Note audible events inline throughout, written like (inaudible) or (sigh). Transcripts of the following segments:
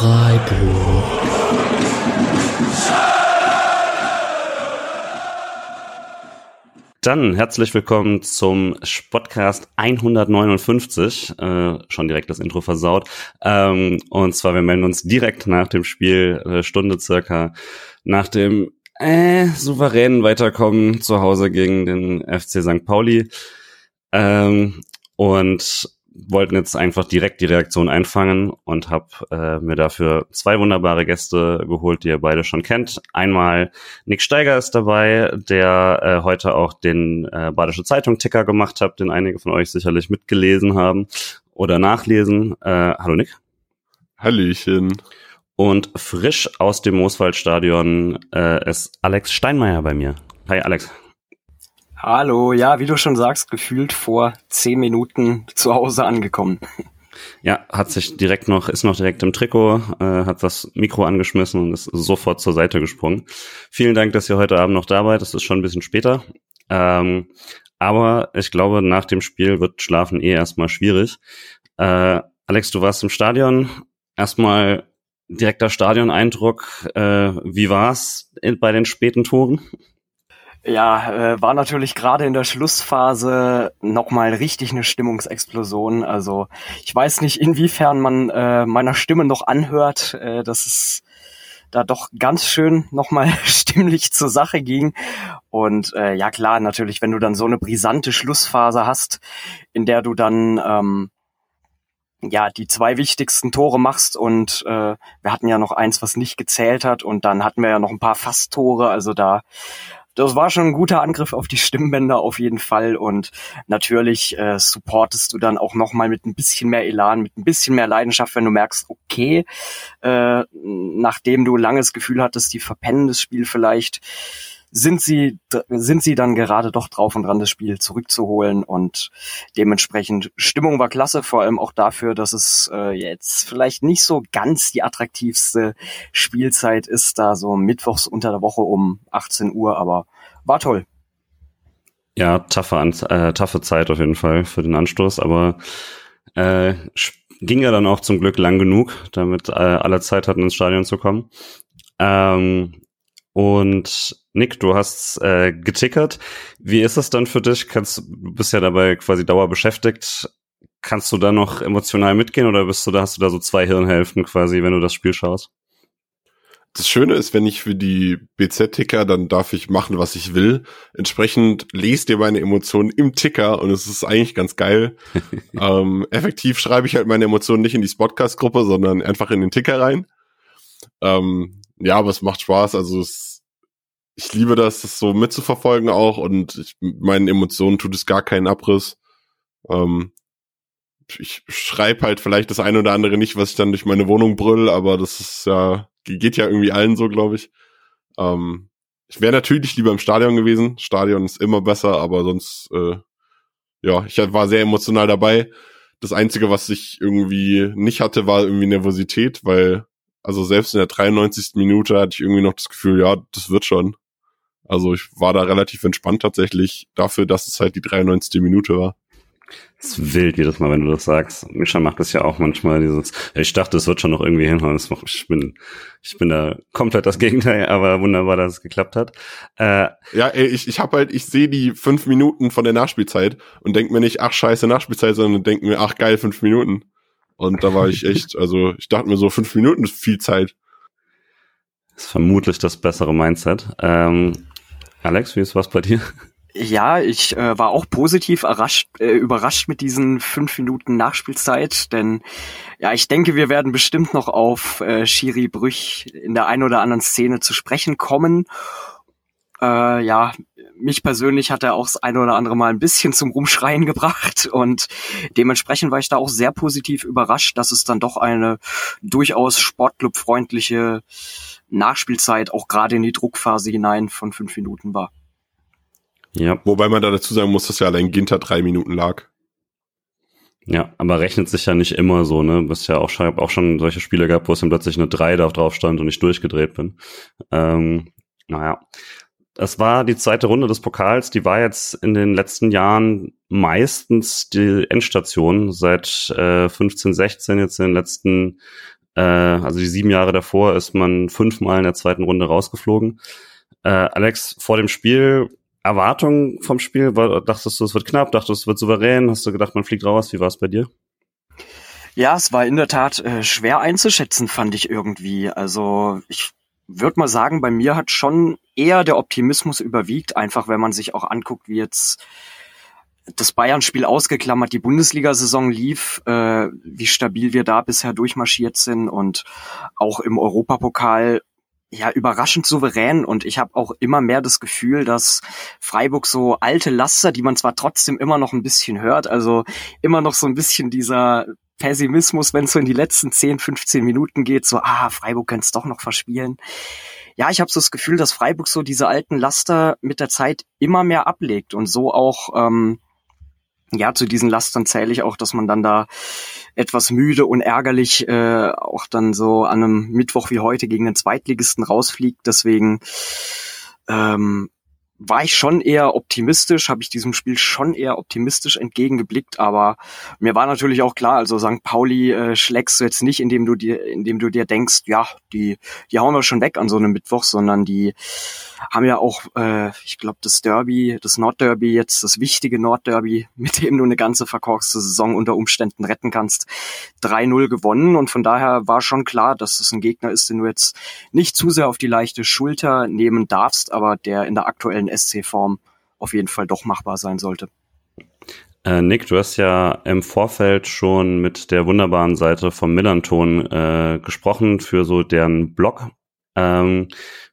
Freiburg. Dann herzlich willkommen zum Spotcast 159. Äh, schon direkt das Intro versaut. Ähm, und zwar, wir melden uns direkt nach dem Spiel, äh, Stunde circa, nach dem äh, souveränen Weiterkommen zu Hause gegen den FC St. Pauli. Ähm, und wollten jetzt einfach direkt die Reaktion einfangen und habe äh, mir dafür zwei wunderbare Gäste geholt, die ihr beide schon kennt. Einmal Nick Steiger ist dabei, der äh, heute auch den äh, Badische Zeitung Ticker gemacht hat, den einige von euch sicherlich mitgelesen haben oder nachlesen. Äh, hallo Nick. Hallöchen. Und frisch aus dem Mooswaldstadion äh, ist Alex Steinmeier bei mir. Hi Alex. Hallo, ja, wie du schon sagst, gefühlt vor zehn Minuten zu Hause angekommen. Ja, hat sich direkt noch, ist noch direkt im Trikot, äh, hat das Mikro angeschmissen und ist sofort zur Seite gesprungen. Vielen Dank, dass ihr heute Abend noch dabei. Das ist schon ein bisschen später. Ähm, aber ich glaube, nach dem Spiel wird Schlafen eh erstmal schwierig. Äh, Alex, du warst im Stadion. Erstmal direkter Stadioneindruck. Äh, wie war's bei den späten Toren? Ja, äh, war natürlich gerade in der Schlussphase nochmal richtig eine Stimmungsexplosion. Also ich weiß nicht, inwiefern man äh, meiner Stimme noch anhört. Äh, dass es da doch ganz schön nochmal (laughs) stimmlich zur Sache ging. Und äh, ja klar, natürlich, wenn du dann so eine brisante Schlussphase hast, in der du dann ähm, ja die zwei wichtigsten Tore machst und äh, wir hatten ja noch eins, was nicht gezählt hat und dann hatten wir ja noch ein paar Fasstore, also da das war schon ein guter Angriff auf die Stimmbänder auf jeden Fall. Und natürlich äh, supportest du dann auch nochmal mit ein bisschen mehr Elan, mit ein bisschen mehr Leidenschaft, wenn du merkst, okay, äh, nachdem du langes Gefühl hattest, die verpennen das Spiel vielleicht, sind sie, sind sie dann gerade doch drauf und dran, das Spiel zurückzuholen und dementsprechend Stimmung war klasse, vor allem auch dafür, dass es äh, jetzt vielleicht nicht so ganz die attraktivste Spielzeit ist, da so mittwochs unter der Woche um 18 Uhr, aber war toll. Ja, taffe, äh, taffe Zeit auf jeden Fall für den Anstoß, aber äh, ging ja dann auch zum Glück lang genug, damit äh, alle Zeit hatten, ins Stadion zu kommen. Ähm, und Nick, du hast äh, getickert. Wie ist es dann für dich? Kannst, du bist ja dabei quasi dauer beschäftigt. Kannst du da noch emotional mitgehen oder bist du da, hast du da so zwei Hirnhälften quasi, wenn du das Spiel schaust? Das Schöne ist, wenn ich für die BZ-Ticker, dann darf ich machen, was ich will. Entsprechend lest ihr meine Emotionen im Ticker und es ist eigentlich ganz geil. (laughs) ähm, effektiv schreibe ich halt meine Emotionen nicht in die Spotcast-Gruppe, sondern einfach in den Ticker rein. Ähm, ja, aber es macht Spaß. Also es, ich liebe das, das so mitzuverfolgen auch und ich, meinen Emotionen tut es gar keinen Abriss. Ähm, ich schreibe halt vielleicht das eine oder andere nicht, was ich dann durch meine Wohnung brüll, aber das ist ja, geht ja irgendwie allen so, glaube ich. Ähm, ich wäre natürlich lieber im Stadion gewesen. Stadion ist immer besser, aber sonst, äh, ja, ich war sehr emotional dabei. Das Einzige, was ich irgendwie nicht hatte, war irgendwie Nervosität, weil also selbst in der 93. Minute hatte ich irgendwie noch das Gefühl, ja, das wird schon. Also ich war da relativ entspannt tatsächlich dafür, dass es halt die 93. Minute war. Das ist wild jedes Mal, wenn du das sagst. Mischa macht das ja auch manchmal dieses, ich dachte, es wird schon noch irgendwie hinhauen. Ich bin, ich bin da komplett das Gegenteil, aber wunderbar, dass es geklappt hat. Äh, ja, ey, ich, ich habe halt, ich sehe die fünf Minuten von der Nachspielzeit und denk mir nicht, ach scheiße Nachspielzeit, sondern denk mir, ach geil, fünf Minuten. Und da war ich echt, also ich dachte mir so, fünf Minuten ist viel Zeit. Das ist vermutlich das bessere Mindset. Ähm, Alex, wie ist was bei dir? Ja, ich äh, war auch positiv überrascht, äh, überrascht mit diesen fünf Minuten Nachspielzeit, denn ja, ich denke, wir werden bestimmt noch auf äh, Shiri Brüch in der einen oder anderen Szene zu sprechen kommen. Äh, ja, mich persönlich hat er auch das eine oder andere Mal ein bisschen zum Rumschreien (laughs) gebracht und dementsprechend war ich da auch sehr positiv überrascht, dass es dann doch eine durchaus sportclubfreundliche Nachspielzeit auch gerade in die Druckphase hinein von fünf Minuten war. Ja. Wobei man da dazu sagen muss, dass ja allein Ginter drei Minuten lag. Ja, aber rechnet sich ja nicht immer so, ne? Bist ja auch, habe auch schon solche Spiele gehabt, wo es dann plötzlich eine 3 da drauf stand und ich durchgedreht bin. Ähm, naja. Es war die zweite Runde des Pokals, die war jetzt in den letzten Jahren meistens die Endstation, seit äh, 15, 16 jetzt in den letzten Äh, also die sieben Jahre davor ist man fünfmal in der zweiten Runde rausgeflogen. Äh, Alex, vor dem Spiel, Erwartungen vom Spiel? War, dachtest du, es wird knapp? Dachtest du, es wird souverän? Hast du gedacht, man fliegt raus? Wie war es bei dir? Ja, es war in der Tat äh, schwer einzuschätzen, fand ich irgendwie. Also ich würde mal sagen, bei mir hat schon eher der Optimismus überwiegt, einfach wenn man sich auch anguckt, wie jetzt das Bayern-Spiel ausgeklammert, die Bundesliga-Saison lief, äh, wie stabil wir da bisher durchmarschiert sind und auch im Europapokal ja überraschend souverän und ich habe auch immer mehr das Gefühl, dass Freiburg so alte Laster, die man zwar trotzdem immer noch ein bisschen hört, also immer noch so ein bisschen dieser Pessimismus, wenn es so in die letzten 10, 15 Minuten geht, so, ah, Freiburg könnte es doch noch verspielen. Ja, ich habe so das Gefühl, dass Freiburg so diese alten Laster mit der Zeit immer mehr ablegt und so auch, ähm, ja, zu diesen Lastern zähle ich auch, dass man dann da etwas müde und ärgerlich äh, auch dann so an einem Mittwoch wie heute gegen den Zweitligisten rausfliegt. Deswegen ähm, war ich schon eher optimistisch, habe ich diesem Spiel schon eher optimistisch entgegengeblickt, aber mir war natürlich auch klar, also St. Pauli äh, schlägst du jetzt nicht, indem du dir, indem du dir denkst, ja, die, die hauen wir schon weg an so einem Mittwoch, sondern die haben ja auch, äh, ich glaube, das Derby, das Nordderby jetzt, das wichtige Nordderby, (laughs) mit dem du eine ganze verkorkste Saison unter Umständen retten kannst, 3-0 gewonnen und von daher war schon klar, dass es ein Gegner ist, den du jetzt nicht zu sehr auf die leichte Schulter nehmen darfst, aber der in der aktuellen SC-Form auf jeden Fall doch machbar sein sollte. Äh, Nick, du hast ja im Vorfeld schon mit der wunderbaren Seite vom Millanton äh, gesprochen für so deren Blog, ähm,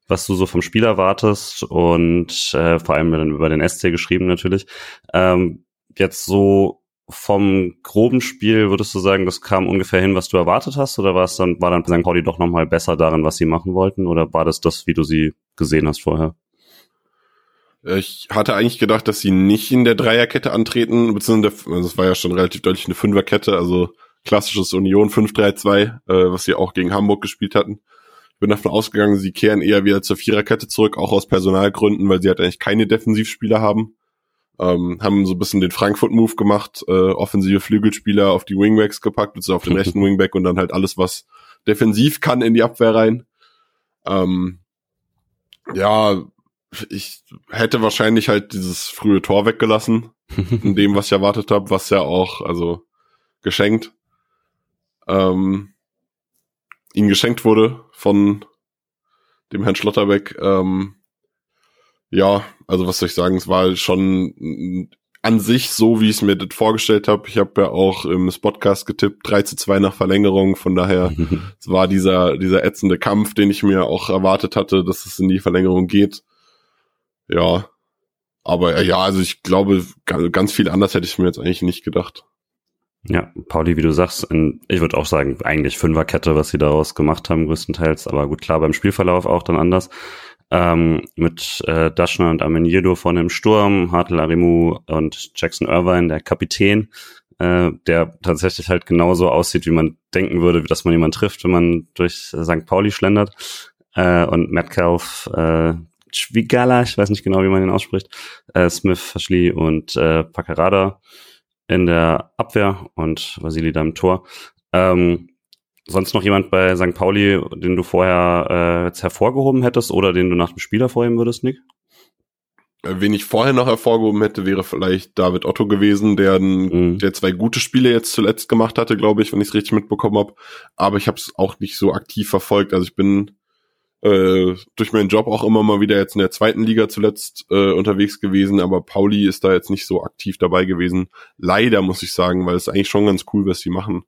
was du so vom Spiel erwartest und äh, vor allem dann über den SC geschrieben natürlich. Ähm, jetzt so vom groben Spiel würdest du sagen, das kam ungefähr hin, was du erwartet hast, oder war es dann war dann St. Pauli doch noch mal besser darin, was sie machen wollten, oder war das das, wie du sie gesehen hast vorher? Ich hatte eigentlich gedacht, dass sie nicht in der Dreierkette antreten, beziehungsweise also es war ja schon relativ deutlich eine Fünferkette, also klassisches Union 5-3-2, äh, was sie auch gegen Hamburg gespielt hatten. Ich bin davon ausgegangen, sie kehren eher wieder zur Viererkette zurück, auch aus Personalgründen, weil sie halt eigentlich keine Defensivspieler haben. Ähm, haben so ein bisschen den Frankfurt-Move gemacht, äh, offensive Flügelspieler auf die Wingbacks gepackt, also auf den (laughs) rechten Wingback und dann halt alles, was defensiv kann, in die Abwehr rein. Ähm, ja, ich hätte wahrscheinlich halt dieses frühe Tor weggelassen, (laughs) in dem, was ich erwartet habe, was ja auch, also geschenkt, ähm, ihm geschenkt wurde von dem Herrn Schlotterbeck. Ähm, ja, also was soll ich sagen, es war schon an sich so, wie ich es mir das vorgestellt habe. Ich habe ja auch im Spotcast getippt, 3 zu 2 nach Verlängerung. Von daher, (laughs) es war dieser, dieser ätzende Kampf, den ich mir auch erwartet hatte, dass es in die Verlängerung geht. Ja. Aber ja, also ich glaube, ganz viel anders hätte ich mir jetzt eigentlich nicht gedacht. Ja, Pauli, wie du sagst, ich würde auch sagen, eigentlich Fünferkette, was sie daraus gemacht haben, größtenteils. Aber gut, klar, beim Spielverlauf auch dann anders. Ähm, mit äh, Daschner und Ameniedo vorne im Sturm, Hartel Arimu und Jackson Irvine, der Kapitän, äh, der tatsächlich halt genauso aussieht, wie man denken würde, dass man jemanden trifft, wenn man durch St. Pauli schlendert. Äh, und Metcalf, äh, Schwigala, ich weiß nicht genau, wie man ihn ausspricht, äh, Smith, Faschli und äh, Pacarada in der Abwehr und Vasili da im Tor. Ähm, sonst noch jemand bei St. Pauli, den du vorher äh, jetzt hervorgehoben hättest oder den du nach dem Spiel hervorheben würdest, Nick? Äh, wen ich vorher noch hervorgehoben hätte, wäre vielleicht David Otto gewesen, der, mhm. der zwei gute Spiele jetzt zuletzt gemacht hatte, glaube ich, wenn ich es richtig mitbekommen habe. Aber ich habe es auch nicht so aktiv verfolgt. Also ich bin äh, durch meinen Job auch immer mal wieder jetzt in der zweiten Liga zuletzt äh, unterwegs gewesen, aber Pauli ist da jetzt nicht so aktiv dabei gewesen. Leider muss ich sagen, weil es eigentlich schon ganz cool, was sie machen.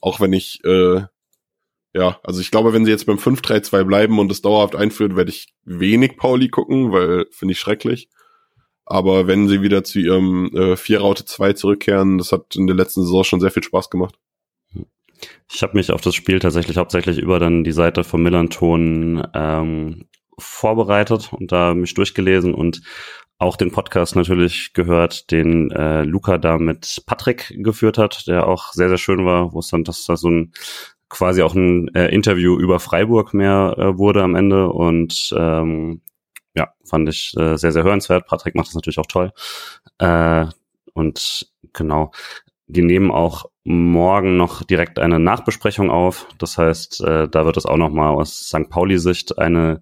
Auch wenn ich, äh, ja, also ich glaube, wenn sie jetzt beim 5-3-2 bleiben und es dauerhaft einführt, werde ich wenig Pauli gucken, weil finde ich schrecklich. Aber wenn sie wieder zu ihrem äh, 4-Raute 2 zurückkehren, das hat in der letzten Saison schon sehr viel Spaß gemacht. Ich habe mich auf das Spiel tatsächlich hauptsächlich über dann die Seite von Millanton ähm, vorbereitet und da mich durchgelesen und auch den Podcast natürlich gehört, den äh, Luca da mit Patrick geführt hat, der auch sehr, sehr schön war, wo es dann das da so ein quasi auch ein äh, Interview über Freiburg mehr äh, wurde am Ende und ähm, ja, fand ich äh, sehr, sehr hörenswert. Patrick macht das natürlich auch toll. Äh, und genau, die nehmen auch morgen noch direkt eine Nachbesprechung auf. Das heißt, äh, da wird es auch noch mal aus St. Pauli-Sicht eine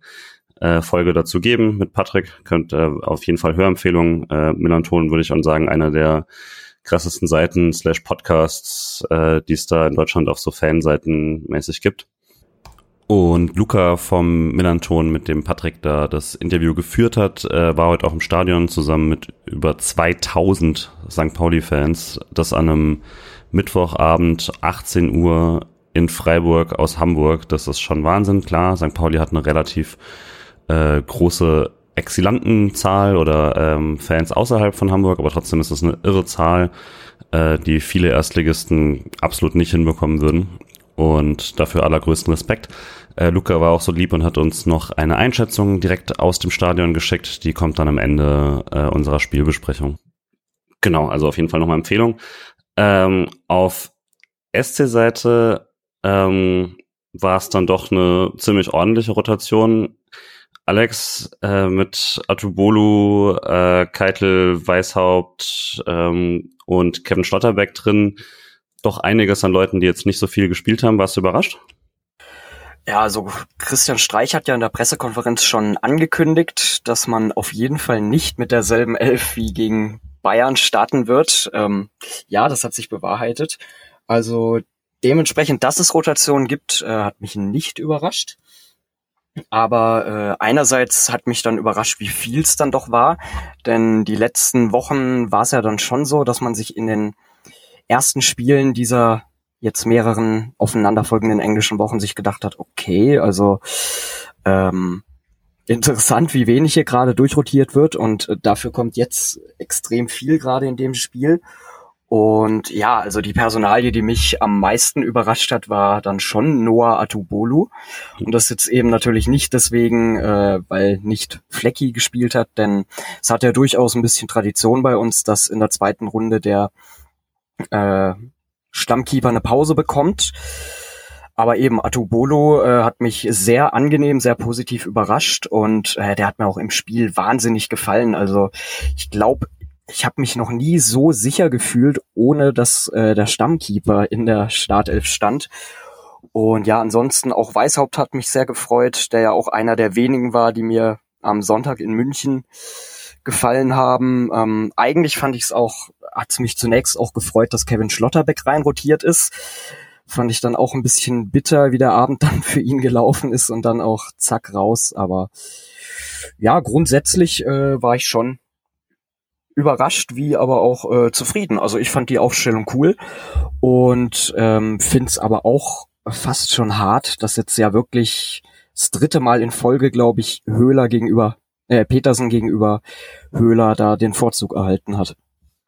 äh, Folge dazu geben mit Patrick. Könnt äh, auf jeden Fall Hörempfehlungen. Äh, Melanton würde ich schon sagen, einer der krassesten Seiten slash Podcasts, äh, die es da in Deutschland auf so Fanseiten mäßig gibt. Und Luca vom Millanton, mit dem Patrick da das Interview geführt hat, äh, war heute auch im Stadion zusammen mit über 2000 St. Pauli-Fans, das an einem Mittwochabend 18 Uhr in Freiburg aus Hamburg. Das ist schon Wahnsinn, klar. St. Pauli hat eine relativ äh, große Exilantenzahl oder ähm, Fans außerhalb von Hamburg, aber trotzdem ist es eine irre Zahl, äh, die viele Erstligisten absolut nicht hinbekommen würden. Und dafür allergrößten Respekt. Äh, Luca war auch so lieb und hat uns noch eine Einschätzung direkt aus dem Stadion geschickt. Die kommt dann am Ende äh, unserer Spielbesprechung. Genau, also auf jeden Fall nochmal Empfehlung. Ähm, auf SC-Seite ähm, war es dann doch eine ziemlich ordentliche Rotation. Alex äh, mit Atubolu, äh, Keitel, Weißhaupt ähm, und Kevin Schlotterbeck drin. Doch einiges an Leuten, die jetzt nicht so viel gespielt haben. Warst du überrascht? Ja, also Christian Streich hat ja in der Pressekonferenz schon angekündigt, dass man auf jeden Fall nicht mit derselben Elf wie gegen Bayern starten wird. Ähm, ja, das hat sich bewahrheitet. Also dementsprechend, dass es Rotationen gibt, äh, hat mich nicht überrascht. Aber äh, einerseits hat mich dann überrascht, wie viel es dann doch war. Denn die letzten Wochen war es ja dann schon so, dass man sich in den ersten Spielen dieser jetzt mehreren aufeinanderfolgenden englischen Wochen sich gedacht hat, okay, also ähm, interessant, wie wenig hier gerade durchrotiert wird und äh, dafür kommt jetzt extrem viel gerade in dem Spiel. Und ja, also die Personalie, die mich am meisten überrascht hat, war dann schon Noah Atubolu. Und das jetzt eben natürlich nicht deswegen, äh, weil nicht Flecki gespielt hat, denn es hat ja durchaus ein bisschen Tradition bei uns, dass in der zweiten Runde der äh, Stammkeeper eine Pause bekommt. Aber eben Atubolo äh, hat mich sehr angenehm, sehr positiv überrascht und äh, der hat mir auch im Spiel wahnsinnig gefallen. Also ich glaube, ich habe mich noch nie so sicher gefühlt, ohne dass äh, der Stammkeeper in der Startelf stand. Und ja, ansonsten auch Weißhaupt hat mich sehr gefreut, der ja auch einer der wenigen war, die mir am Sonntag in München gefallen haben. Ähm, eigentlich fand ich es auch, hat es mich zunächst auch gefreut, dass Kevin Schlotterbeck reinrotiert ist. Fand ich dann auch ein bisschen bitter, wie der Abend dann (laughs) für ihn gelaufen ist und dann auch zack raus. Aber ja, grundsätzlich äh, war ich schon überrascht, wie aber auch äh, zufrieden. Also ich fand die Aufstellung cool und ähm, finde es aber auch fast schon hart, dass jetzt ja wirklich das dritte Mal in Folge, glaube ich, Höhler gegenüber äh, Petersen gegenüber Höhler da den Vorzug erhalten hat.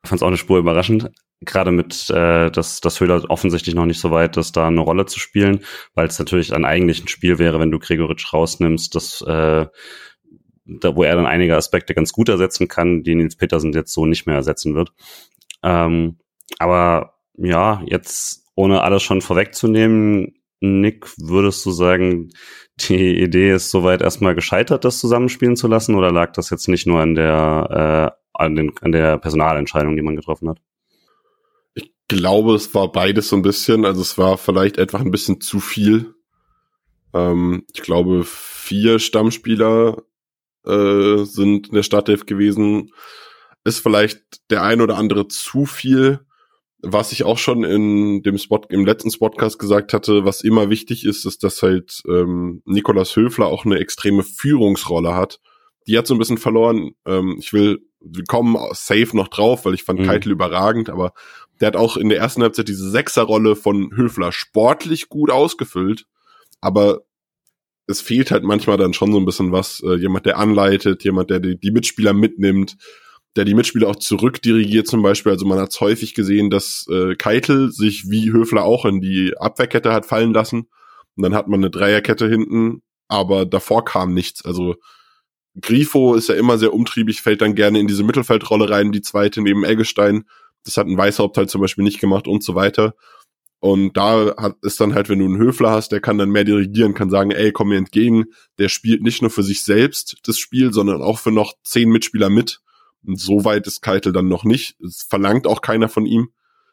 Ich fand es auch eine Spur überraschend, gerade mit, äh, dass, dass Höhler offensichtlich noch nicht so weit ist, da eine Rolle zu spielen, weil es natürlich dann eigentlich ein Spiel wäre, wenn du Gregoritsch rausnimmst, das äh, da, wo er dann einige Aspekte ganz gut ersetzen kann, die Nils Petersen jetzt so nicht mehr ersetzen wird. Ähm, aber ja, jetzt ohne alles schon vorwegzunehmen, Nick, würdest du sagen, die Idee ist soweit erstmal gescheitert, das zusammenspielen zu lassen, oder lag das jetzt nicht nur an der, äh, an, den, an der Personalentscheidung, die man getroffen hat? Ich glaube, es war beides so ein bisschen. Also es war vielleicht einfach ein bisschen zu viel. Ähm, ich glaube, vier Stammspieler äh, sind in der Startelf gewesen. Ist vielleicht der ein oder andere zu viel was ich auch schon in dem Spot, im letzten Spotcast gesagt hatte, was immer wichtig ist, ist, dass halt ähm, Nikolas Höfler auch eine extreme Führungsrolle hat. Die hat so ein bisschen verloren. Ähm, ich will, wir kommen safe noch drauf, weil ich fand mhm. Keitel überragend, aber der hat auch in der ersten Halbzeit diese Sechserrolle von Höfler sportlich gut ausgefüllt, aber es fehlt halt manchmal dann schon so ein bisschen was. Äh, jemand, der anleitet, jemand, der die, Mitspieler mitnimmt, der die Mitspieler auch zurückdirigiert zum Beispiel. Also man hat es häufig gesehen, dass äh, Keitel sich wie Höfler auch in die Abwehrkette hat fallen lassen. Und dann hat man eine Dreierkette hinten, aber davor kam nichts. Also Grifo ist ja immer sehr umtriebig, fällt dann gerne in diese Mittelfeldrolle rein, die zweite neben Eggestein. Das hat ein Weißhaupt halt zum Beispiel nicht gemacht und so weiter. Und da hat, ist dann halt, wenn du einen Höfler hast, der kann dann mehr dirigieren, kann sagen, ey, komm mir entgegen. Der spielt nicht nur für sich selbst das Spiel, sondern auch für noch zehn Mitspieler mit. Und so weit ist Keitel dann noch nicht. Es verlangt auch keiner von ihm.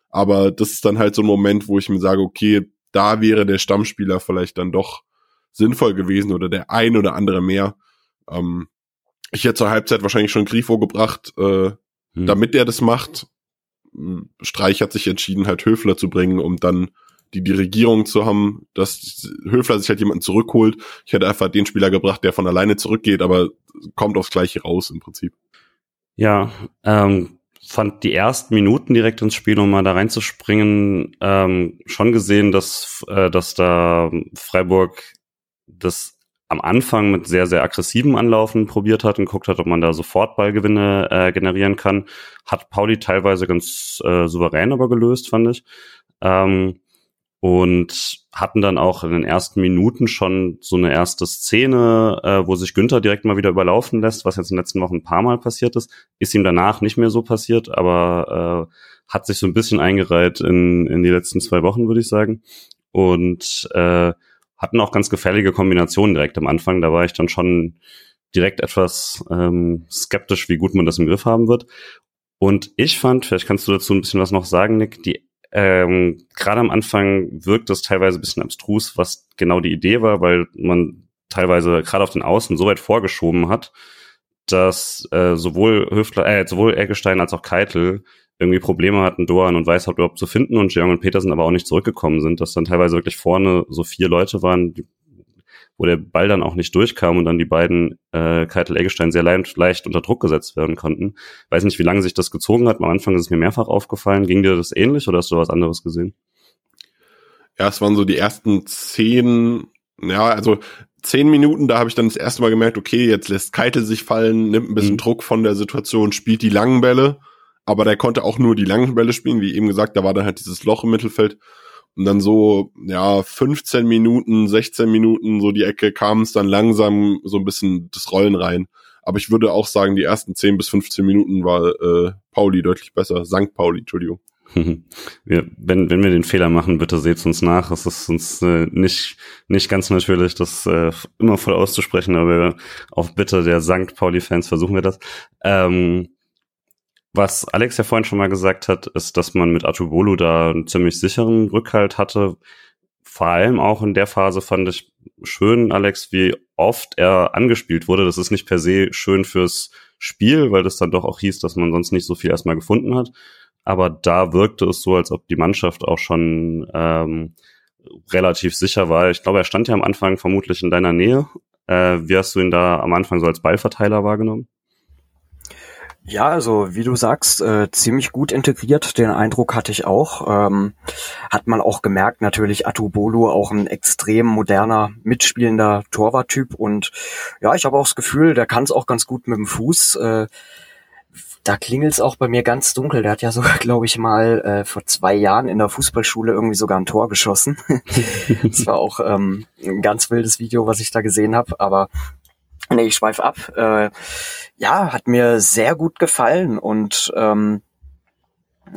Aber das ist dann halt so ein Moment, wo ich mir sage, okay, da wäre der Stammspieler vielleicht dann doch sinnvoll gewesen oder der ein oder andere mehr. Ähm, ich hätte zur Halbzeit wahrscheinlich schon Grifo gebracht, äh, hm. damit er das macht. Streich hat sich entschieden, halt Höfler zu bringen, um dann die Dirigierung zu haben, dass Höfler sich halt jemanden zurückholt. Ich hätte einfach den Spieler gebracht, der von alleine zurückgeht, aber kommt aufs Gleiche raus im Prinzip. Ja, ähm, fand die ersten Minuten direkt ins Spiel, um mal da reinzuspringen, ähm, schon gesehen, dass, äh, dass da Freiburg das am Anfang mit sehr, sehr aggressivem Anlaufen probiert hat und guckt hat, ob man da sofort Ballgewinne äh, generieren kann. Hat Pauli teilweise ganz äh, souverän aber gelöst, fand ich. Ähm, und hatten dann auch in den ersten Minuten schon so eine erste Szene, äh, wo sich Günther direkt mal wieder überlaufen lässt, was jetzt in den letzten Wochen ein paar Mal passiert ist. Ist ihm danach nicht mehr so passiert, aber äh, hat sich so ein bisschen eingereiht in, in die letzten zwei Wochen, würde ich sagen. Und äh, hatten auch ganz gefährliche Kombinationen direkt am Anfang. Da war ich dann schon direkt etwas ähm, skeptisch, wie gut man das im Griff haben wird. Und ich fand, vielleicht kannst du dazu ein bisschen was noch sagen, Nick, die ähm, gerade am Anfang wirkt das teilweise ein bisschen abstrus, was genau die Idee war, weil man teilweise gerade auf den Außen so weit vorgeschoben hat, dass äh, sowohl Höfler, äh, sowohl Eggestein als auch Keitel irgendwie Probleme hatten, Doan und Weishaupt überhaupt zu finden und Jeong und Petersen aber auch nicht zurückgekommen sind, dass dann teilweise wirklich vorne so vier Leute waren, die, wo der Ball dann auch nicht durchkam und dann die beiden äh, Keitel Eggestein sehr leicht, leicht unter Druck gesetzt werden konnten. Weiß nicht, wie lange sich das gezogen hat. Am Anfang ist es mir mehrfach aufgefallen. Ging dir das ähnlich oder hast du was anderes gesehen? Ja, es waren so die ersten zehn, ja, also zehn Minuten, da habe ich dann das erste Mal gemerkt, okay, jetzt lässt Keitel sich fallen, nimmt ein bisschen mhm. Druck von der Situation, spielt die langen Bälle aber der konnte auch nur die langen Bälle spielen, wie eben gesagt, da war dann halt dieses Loch im Mittelfeld. Und dann so, ja, 15 Minuten, 16 Minuten, so die Ecke, kam es dann langsam so ein bisschen das Rollen rein. Aber ich würde auch sagen, die ersten 10 bis 15 Minuten war äh, Pauli deutlich besser. Sankt Pauli, Entschuldigung. (laughs) Wir, wenn, wenn wir den Fehler machen, bitte seht uns nach. Es ist uns äh, nicht, nicht ganz natürlich, das äh, immer voll auszusprechen, aber auf Bitte der Sankt Pauli-Fans versuchen wir das. Ähm, was Alex ja vorhin schon mal gesagt hat, ist, dass man mit Atubolu da einen ziemlich sicheren Rückhalt hatte. Vor allem auch in der Phase fand ich schön, Alex, wie oft er angespielt wurde. Das ist nicht per se schön fürs Spiel, weil das dann doch auch hieß, dass man sonst nicht so viel erstmal gefunden hat. Aber da wirkte es so, als ob die Mannschaft auch schon ähm, relativ sicher war. Ich glaube, er stand ja am Anfang vermutlich in deiner Nähe. Äh, wie hast du ihn da am Anfang so als Ballverteiler wahrgenommen? Ja, also wie du sagst, äh, ziemlich gut integriert. Den Eindruck hatte ich auch. Ähm, hat man auch gemerkt, natürlich Atubolo auch ein extrem moderner, mitspielender Torwarttyp. Und ja, ich habe auch das Gefühl, der kann es auch ganz gut mit dem Fuß. Äh, da klingelt's auch bei mir ganz dunkel. Der hat ja (laughs) sogar, glaube ich, mal äh, vor zwei Jahren in der Fußballschule irgendwie sogar ein Tor geschossen. (laughs) das war auch ähm, ein ganz wildes Video, was ich da gesehen habe. Aber Nee, ich schweif ab. Äh, ja, hat mir sehr gut gefallen und ähm,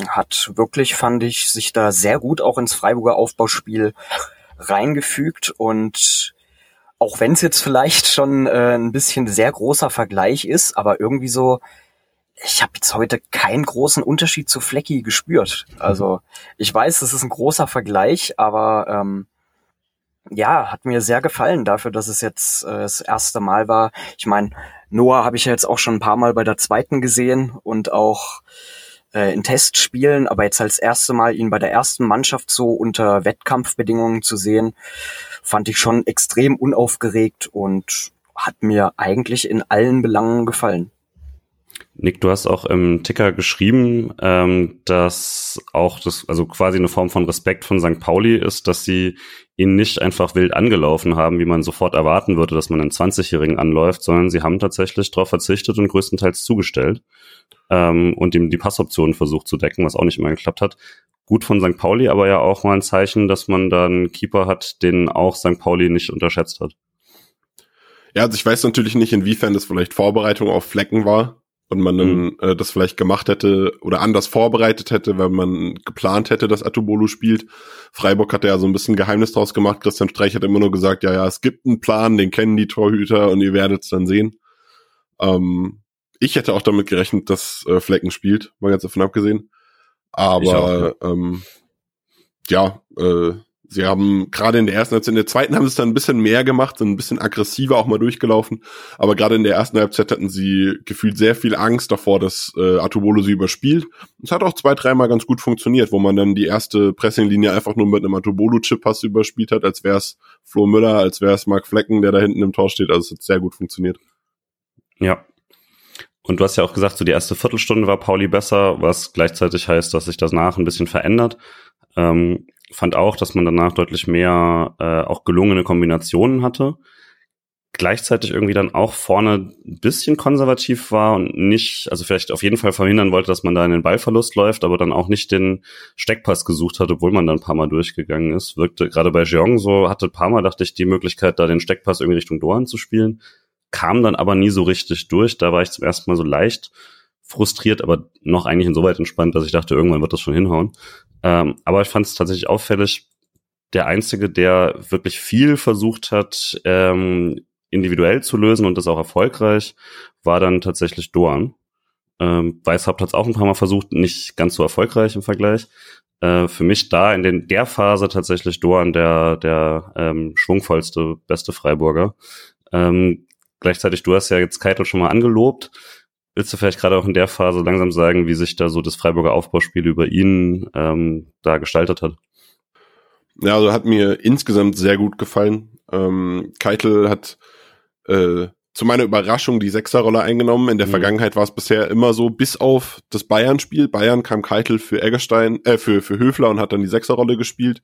hat wirklich, fand ich, sich da sehr gut auch ins Freiburger Aufbauspiel reingefügt und auch wenn es jetzt vielleicht schon äh, ein bisschen sehr großer Vergleich ist, aber irgendwie so, ich habe jetzt heute keinen großen Unterschied zu Flecki gespürt. Also ich weiß, es ist ein großer Vergleich, aber ähm, ja, hat mir sehr gefallen dafür, dass es jetzt äh, das erste Mal war. Ich meine, Noah habe ich ja jetzt auch schon ein paar Mal bei der zweiten gesehen und auch äh, in Testspielen, aber jetzt als erste Mal ihn bei der ersten Mannschaft so unter Wettkampfbedingungen zu sehen, fand ich schon extrem unaufgeregt und hat mir eigentlich in allen Belangen gefallen. Nick, du hast auch im Ticker geschrieben, ähm, dass auch das, also quasi eine Form von Respekt von St. Pauli ist, dass sie ihn nicht einfach wild angelaufen haben, wie man sofort erwarten würde, dass man einen 20-Jährigen anläuft, sondern sie haben tatsächlich darauf verzichtet und größtenteils zugestellt ähm, und ihm die Passoptionen versucht zu decken, was auch nicht immer geklappt hat. Gut von St. Pauli, aber ja auch mal ein Zeichen, dass man da einen Keeper hat, den auch St. Pauli nicht unterschätzt hat. Ja, also ich weiß natürlich nicht, inwiefern das vielleicht Vorbereitung auf Flecken war und man dann mhm. äh, das vielleicht gemacht hätte oder anders vorbereitet hätte, wenn man geplant hätte, dass Atubolu spielt. Freiburg hat ja so ein bisschen Geheimnis draus gemacht. Christian Streich hat immer nur gesagt, ja, ja, es gibt einen Plan, den kennen die Torhüter und ihr werdet es dann sehen. Ähm, ich hätte auch damit gerechnet, dass äh, Flecken spielt, mal ganz davon abgesehen. Aber auch, ähm, ja, äh, sie haben gerade in der ersten Halbzeit, in der zweiten haben sie es dann ein bisschen mehr gemacht, sind ein bisschen aggressiver auch mal durchgelaufen. Aber gerade in der ersten Halbzeit hatten sie gefühlt sehr viel Angst davor, dass äh, Atubolo sie überspielt. Es hat auch zwei, dreimal ganz gut funktioniert, wo man dann die erste Pressinglinie einfach nur mit einem Atubolo-Chip-Pass überspielt hat, als wäre es Flo Müller, als wäre es Mark Flecken, der da hinten im Tor steht. Also es hat sehr gut funktioniert. Ja, und du hast ja auch gesagt, so die erste Viertelstunde war Pauli besser, was gleichzeitig heißt, dass sich das nach ein bisschen verändert. Ähm, fand auch, dass man danach deutlich mehr äh, auch gelungene Kombinationen hatte. Gleichzeitig irgendwie dann auch vorne ein bisschen konservativ war und nicht, also vielleicht auf jeden Fall verhindern wollte, dass man da in den Ballverlust läuft, aber dann auch nicht den Steckpass gesucht hat, obwohl man dann ein paar Mal durchgegangen ist. Wirkte gerade bei Jeong so, hatte ein paar Mal, dachte ich, die Möglichkeit, da den Steckpass irgendwie Richtung Dohan zu spielen kam dann aber nie so richtig durch. Da war ich zum ersten Mal so leicht frustriert, aber noch eigentlich insoweit entspannt, dass ich dachte, irgendwann wird das schon hinhauen. Ähm, aber ich fand es tatsächlich auffällig, der Einzige, der wirklich viel versucht hat, ähm, individuell zu lösen und das auch erfolgreich, war dann tatsächlich Doan. Ähm, Weißhaupt hat es auch ein paar Mal versucht, nicht ganz so erfolgreich im Vergleich. Äh, für mich da in den, der Phase tatsächlich Doan der, der ähm, schwungvollste, beste Freiburger. Ähm, Gleichzeitig, du hast ja jetzt Keitel schon mal angelobt. Willst du vielleicht gerade auch in der Phase langsam sagen, wie sich da so das Freiburger Aufbauspiel über ihn ähm, da gestaltet hat? Ja, also hat mir insgesamt sehr gut gefallen. Ähm, Keitel hat äh, zu meiner Überraschung die Sechserrolle eingenommen. In der mhm. Vergangenheit war es bisher immer so, bis auf das Bayern-Spiel. Bayern kam Keitel für Eggerstein, äh, für, für Höfler und hat dann die Sechserrolle gespielt.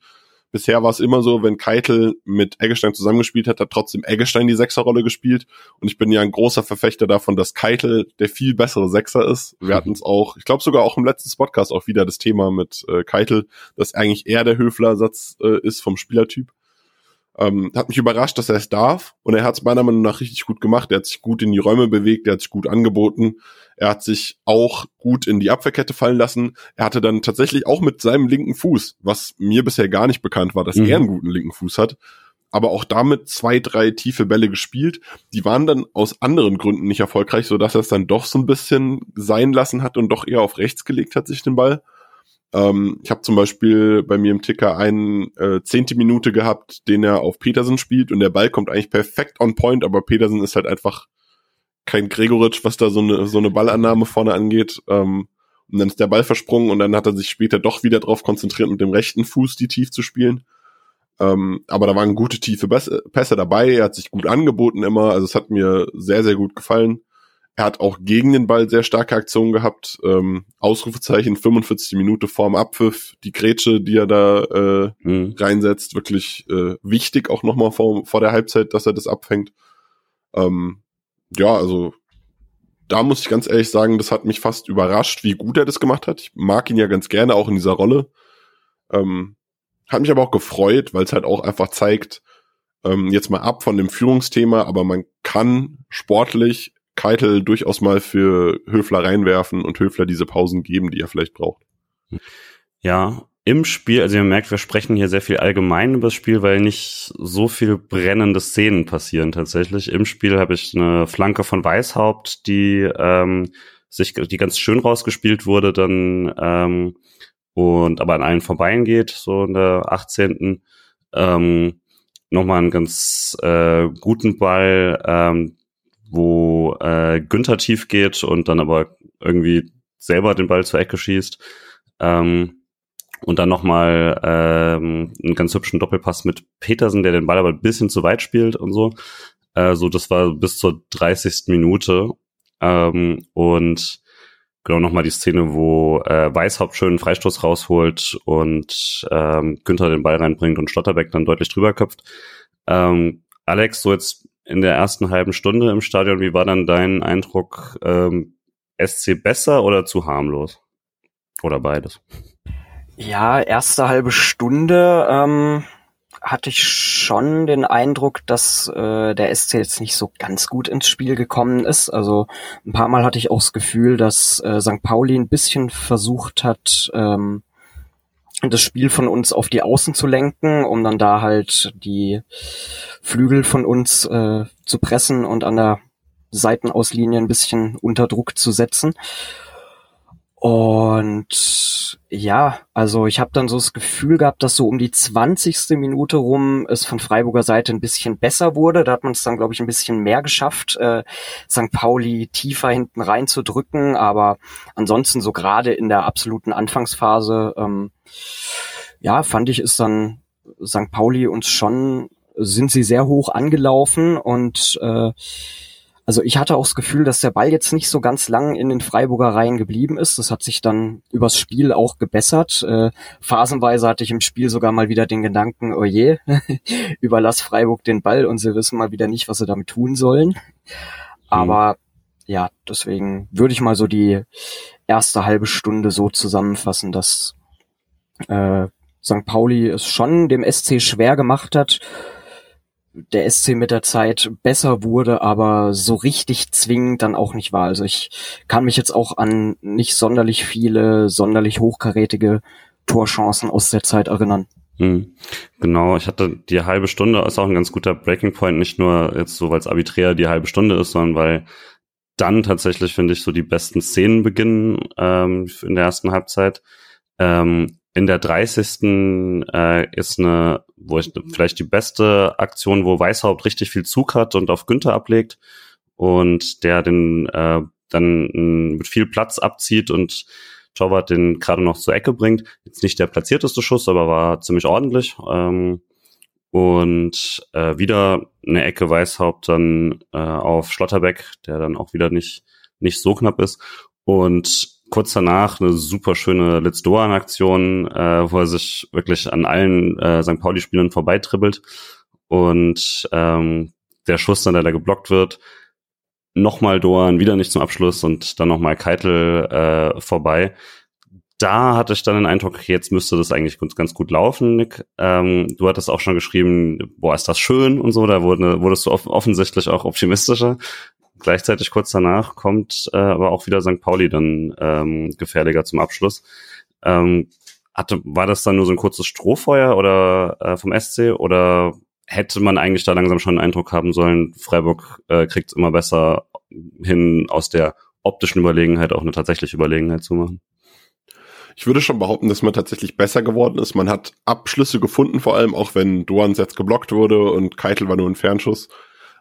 Bisher war es immer so, wenn Keitel mit Eggestein zusammengespielt hat, hat trotzdem Eggestein die Sechserrolle gespielt. Und ich bin ja ein großer Verfechter davon, dass Keitel der viel bessere Sechser ist. Wir (laughs) hatten es auch, ich glaube sogar auch im letzten Podcast auch wieder das Thema mit äh, Keitel, dass eigentlich er der Höflersatz äh, ist vom Spielertyp. Ähm, hat mich überrascht, dass er es darf und er hat es meiner Meinung nach richtig gut gemacht. Er hat sich gut in die Räume bewegt, er hat sich gut angeboten. Er hat sich auch gut in die Abwehrkette fallen lassen. Er hatte dann tatsächlich auch mit seinem linken Fuß, was mir bisher gar nicht bekannt war, dass mhm. er einen guten linken Fuß hat, aber auch damit zwei, drei tiefe Bälle gespielt. Die waren dann aus anderen Gründen nicht erfolgreich, so dass er es dann doch so ein bisschen sein lassen hat und doch eher auf rechts gelegt hat, sich den Ball. Ähm, ich habe zum Beispiel bei mir im Ticker einen äh, zehnte Minute gehabt, den er auf Petersen spielt und der Ball kommt eigentlich perfekt on point, aber Petersen ist halt einfach kein Gregoritsch, was da so eine, so eine Ballannahme vorne angeht. Ähm, und dann ist der Ball versprungen und dann hat er sich später doch wieder darauf konzentriert, mit dem rechten Fuß die tief zu spielen. Ähm, aber da waren gute tiefe Pässe dabei. Er hat sich gut angeboten immer. Also es hat mir sehr, sehr gut gefallen. Er hat auch gegen den Ball sehr starke Aktionen gehabt. Ähm, Ausrufezeichen 45 Minute vorm Abpfiff, die Grätsche, die er da äh, mhm. reinsetzt, wirklich äh, wichtig auch nochmal vor, vor der Halbzeit, dass er das abfängt. Ähm, ja, also da muss ich ganz ehrlich sagen, das hat mich fast überrascht, wie gut er das gemacht hat. Ich mag ihn ja ganz gerne auch in dieser Rolle. Ähm, hat mich aber auch gefreut, weil es halt auch einfach zeigt, ähm, jetzt mal ab von dem Führungsthema, aber man kann sportlich Keitel durchaus mal für Höfler reinwerfen und Höfler diese Pausen geben, die er vielleicht braucht. Ja, im Spiel, also ihr merkt, wir sprechen hier sehr viel allgemein über das Spiel, weil nicht so viel brennende Szenen passieren tatsächlich. Im Spiel habe ich eine Flanke von Weißhaupt, die ähm, sich, die ganz schön rausgespielt wurde, dann ähm, und aber an allen vorbei geht, so in der 18. Ähm, nochmal einen ganz äh, guten Ball, ähm, wo äh, Günther tief geht und dann aber irgendwie selber den Ball zur Ecke schießt. Ähm, und dann nochmal ähm, einen ganz hübschen Doppelpass mit Petersen, der den Ball aber ein bisschen zu weit spielt und so. Äh, so, das war bis zur 30. Minute. Ähm, und genau nochmal die Szene, wo äh, Weißhaupt schön einen Freistoß rausholt und ähm, Günther den Ball reinbringt und Schlotterbeck dann deutlich drüber köpft. Ähm, Alex, so jetzt in der ersten halben Stunde im Stadion, wie war dann dein Eindruck? Ähm, SC besser oder zu harmlos? Oder beides? Ja, erste halbe Stunde ähm, hatte ich schon den Eindruck, dass äh, der SC jetzt nicht so ganz gut ins Spiel gekommen ist. Also ein paar Mal hatte ich auch das Gefühl, dass äh, St. Pauli ein bisschen versucht hat, ähm, das Spiel von uns auf die Außen zu lenken, um dann da halt die Flügel von uns äh, zu pressen und an der Seitenauslinie ein bisschen unter Druck zu setzen. Und ja, also ich habe dann so das Gefühl gehabt, dass so um die 20. Minute rum es von Freiburger Seite ein bisschen besser wurde. Da hat man es dann, glaube ich, ein bisschen mehr geschafft, äh, St. Pauli tiefer hinten reinzudrücken. Aber ansonsten so gerade in der absoluten Anfangsphase, ähm, ja, fand ich, ist dann St. Pauli uns schon, sind sie sehr hoch angelaufen und äh, also ich hatte auch das Gefühl, dass der Ball jetzt nicht so ganz lang in den Freiburger Reihen geblieben ist. Das hat sich dann übers Spiel auch gebessert. Äh, phasenweise hatte ich im Spiel sogar mal wieder den Gedanken, oh je, (laughs) überlass Freiburg den Ball und sie wissen mal wieder nicht, was sie damit tun sollen. Aber mhm. ja, deswegen würde ich mal so die erste halbe Stunde so zusammenfassen, dass äh, St. Pauli es schon dem SC schwer gemacht hat, der SC mit der Zeit besser wurde, aber so richtig zwingend dann auch nicht war. Also ich kann mich jetzt auch an nicht sonderlich viele, sonderlich hochkarätige Torchancen aus der Zeit erinnern. Hm. Genau, ich hatte die halbe Stunde ist auch ein ganz guter Breaking Point, nicht nur jetzt so, weil es arbiträr die halbe Stunde ist, sondern weil dann tatsächlich, finde ich, so die besten Szenen beginnen ähm, in der ersten Halbzeit. Ähm, in der 30. Äh, ist eine, wo ich vielleicht die beste Aktion, wo Weißhaupt richtig viel Zug hat und auf Günther ablegt und der den äh, dann mit viel Platz abzieht und Torwart den gerade noch zur Ecke bringt. Jetzt nicht der platzierteste Schuss, aber war ziemlich ordentlich. Ähm, und äh, wieder eine Ecke Weißhaupt dann äh, auf Schlotterbeck, der dann auch wieder nicht nicht so knapp ist. Und kurz danach eine super schöne Litz Doan-Aktion, äh, wo er sich wirklich an allen äh, St. Pauli-Spielern vorbeitribbelt und ähm, der Schuss dann, der da geblockt wird, nochmal Doan, wieder nicht zum Abschluss und dann nochmal Keitel äh, vorbei. Da hatte ich dann den Eindruck, jetzt müsste das eigentlich ganz, ganz gut laufen, Nick. Ähm, du hattest auch schon geschrieben, boah, ist das schön und so, da wurde, wurdest du off offensichtlich auch optimistischer. Gleichzeitig kurz danach kommt äh, aber auch wieder St. Pauli dann ähm, gefährlicher zum Abschluss. Ähm, hatte, war das dann nur so ein kurzes Strohfeuer oder äh, vom SC oder hätte man eigentlich da langsam schon einen Eindruck haben sollen, Freiburg äh, kriegt es immer besser hin, aus der optischen Überlegenheit auch eine tatsächliche Überlegenheit zu machen? Ich würde schon behaupten, dass man tatsächlich besser geworden ist. Man hat Abschlüsse gefunden, vor allem auch wenn Doan jetzt geblockt wurde und Keitel war nur ein Fernschuss.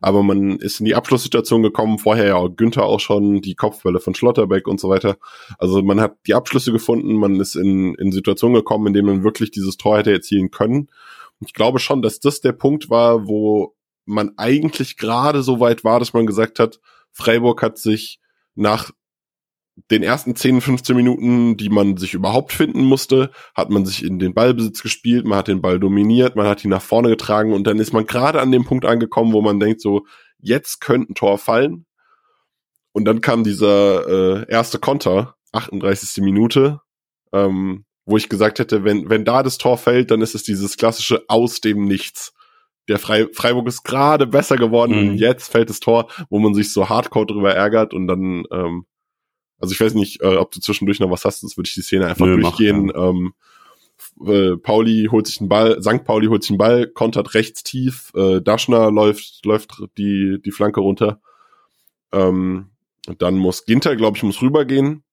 Aber man ist in die Abschlusssituation gekommen, vorher ja Günther auch schon, die Kopfbälle von Schlotterbeck und so weiter. Also man hat die Abschlüsse gefunden, man ist in, in Situationen gekommen, in denen man wirklich dieses Tor hätte erzielen können. Ich glaube schon, dass das der Punkt war, wo man eigentlich gerade so weit war, dass man gesagt hat, Freiburg hat sich nach den ersten 10, 15 Minuten, die man sich überhaupt finden musste, hat man sich in den Ballbesitz gespielt, man hat den Ball dominiert, man hat ihn nach vorne getragen und dann ist man gerade an dem Punkt angekommen, wo man denkt so, jetzt könnte ein Tor fallen. Und dann kam dieser äh, erste Konter, 38. Minute, ähm, wo ich gesagt hätte, wenn, wenn da das Tor fällt, dann ist es dieses klassische aus dem Nichts. Der Frei Freiburg ist gerade besser geworden, mhm. jetzt fällt das Tor, wo man sich so hardcore drüber ärgert und dann ähm, also ich weiß nicht, äh, ob du zwischendurch noch was hast, sonst würde ich die Szene einfach Nö, durchgehen. Mach, ja. ähm, äh, Pauli holt sich einen Ball, St. Pauli holt sich einen Ball, kontert rechts tief, äh, Daschner läuft, läuft die, die Flanke runter. Ähm, dann muss Ginter, glaube ich, muss rübergehen.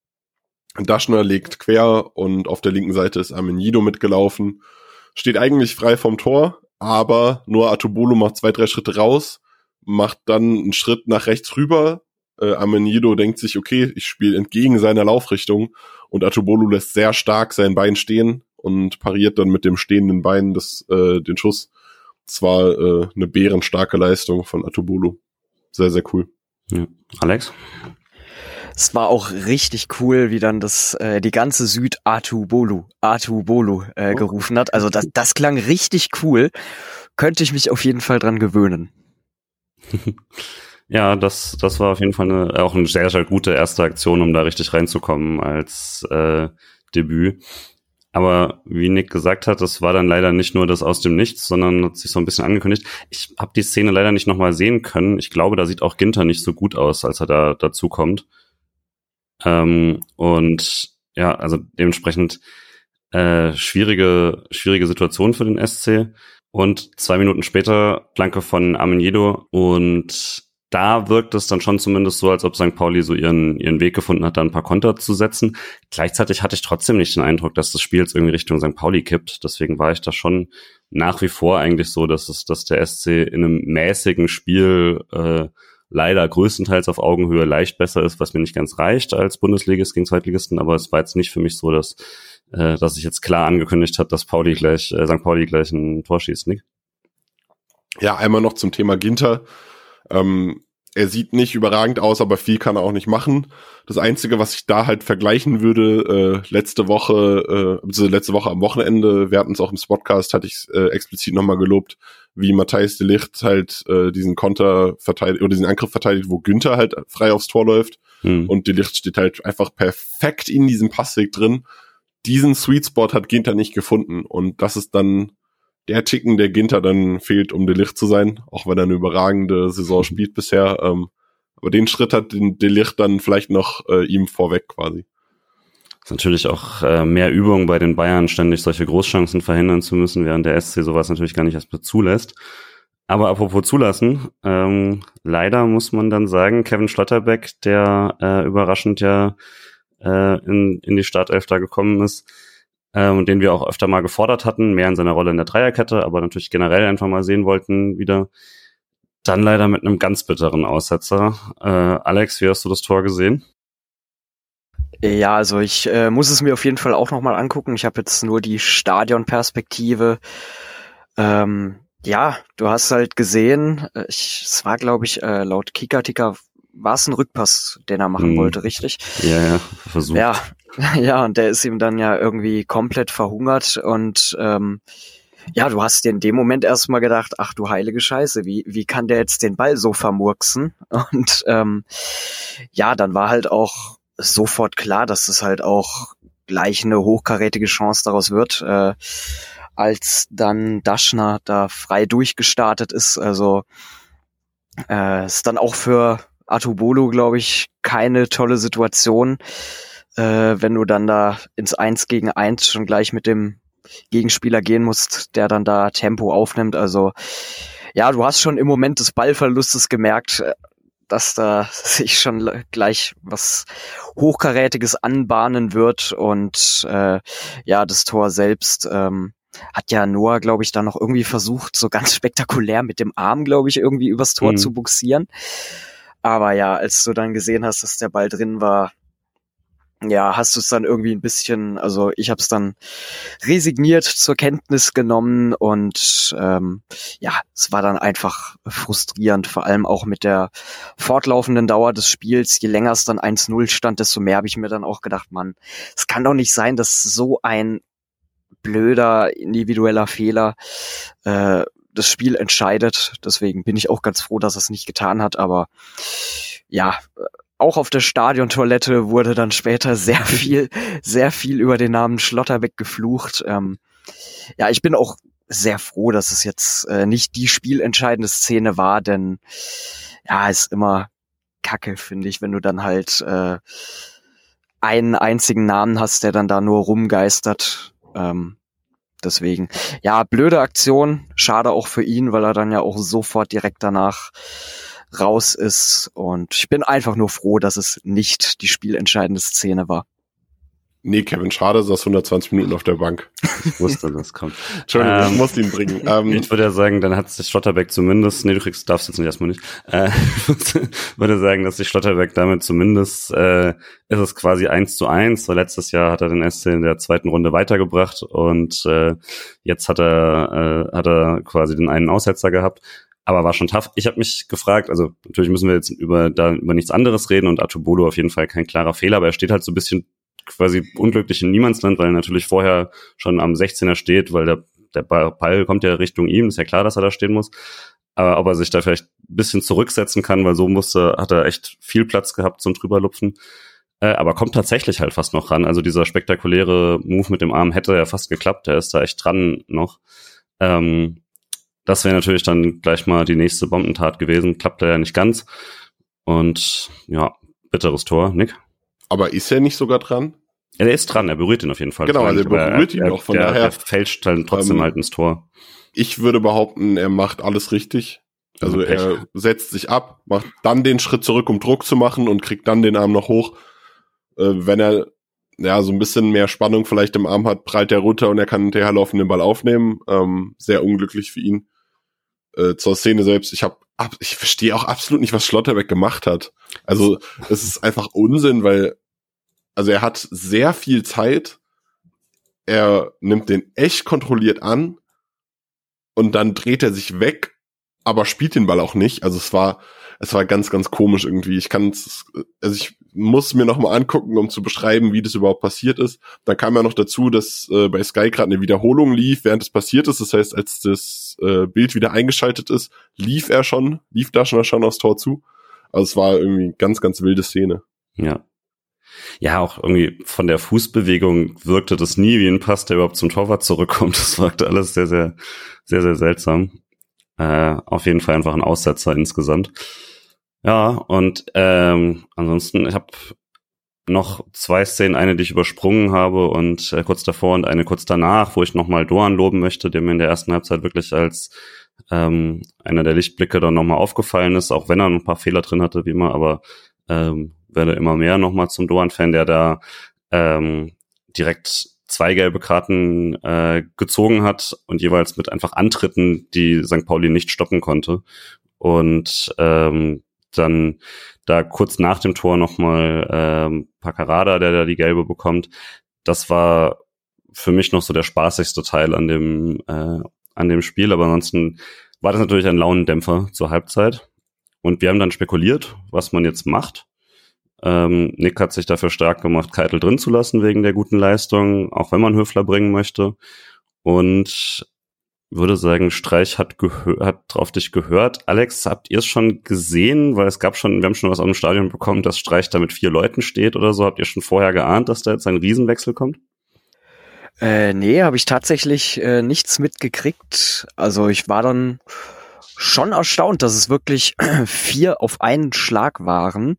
Daschner legt quer und auf der linken Seite ist Amenido mitgelaufen. Steht eigentlich frei vom Tor, aber nur Atubolo macht zwei, drei Schritte raus, macht dann einen Schritt nach rechts rüber, äh, Amenido denkt sich, okay, ich spiele entgegen seiner Laufrichtung und Atubolu lässt sehr stark sein Bein stehen und pariert dann mit dem stehenden Bein das, äh, den Schuss. Das war äh, eine bärenstarke Leistung von Atubolu. Sehr, sehr cool. Ja. Alex? Es war auch richtig cool, wie dann das äh, die ganze Süd Atubolu Atubolu äh, oh. gerufen hat. Also das, das klang richtig cool. Könnte ich mich auf jeden Fall dran gewöhnen. (laughs) Ja, das, das war auf jeden Fall eine, auch eine sehr, sehr gute erste Aktion, um da richtig reinzukommen als äh, Debüt. Aber wie Nick gesagt hat, das war dann leider nicht nur das aus dem Nichts, sondern hat sich so ein bisschen angekündigt. Ich habe die Szene leider nicht nochmal sehen können. Ich glaube, da sieht auch Ginter nicht so gut aus, als er da dazu kommt. Ähm, und ja, also dementsprechend äh, schwierige, schwierige Situation für den SC. Und zwei Minuten später Planke von Amenido und da wirkt es dann schon zumindest so, als ob St. Pauli so ihren, ihren Weg gefunden hat, da ein paar Konter zu setzen. Gleichzeitig hatte ich trotzdem nicht den Eindruck, dass das Spiel jetzt irgendwie Richtung St. Pauli kippt. Deswegen war ich da schon nach wie vor eigentlich so, dass es, dass der SC in einem mäßigen Spiel äh, leider größtenteils auf Augenhöhe leicht besser ist, was mir nicht ganz reicht als Bundesligist gegen Zweitligisten, aber es war jetzt nicht für mich so, dass, äh, dass ich jetzt klar angekündigt hat, dass Pauli gleich, äh, St. Pauli gleich ein Tor schießt, Nick? Ja, einmal noch zum Thema Ginter. Ähm, er sieht nicht überragend aus, aber viel kann er auch nicht machen. Das Einzige, was ich da halt vergleichen würde, äh, letzte Woche, äh, also letzte Woche am Wochenende, wir hatten es auch im Spotcast, hatte ich äh, explizit nochmal gelobt, wie Matthijs de Licht halt äh, diesen Konter verteidigt oder diesen Angriff verteidigt, wo Günther halt frei aufs Tor läuft. Hm. Und de Licht steht halt einfach perfekt in diesem Passweg drin. Diesen Sweet Spot hat Ginter nicht gefunden. Und das ist dann der Ticken, der Ginter dann fehlt, um Delicht zu sein, auch wenn er eine überragende Saison spielt bisher. Ähm, aber den Schritt hat den Delicht dann vielleicht noch äh, ihm vorweg quasi. Ist natürlich auch äh, mehr Übung bei den Bayern, ständig solche Großchancen verhindern zu müssen, während der SC sowas natürlich gar nicht erst zulässt. Aber apropos zulassen, ähm, leider muss man dann sagen, Kevin Schlotterbeck, der äh, überraschend ja äh, in, in die Startelf da gekommen ist, ähm, den wir auch öfter mal gefordert hatten, mehr in seiner Rolle in der Dreierkette, aber natürlich generell einfach mal sehen wollten wieder. Dann leider mit einem ganz bitteren Aussetzer. Äh, Alex, wie hast du das Tor gesehen? Ja, also ich äh, muss es mir auf jeden Fall auch nochmal angucken. Ich habe jetzt nur die Stadionperspektive. Ähm, ja, du hast halt gesehen, äh, ich, es war glaube ich äh, laut Kika-Ticker war es ein Rückpass, den er machen hm. wollte, richtig? Ja, ja, versucht. Ja, (laughs) ja, und der ist ihm dann ja irgendwie komplett verhungert und ähm, ja, du hast dir in dem Moment erstmal gedacht, ach du heilige Scheiße, wie, wie kann der jetzt den Ball so vermurksen? (laughs) Und ähm, ja, dann war halt auch sofort klar, dass es halt auch gleich eine hochkarätige Chance daraus wird, äh, als dann Daschner da frei durchgestartet ist. Also äh, ist dann auch für Atubolo, glaube ich, keine tolle Situation, äh, wenn du dann da ins Eins gegen Eins schon gleich mit dem Gegenspieler gehen musst, der dann da Tempo aufnimmt. Also ja, du hast schon im Moment des Ballverlustes gemerkt, äh, dass da (laughs) sich schon gleich was Hochkarätiges anbahnen wird und äh, ja, das Tor selbst ähm, hat ja Noah, glaube ich, da noch irgendwie versucht, so ganz (laughs) spektakulär mit dem Arm, glaube ich, irgendwie übers Tor mhm. zu buxieren. Aber ja, als du dann gesehen hast, dass der Ball drin war, ja, hast du es dann irgendwie ein bisschen, also ich habe es dann resigniert zur Kenntnis genommen und ähm, ja, es war dann einfach frustrierend, vor allem auch mit der fortlaufenden Dauer des Spiels. Je länger es dann 1-0 stand, desto mehr habe ich mir dann auch gedacht, Mann, es kann doch nicht sein, dass so ein blöder individueller Fehler äh, das Spiel entscheidet. Deswegen bin ich auch ganz froh, dass er es nicht getan hat. Aber ja, auch auf der Stadiontoilette wurde dann später sehr (laughs) viel, sehr viel über den Namen Schlotterbeck geflucht. Ähm, ja, ich bin auch sehr froh, dass es jetzt äh, nicht die spielentscheidende Szene war, denn ja, ist immer Kacke, finde ich, wenn du dann halt äh, einen einzigen Namen hast, der dann da nur rumgeistert. Ähm, Deswegen, ja, blöde Aktion. Schade auch für ihn, weil er dann ja auch sofort direkt danach raus ist. Und ich bin einfach nur froh, dass es nicht die spielentscheidende Szene war. Nee, Kevin Schade saß 120 Minuten auf der Bank. Ich wusste, das kommt. (laughs) Entschuldigung, ähm, ich muss ihn bringen. Ähm, ich würde ja sagen, dann hat sich Schlotterbeck zumindest, nee, du kriegst, darfst jetzt nicht erstmal nicht, äh, (laughs) würde sagen, dass sich Schlotterbeck damit zumindest, äh, ist es quasi eins zu eins. Letztes Jahr hat er den SC in der zweiten Runde weitergebracht und äh, jetzt hat er, äh, hat er quasi den einen Aussetzer gehabt aber war schon tough. Ich habe mich gefragt, also natürlich müssen wir jetzt über da über nichts anderes reden und Atubolo auf jeden Fall kein klarer Fehler, aber er steht halt so ein bisschen quasi unglücklich in Niemandsland, weil er natürlich vorher schon am 16er steht, weil der, der Ball kommt ja Richtung ihm, ist ja klar, dass er da stehen muss. Aber ob er sich da vielleicht ein bisschen zurücksetzen kann, weil so musste, hat er echt viel Platz gehabt zum drüberlupfen. Äh, aber kommt tatsächlich halt fast noch ran. Also dieser spektakuläre Move mit dem Arm hätte ja fast geklappt. Der ist da echt dran noch. Ähm, das wäre natürlich dann gleich mal die nächste Bombentat gewesen. Klappt er ja nicht ganz. Und ja, bitteres Tor, Nick. Aber ist er nicht sogar dran? Er ist dran, er berührt ihn auf jeden Fall. Genau, also er berührt ihn noch, von der, daher. Er fälscht dann trotzdem ähm, halt ins Tor. Ich würde behaupten, er macht alles richtig. Also er setzt sich ab, macht dann den Schritt zurück, um Druck zu machen und kriegt dann den Arm noch hoch. Äh, wenn er ja so ein bisschen mehr Spannung vielleicht im Arm hat, prallt er runter und er kann hinterherlaufen den Ball aufnehmen. Ähm, sehr unglücklich für ihn. Äh, zur Szene selbst, ich habe ich verstehe auch absolut nicht, was Schlotterbeck gemacht hat. Also es ist einfach Unsinn, weil also er hat sehr viel Zeit. Er nimmt den echt kontrolliert an und dann dreht er sich weg aber spielt den Ball auch nicht. Also es war, es war ganz, ganz komisch irgendwie. Ich kann also ich muss mir noch mal angucken, um zu beschreiben, wie das überhaupt passiert ist. Dann kam ja noch dazu, dass äh, bei Sky gerade eine Wiederholung lief, während es passiert ist. Das heißt, als das äh, Bild wieder eingeschaltet ist, lief er schon, lief da schon, schon aufs Tor zu. Also es war irgendwie ganz, ganz wilde Szene. Ja. Ja, auch irgendwie von der Fußbewegung wirkte das nie wie ein Pass, der überhaupt zum Torwart zurückkommt. Das wirkte alles sehr, sehr, sehr, sehr seltsam. Äh, auf jeden Fall einfach ein Aussetzer insgesamt. Ja, und ähm, ansonsten, ich habe noch zwei Szenen, eine, die ich übersprungen habe und äh, kurz davor und eine kurz danach, wo ich nochmal Doan loben möchte, der mir in der ersten Halbzeit wirklich als ähm, einer der Lichtblicke dann nochmal aufgefallen ist, auch wenn er ein paar Fehler drin hatte, wie immer, aber ähm, werde immer mehr nochmal zum Doan-Fan, der da ähm, direkt zwei gelbe Karten äh, gezogen hat und jeweils mit einfach Antritten, die St. Pauli nicht stoppen konnte. Und ähm, dann da kurz nach dem Tor nochmal ähm, Paccarada, der da die gelbe bekommt. Das war für mich noch so der spaßigste Teil an dem, äh, an dem Spiel. Aber ansonsten war das natürlich ein Launendämpfer zur Halbzeit. Und wir haben dann spekuliert, was man jetzt macht. Ähm, Nick hat sich dafür stark gemacht, Keitel drin zu lassen wegen der guten Leistung, auch wenn man Höfler bringen möchte. Und würde sagen, Streich hat, hat drauf dich gehört. Alex, habt ihr es schon gesehen? Weil es gab schon, wir haben schon was aus dem Stadion bekommen, dass Streich da mit vier Leuten steht oder so. Habt ihr schon vorher geahnt, dass da jetzt ein Riesenwechsel kommt? Äh, nee, habe ich tatsächlich äh, nichts mitgekriegt. Also ich war dann schon erstaunt, dass es wirklich (clears throat) vier auf einen Schlag waren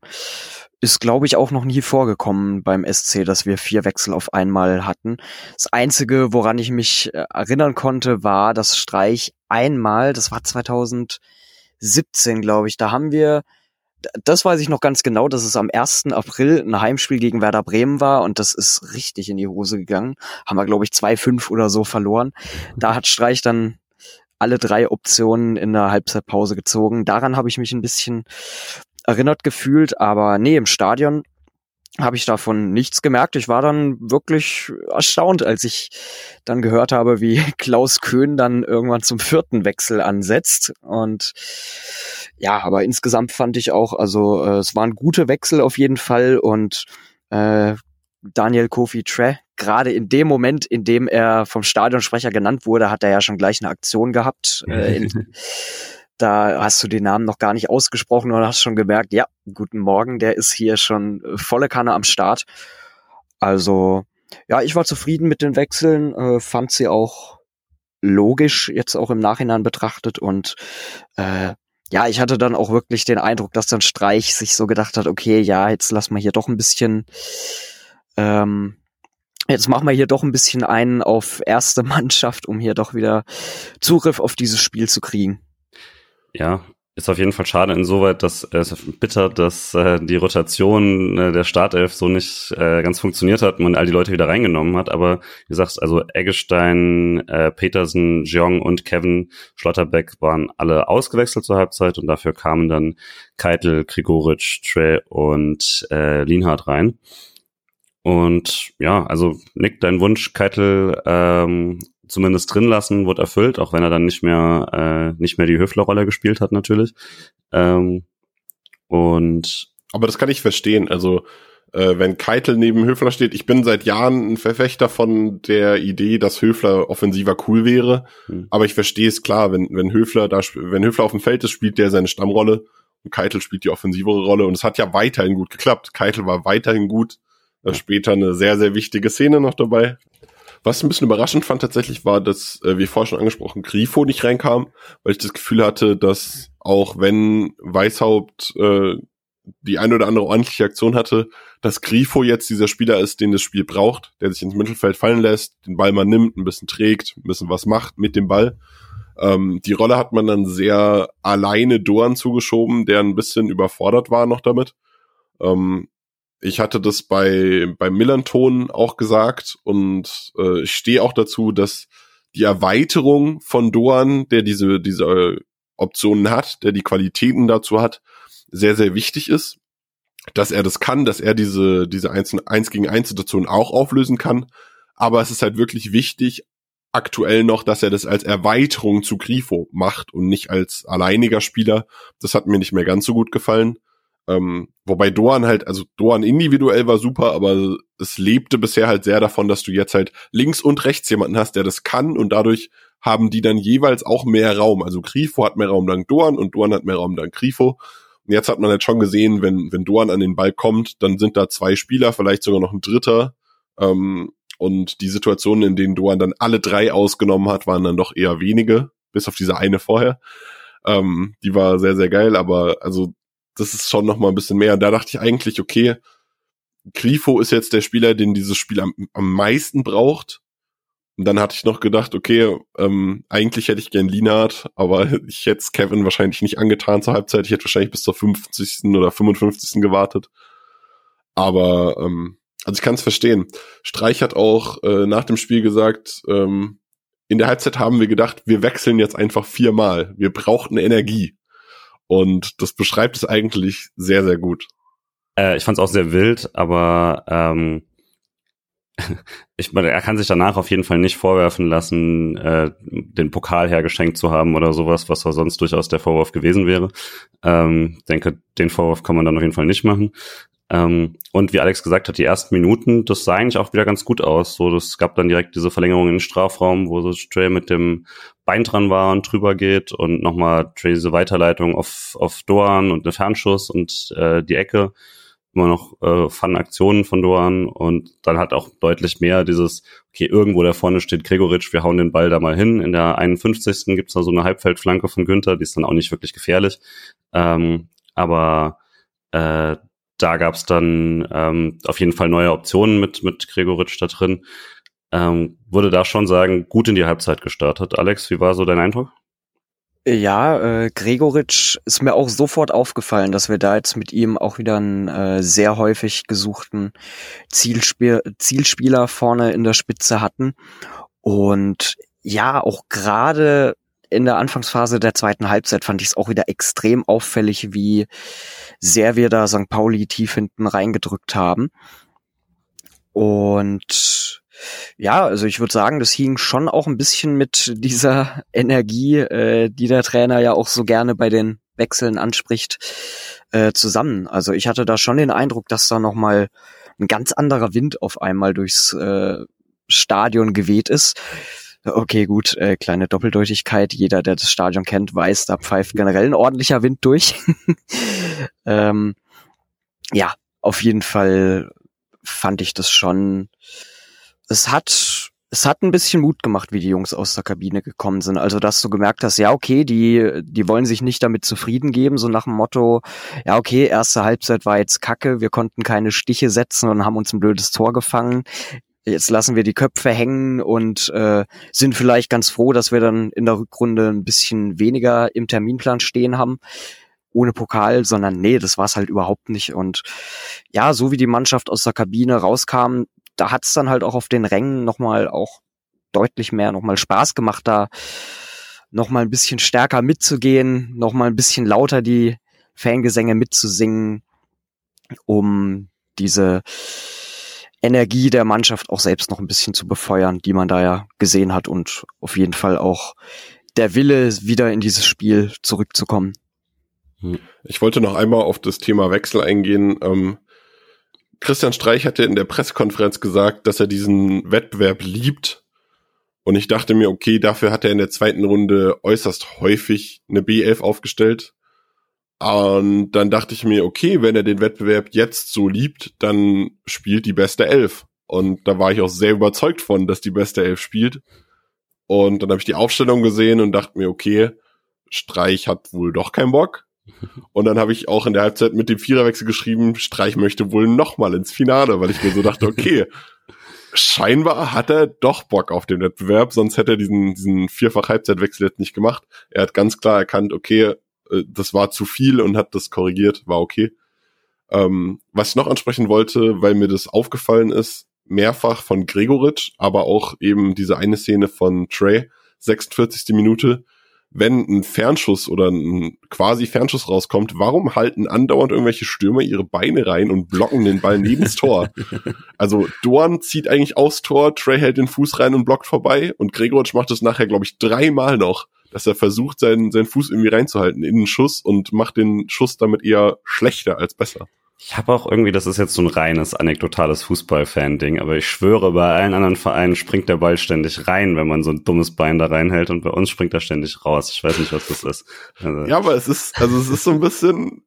ist, glaube ich, auch noch nie vorgekommen beim SC, dass wir vier Wechsel auf einmal hatten. Das Einzige, woran ich mich äh, erinnern konnte, war das Streich einmal, das war 2017, glaube ich, da haben wir, das weiß ich noch ganz genau, dass es am 1. April ein Heimspiel gegen Werder Bremen war und das ist richtig in die Hose gegangen. Haben wir, glaube ich, 2-5 oder so verloren. Da hat Streich dann alle drei Optionen in der Halbzeitpause gezogen. Daran habe ich mich ein bisschen erinnert gefühlt, aber nee, im Stadion habe ich davon nichts gemerkt. Ich war dann wirklich erstaunt, als ich dann gehört habe, wie (laughs) Klaus Köhn dann irgendwann zum vierten Wechsel ansetzt. Und ja, aber insgesamt fand ich auch, also äh, es waren gute Wechsel auf jeden Fall und äh, Daniel Kofi Tre, gerade in dem Moment, in dem er vom Stadionsprecher genannt wurde, hat er ja schon gleich eine Aktion gehabt. (laughs) Äh, in, da hast du den Namen noch gar nicht ausgesprochen und hast schon gemerkt, ja, guten Morgen, der ist hier schon äh, volle Kanne am Start. Also, ja, ich war zufrieden mit den Wechseln, äh, fand sie auch logisch jetzt auch im Nachhinein betrachtet und äh, ja, ich hatte dann auch wirklich den Eindruck, dass dann Streich sich so gedacht hat, okay, ja, jetzt lass mal hier doch ein bisschen, ähm, jetzt machen wir hier doch ein bisschen einen auf erste (laughs) Mannschaft, um hier doch wieder Zugriff auf dieses Spiel zu kriegen. Ja, ist auf jeden Fall schade insoweit, dass äh, es ist bitter, dass äh, die Rotation äh, der Startelf so nicht äh, ganz funktioniert hat, man all die Leute wieder reingenommen hat. Aber wie gesagt, also Eggestein, äh, Petersen, Jeong und Kevin Schlotterbeck waren alle ausgewechselt zur Halbzeit und dafür kamen dann Keitel, Grigoric, Trey und äh, Lienhardt rein. Und ja, also Nick, dein Wunsch, Keitel ähm, zumindest drin lassen, wurde erfüllt, auch wenn er dann nicht mehr, äh, nicht mehr die Höfler-Rolle gespielt hat, natürlich. Ähm, und aber das kann ich verstehen. Also äh, wenn Keitel neben Höfler steht, ich bin seit Jahren ein Verfechter von der Idee, dass Höfler offensiver cool wäre. Hm. Aber ich verstehe es klar, wenn, wenn Höfler da, wenn Höfler auf dem Feld ist, spielt der seine Stammrolle und Keitel spielt die offensivere Rolle. Und es hat ja weiterhin gut geklappt. Keitel war weiterhin gut. Ja. Später eine sehr, sehr wichtige Szene noch dabei. Was ein bisschen überraschend fand tatsächlich war, dass, äh, wie vorher schon angesprochen, Grifo nicht reinkam, weil ich das Gefühl hatte, dass auch wenn Weißhaupt äh, die eine oder andere ordentliche Aktion hatte, dass Grifo jetzt dieser Spieler ist, den das Spiel braucht, der sich ins Mittelfeld fallen lässt, den Ball mal nimmt, ein bisschen trägt, ein bisschen was macht mit dem Ball. Ähm, die Rolle hat man dann sehr alleine Doan zugeschoben, der ein bisschen überfordert war noch damit. Ähm, ich hatte das bei, bei Millanton auch gesagt und äh, ich stehe auch dazu, dass die Erweiterung von Doan, der diese, diese Optionen hat, der die Qualitäten dazu hat, sehr, sehr wichtig ist. Dass er das kann, dass er diese, diese 1, 1 gegen 1 Situation auch auflösen kann. Aber es ist halt wirklich wichtig, aktuell noch, dass er das als Erweiterung zu Grifo macht und nicht als alleiniger Spieler. Das hat mir nicht mehr ganz so gut gefallen. Ähm, wobei Doan halt, also Doan individuell war super, aber es lebte bisher halt sehr davon, dass du jetzt halt links und rechts jemanden hast, der das kann und dadurch haben die dann jeweils auch mehr Raum. Also Grifo hat mehr Raum dank Doan und Doan hat mehr Raum dank Grifo. Und jetzt hat man halt schon gesehen, wenn, wenn Doan an den Ball kommt, dann sind da zwei Spieler, vielleicht sogar noch ein dritter. Ähm, und die Situationen, in denen Doan dann alle drei ausgenommen hat, waren dann doch eher wenige, bis auf diese eine vorher. Ähm, die war sehr, sehr geil, aber also das ist schon noch mal ein bisschen mehr. Da dachte ich eigentlich, okay, Grifo ist jetzt der Spieler, den dieses Spiel am, am meisten braucht. Und dann hatte ich noch gedacht, okay, ähm, eigentlich hätte ich gern Linard, aber (laughs) ich hätte Kevin wahrscheinlich nicht angetan zur Halbzeit. Ich hätte wahrscheinlich bis zur 50. oder 55. gewartet. Aber ähm, also ich kann es verstehen. Streich hat auch äh, nach dem Spiel gesagt, ähm, in der Halbzeit haben wir gedacht, wir wechseln jetzt einfach viermal. Wir brauchten Energie. Und das beschreibt es eigentlich sehr, sehr gut. Äh, ich fand es auch sehr wild, aber ähm, (laughs) ich meine, er kann sich danach auf jeden Fall nicht vorwerfen lassen, äh, den Pokal hergeschenkt zu haben oder sowas, was sonst durchaus der Vorwurf gewesen wäre. Ähm, denke, den Vorwurf kann man dann auf jeden Fall nicht machen. Ähm, und wie Alex gesagt hat, die ersten Minuten, das sah eigentlich auch wieder ganz gut aus. So, das gab dann direkt diese Verlängerung in den Strafraum, wo so Trey mit dem Bein dran war und drüber geht und nochmal Trey diese Weiterleitung auf, auf Doan und eine Fernschuss und äh, die Ecke. Immer noch äh, Fun-Aktionen von Doan und dann hat auch deutlich mehr dieses, okay, irgendwo da vorne steht Gregoritsch, wir hauen den Ball da mal hin. In der 51. gibt's da so eine Halbfeldflanke von Günther, die ist dann auch nicht wirklich gefährlich. Ähm, aber äh, da gab es dann ähm, auf jeden Fall neue Optionen mit, mit Gregoritsch da drin. Ähm, würde da schon sagen, gut in die Halbzeit gestartet. Alex, wie war so dein Eindruck? Ja, äh, Gregoritsch ist mir auch sofort aufgefallen, dass wir da jetzt mit ihm auch wieder einen äh, sehr häufig gesuchten Zielspiel Zielspieler vorne in der Spitze hatten. Und ja, auch gerade in der Anfangsphase der zweiten Halbzeit fand ich es auch wieder extrem auffällig, wie sehr wir da St. Pauli tief hinten reingedrückt haben. Und ja, also ich würde sagen, das hing schon auch ein bisschen mit dieser (laughs) Energie, äh, die der Trainer ja auch so gerne bei den Wechseln anspricht, äh, zusammen. Also ich hatte da schon den Eindruck, dass da nochmal ein ganz anderer Wind auf einmal durchs äh, Stadion geweht ist. Okay, gut, äh, kleine Doppeldeutigkeit. Jeder, der das Stadion kennt, weiß, da pfeift generell ein ordentlicher Wind durch. (laughs) ähm, ja, auf jeden Fall fand ich das schon. Es hat, es hat ein bisschen Mut gemacht, wie die Jungs aus der Kabine gekommen sind. Also, dass du gemerkt hast, ja, okay, die, die wollen sich nicht damit zufrieden geben, so nach dem Motto, ja, okay, erste Halbzeit war jetzt kacke, wir konnten keine Stiche setzen und haben uns ein blödes Tor gefangen jetzt lassen wir die Köpfe hängen und äh, sind vielleicht ganz froh, dass wir dann in der Rückrunde ein bisschen weniger im Terminplan stehen haben ohne Pokal, sondern nee, das war es halt überhaupt nicht. Und ja, so wie die Mannschaft aus der Kabine rauskam, da hat's dann halt auch auf den Rängen nochmal auch deutlich mehr nochmal Spaß gemacht, da nochmal ein bisschen stärker mitzugehen, nochmal ein bisschen lauter die Fangesänge mitzusingen, um diese Energie der Mannschaft auch selbst noch ein bisschen zu befeuern, die man da ja gesehen hat und auf jeden Fall auch der Wille, wieder in dieses Spiel zurückzukommen. Hm. Ich wollte noch einmal auf das Thema Wechsel eingehen. Ähm, Christian Streich hatte in der Pressekonferenz gesagt, dass er diesen Wettbewerb liebt. Und ich dachte mir, okay, dafür hat er in der zweiten Runde äußerst häufig eine B11 aufgestellt. Und dann dachte ich mir, okay, wenn er den Wettbewerb jetzt so liebt, dann spielt die beste Elf. Und da war ich auch sehr überzeugt von, dass die beste Elf spielt. Und dann habe ich die Aufstellung gesehen und dachte mir, okay, Streich hat wohl doch keinen Bock. (laughs) Und dann habe ich auch in der Halbzeit mit dem Viererwechsel geschrieben, Streich möchte wohl noch mal ins Finale, weil ich mir so dachte, okay, (laughs) scheinbar hat er doch Bock auf den Wettbewerb, sonst hätte er diesen, diesen vierfach Halbzeitwechsel jetzt nicht gemacht. Er hat ganz klar erkannt, okay, äh, das war zu viel und hat das korrigiert, war okay. Ähm, was ich noch ansprechen wollte, weil mir das aufgefallen ist, mehrfach von Gregoritsch, aber auch eben diese eine Szene von Trey, 46. Minute, wenn ein Fernschuss oder ein quasi Fernschuss rauskommt, warum halten andauernd irgendwelche Stürmer ihre Beine rein und blocken den Ball neben das Tor? (laughs) Also Dorn zieht eigentlich aufs Tor, Trey hält den Fuß rein und blockt vorbei und Gregoritsch macht es nachher, glaube ich, dreimal noch, dass er versucht, seinen, seinen Fuß irgendwie reinzuhalten in den Schuss und macht den Schuss damit eher schlechter als besser. Ich habe auch irgendwie, das ist jetzt so ein reines anekdotales Fußballfan-Ding, aber ich schwöre, bei allen anderen Vereinen springt der Ball ständig rein, wenn man so ein dummes Bein da reinhält und bei uns springt er ständig raus. Ich weiß nicht, was das ist. Also ja, aber es ist, also es ist so ein bisschen,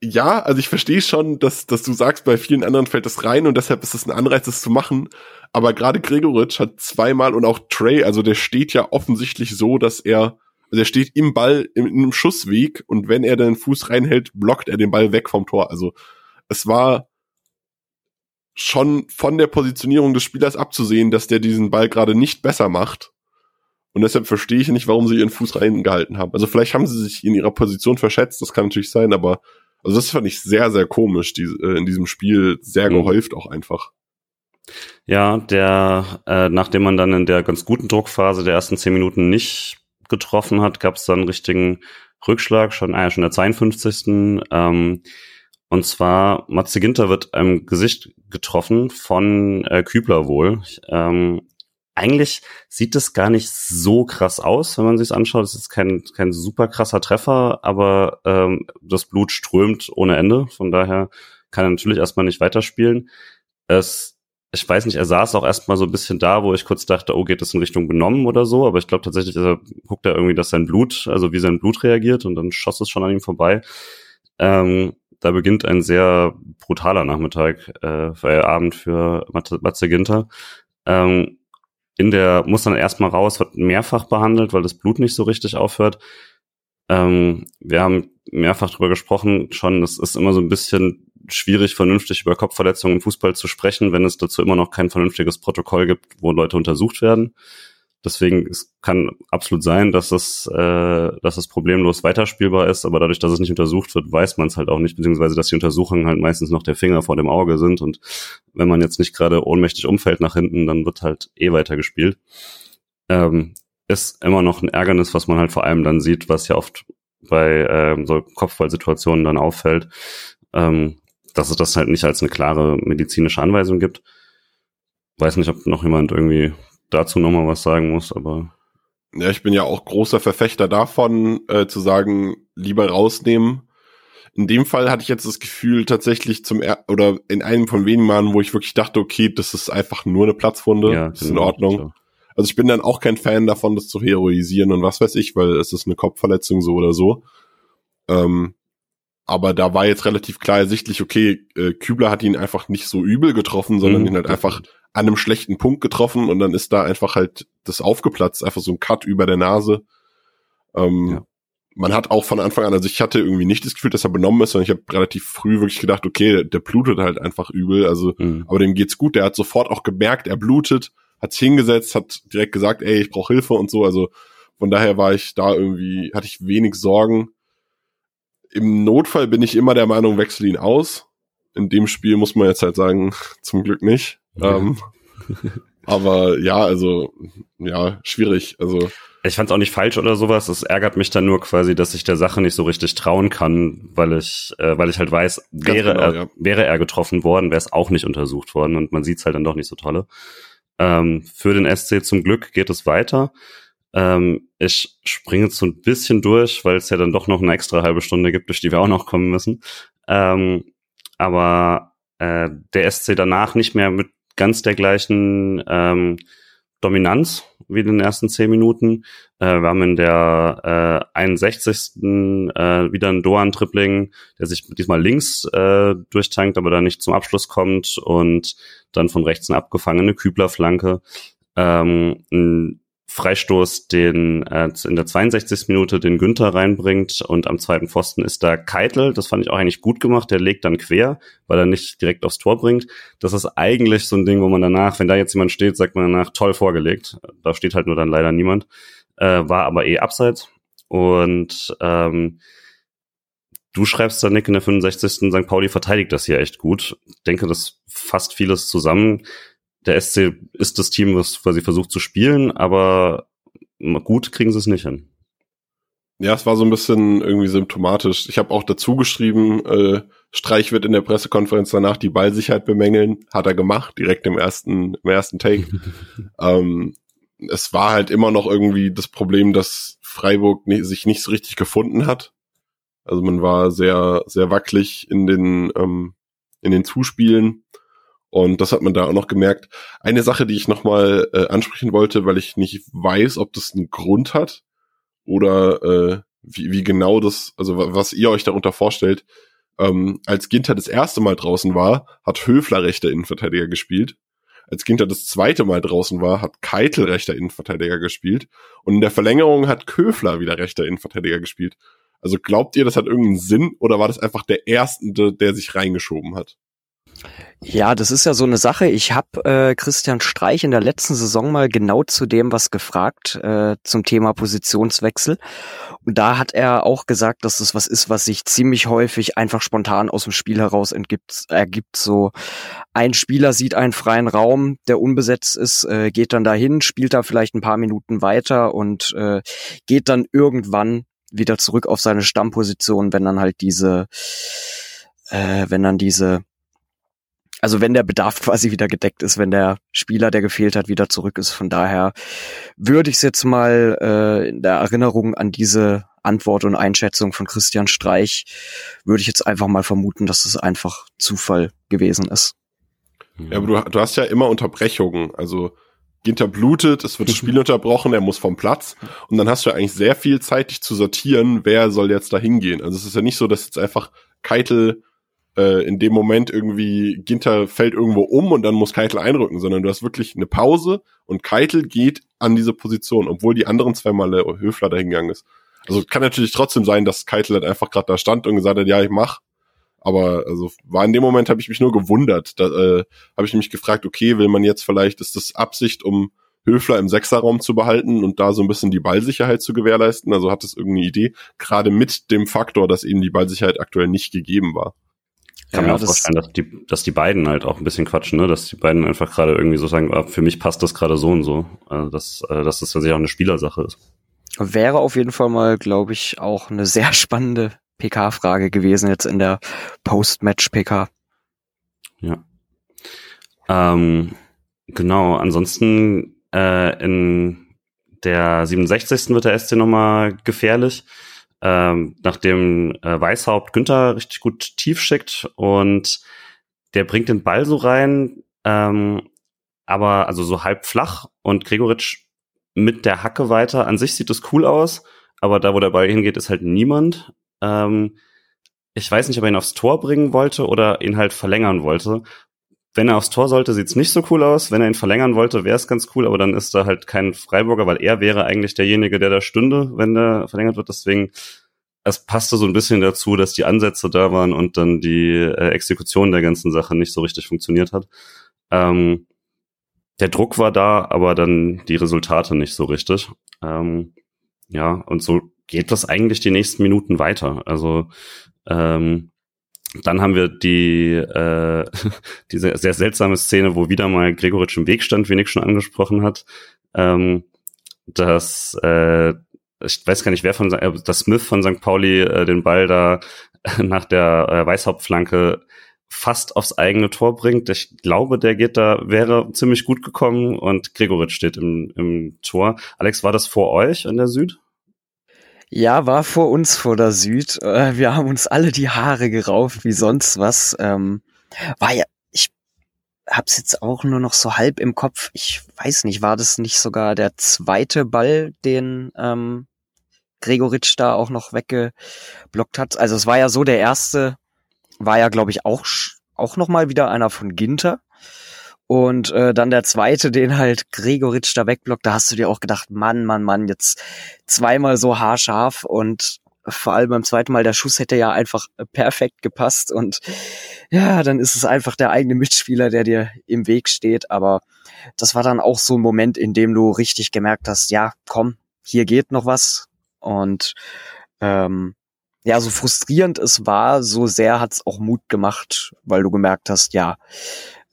ja, also ich verstehe schon, dass, dass du sagst, bei vielen anderen fällt das rein und deshalb ist es ein Anreiz, das zu machen. Aber gerade Gregoritsch hat zweimal und auch Trey, also der steht ja offensichtlich so, dass er also er steht im Ball, im, im Schussweg und wenn er den Fuß reinhält, blockt er den Ball weg vom Tor. Also es war schon von der Positionierung des Spielers abzusehen, dass der diesen Ball gerade nicht besser macht. Und deshalb verstehe ich nicht, warum sie ihren Fuß reingehalten haben. Also vielleicht haben sie sich in ihrer Position verschätzt, das kann natürlich sein, aber also das fand ich sehr, sehr komisch, die, äh, in diesem Spiel sehr mhm. gehäuft auch einfach. Ja, der, äh, nachdem man dann in der ganz guten Druckphase der ersten zehn Minuten nicht getroffen hat, gab es dann einen richtigen Rückschlag, schon, ja, schon der 52. Ähm, und zwar, Matze Ginter wird im Gesicht getroffen von äh, Kübler wohl. Ähm, eigentlich sieht es gar nicht so krass aus, wenn man sich anschaut. Es ist kein, kein super krasser Treffer, aber ähm, das Blut strömt ohne Ende. Von daher kann er natürlich erstmal nicht weiterspielen. Es ich weiß nicht, er saß auch erstmal so ein bisschen da, wo ich kurz dachte, oh, geht das in Richtung benommen oder so, aber ich glaube tatsächlich, also, guckt er irgendwie, dass sein Blut, also wie sein Blut reagiert und dann schoss es schon an ihm vorbei. Ähm, da beginnt ein sehr brutaler Nachmittag, äh, Abend für Matze Ginter. Ähm, in der muss dann erstmal raus, wird mehrfach behandelt, weil das Blut nicht so richtig aufhört. Ähm, wir haben mehrfach drüber gesprochen, schon, es ist immer so ein bisschen schwierig, vernünftig über Kopfverletzungen im Fußball zu sprechen, wenn es dazu immer noch kein vernünftiges Protokoll gibt, wo Leute untersucht werden. Deswegen es kann absolut sein, dass es, äh, dass es problemlos weiterspielbar ist, aber dadurch, dass es nicht untersucht wird, weiß man es halt auch nicht, beziehungsweise dass die Untersuchungen halt meistens noch der Finger vor dem Auge sind und wenn man jetzt nicht gerade ohnmächtig umfällt nach hinten, dann wird halt eh weitergespielt. Ähm, ist immer noch ein Ärgernis, was man halt vor allem dann sieht, was ja oft bei ähm, so Kopfballsituationen dann auffällt. Ähm, dass es das halt nicht als eine klare medizinische Anweisung gibt. Weiß nicht, ob noch jemand irgendwie dazu nochmal was sagen muss, aber. Ja, ich bin ja auch großer Verfechter davon, äh, zu sagen, lieber rausnehmen. In dem Fall hatte ich jetzt das Gefühl tatsächlich zum er oder in einem von wenigen Malen, wo ich wirklich dachte, okay, das ist einfach nur eine Platzwunde, ja, das ist in genau, Ordnung. Klar. Also ich bin dann auch kein Fan davon, das zu heroisieren und was weiß ich, weil es ist eine Kopfverletzung so oder so. Ähm, aber da war jetzt relativ klar ersichtlich, okay, äh, Kübler hat ihn einfach nicht so übel getroffen, sondern mhm. ihn halt einfach an einem schlechten Punkt getroffen und dann ist da einfach halt das aufgeplatzt, einfach so ein Cut über der Nase. Ähm, ja. Man hat auch von Anfang an, also ich hatte irgendwie nicht das Gefühl, dass er benommen ist, sondern ich habe relativ früh wirklich gedacht, okay, der, der blutet halt einfach übel, also, mhm. aber dem geht's gut, der hat sofort auch gemerkt, er blutet, hat sich hingesetzt, hat direkt gesagt, ey, ich brauche Hilfe und so, also von daher war ich da irgendwie, hatte ich wenig Sorgen im Notfall bin ich immer der Meinung, wechsel ihn aus. In dem Spiel muss man jetzt halt sagen, (laughs) zum Glück nicht. Ja. Ähm, (laughs) aber ja, also ja, schwierig. Also ich fand es auch nicht falsch oder sowas. Es ärgert mich dann nur quasi, dass ich der Sache nicht so richtig trauen kann, weil ich, äh, weil ich halt weiß, wäre genau, er, ja. wäre er getroffen worden, wäre es auch nicht untersucht worden und man sieht es halt dann doch nicht so tolle. Ähm, für den SC zum Glück geht es weiter. Ähm, ich springe jetzt so ein bisschen durch, weil es ja dann doch noch eine extra halbe Stunde gibt, durch die wir auch noch kommen müssen. Ähm, aber äh, der SC danach nicht mehr mit ganz der gleichen ähm, Dominanz wie in den ersten zehn Minuten. Äh, wir haben in der äh, 61. Äh, wieder einen Doan-Tripling, der sich diesmal links äh, durchtankt, aber dann nicht zum Abschluss kommt und dann von rechts eine abgefangene Kübler-Flanke. Ähm, Freistoß den äh, in der 62. Minute den Günther reinbringt und am zweiten Pfosten ist da Keitel. Das fand ich auch eigentlich gut gemacht. Der legt dann quer, weil er nicht direkt aufs Tor bringt. Das ist eigentlich so ein Ding, wo man danach, wenn da jetzt jemand steht, sagt man danach toll vorgelegt. Da steht halt nur dann leider niemand. Äh, war aber eh abseits. Und ähm, du schreibst da, Nick, in der 65. St. Pauli verteidigt das hier echt gut. Ich denke, das fasst vieles zusammen der SC ist das Team, was quasi versucht zu spielen, aber gut kriegen sie es nicht hin. Ja, es war so ein bisschen irgendwie symptomatisch. Ich habe auch dazu geschrieben, äh, Streich wird in der Pressekonferenz danach die Ballsicherheit bemängeln. Hat er gemacht, direkt im ersten, im ersten Take. (laughs) ähm, es war halt immer noch irgendwie das Problem, dass Freiburg nicht, sich nicht so richtig gefunden hat. Also man war sehr, sehr wackelig in den, ähm, in den Zuspielen. Und das hat man da auch noch gemerkt. Eine Sache, die ich nochmal äh, ansprechen wollte, weil ich nicht weiß, ob das einen Grund hat oder äh, wie, wie genau das, also was ihr euch darunter vorstellt. Ähm, als Ginter das erste Mal draußen war, hat Höfler rechter Innenverteidiger gespielt. Als Ginter das zweite Mal draußen war, hat Keitel rechter Innenverteidiger gespielt. Und in der Verlängerung hat Köfler wieder rechter Innenverteidiger gespielt. Also glaubt ihr, das hat irgendeinen Sinn oder war das einfach der Erste, der sich reingeschoben hat? Ja, das ist ja so eine Sache. Ich habe äh, Christian Streich in der letzten Saison mal genau zu dem was gefragt äh, zum Thema Positionswechsel. Und da hat er auch gesagt, dass das was ist, was sich ziemlich häufig einfach spontan aus dem Spiel heraus entgibt, ergibt. So ein Spieler sieht einen freien Raum, der unbesetzt ist, äh, geht dann dahin, spielt da vielleicht ein paar Minuten weiter und äh, geht dann irgendwann wieder zurück auf seine Stammposition, wenn dann halt diese, äh, wenn dann diese also wenn der Bedarf (laughs) quasi wieder gedeckt ist, wenn der Spieler, der gefehlt hat, wieder zurück ist. Von daher würde ich es jetzt mal äh, in der Erinnerung an diese Antwort und Einschätzung von Christian Streich, würde ich jetzt einfach mal vermuten, dass es einfach Zufall gewesen ist. Ja, aber du, du hast ja immer Unterbrechungen. Also Ginter blutet, es wird das Spiel (laughs) unterbrochen, er muss vom Platz. Und dann hast du eigentlich sehr viel Zeit, dich zu sortieren, wer soll jetzt da hingehen. Also es ist ja nicht so, dass jetzt einfach Keitel äh, in dem Moment irgendwie Ginter fällt irgendwo um und dann muss Keitel einrücken, sondern du hast wirklich eine Pause und Keitel geht an diese Position, obwohl die anderen zwei Male Höfler da hingegangen ist. Also kann natürlich trotzdem sein, dass Keitel halt einfach gerade da stand und gesagt hat, ja, ich mach. Aber also war in dem Moment habe ich mich nur gewundert. Da äh, habe ich mich gefragt, okay, will man jetzt vielleicht, ist das Absicht, um Höfler im Sechserraum zu behalten und da so ein bisschen die Ballsicherheit zu gewährleisten? Also hat es irgendeine Idee, gerade mit dem Faktor, dass eben die Ballsicherheit aktuell nicht gegeben war kann ja, mir auch vorstellen, dass die, dass die beiden halt auch ein bisschen quatschen, ne? dass die beiden einfach gerade irgendwie so sagen, ah, für mich passt das gerade so und so, also dass, äh, dass das tatsächlich auch eine Spielersache ist. Wäre auf jeden Fall mal, glaube ich, auch eine sehr spannende PK-Frage gewesen jetzt in der Post-Match-PK. Ja. Ähm, genau, ansonsten äh, in der 67. wird der SC nochmal gefährlich ähm, nachdem äh, Weißhaupt Günther richtig gut tief schickt und der bringt den Ball so rein, ähm, aber also so halb flach und Gregoritsch mit der Hacke weiter. An sich sieht das cool aus, aber da, wo der Ball hingeht, ist halt niemand. Ähm, ich weiß nicht, ob er ihn aufs Tor bringen wollte oder ihn halt verlängern wollte, wenn er aufs Tor sollte, sieht's nicht so cool aus. Wenn er ihn verlängern wollte, wäre es ganz cool, aber dann ist da halt kein Freiburger, weil er wäre eigentlich derjenige, der da stünde, wenn der verlängert wird. Deswegen, es passte so ein bisschen dazu, dass die Ansätze da waren und dann die äh, Exekution der ganzen Sache nicht so richtig funktioniert hat. Ähm, der Druck war da, aber dann die Resultate nicht so richtig. Ähm, ja, und so geht das eigentlich die nächsten Minuten weiter. Also ähm, dann haben wir die äh, (laughs) diese sehr seltsame Szene, wo wieder mal Gregoritsch im Weg stand, wie Nick schon angesprochen hat. Ähm, dass äh, ich weiß gar nicht, wer von äh, dass Smith von St. Pauli äh, den Ball da (laughs) nach der äh, Weißhauptflanke fast aufs eigene Tor bringt. Ich glaube, der geht da, wäre ziemlich gut gekommen und Gregoritsch steht im, im Tor. Alex, war das vor euch in der Süd? Ja, war vor uns vor der Süd. Äh, wir haben uns alle die Haare gerauft wie sonst was. Ähm, war ja, ich hab's jetzt auch nur noch so halb im Kopf. Ich weiß nicht, war das nicht sogar der zweite Ball, den ähm, Gregoritsch da auch noch weggeblockt hat? Also es war ja so, der erste war ja, glaube ich, auch auch noch mal wieder einer von Ginter. Und äh, dann der zweite, den halt Gregoritsch da wegblockt, da hast du dir auch gedacht, Mann, Mann, Mann, jetzt zweimal so haarscharf und vor allem beim zweiten Mal, der Schuss hätte ja einfach perfekt gepasst und ja, dann ist es einfach der eigene Mitspieler, der dir im Weg steht. Aber das war dann auch so ein Moment, in dem du richtig gemerkt hast, ja, komm, hier geht noch was. Und ähm, ja, so frustrierend es war, so sehr hat es auch Mut gemacht, weil du gemerkt hast, ja,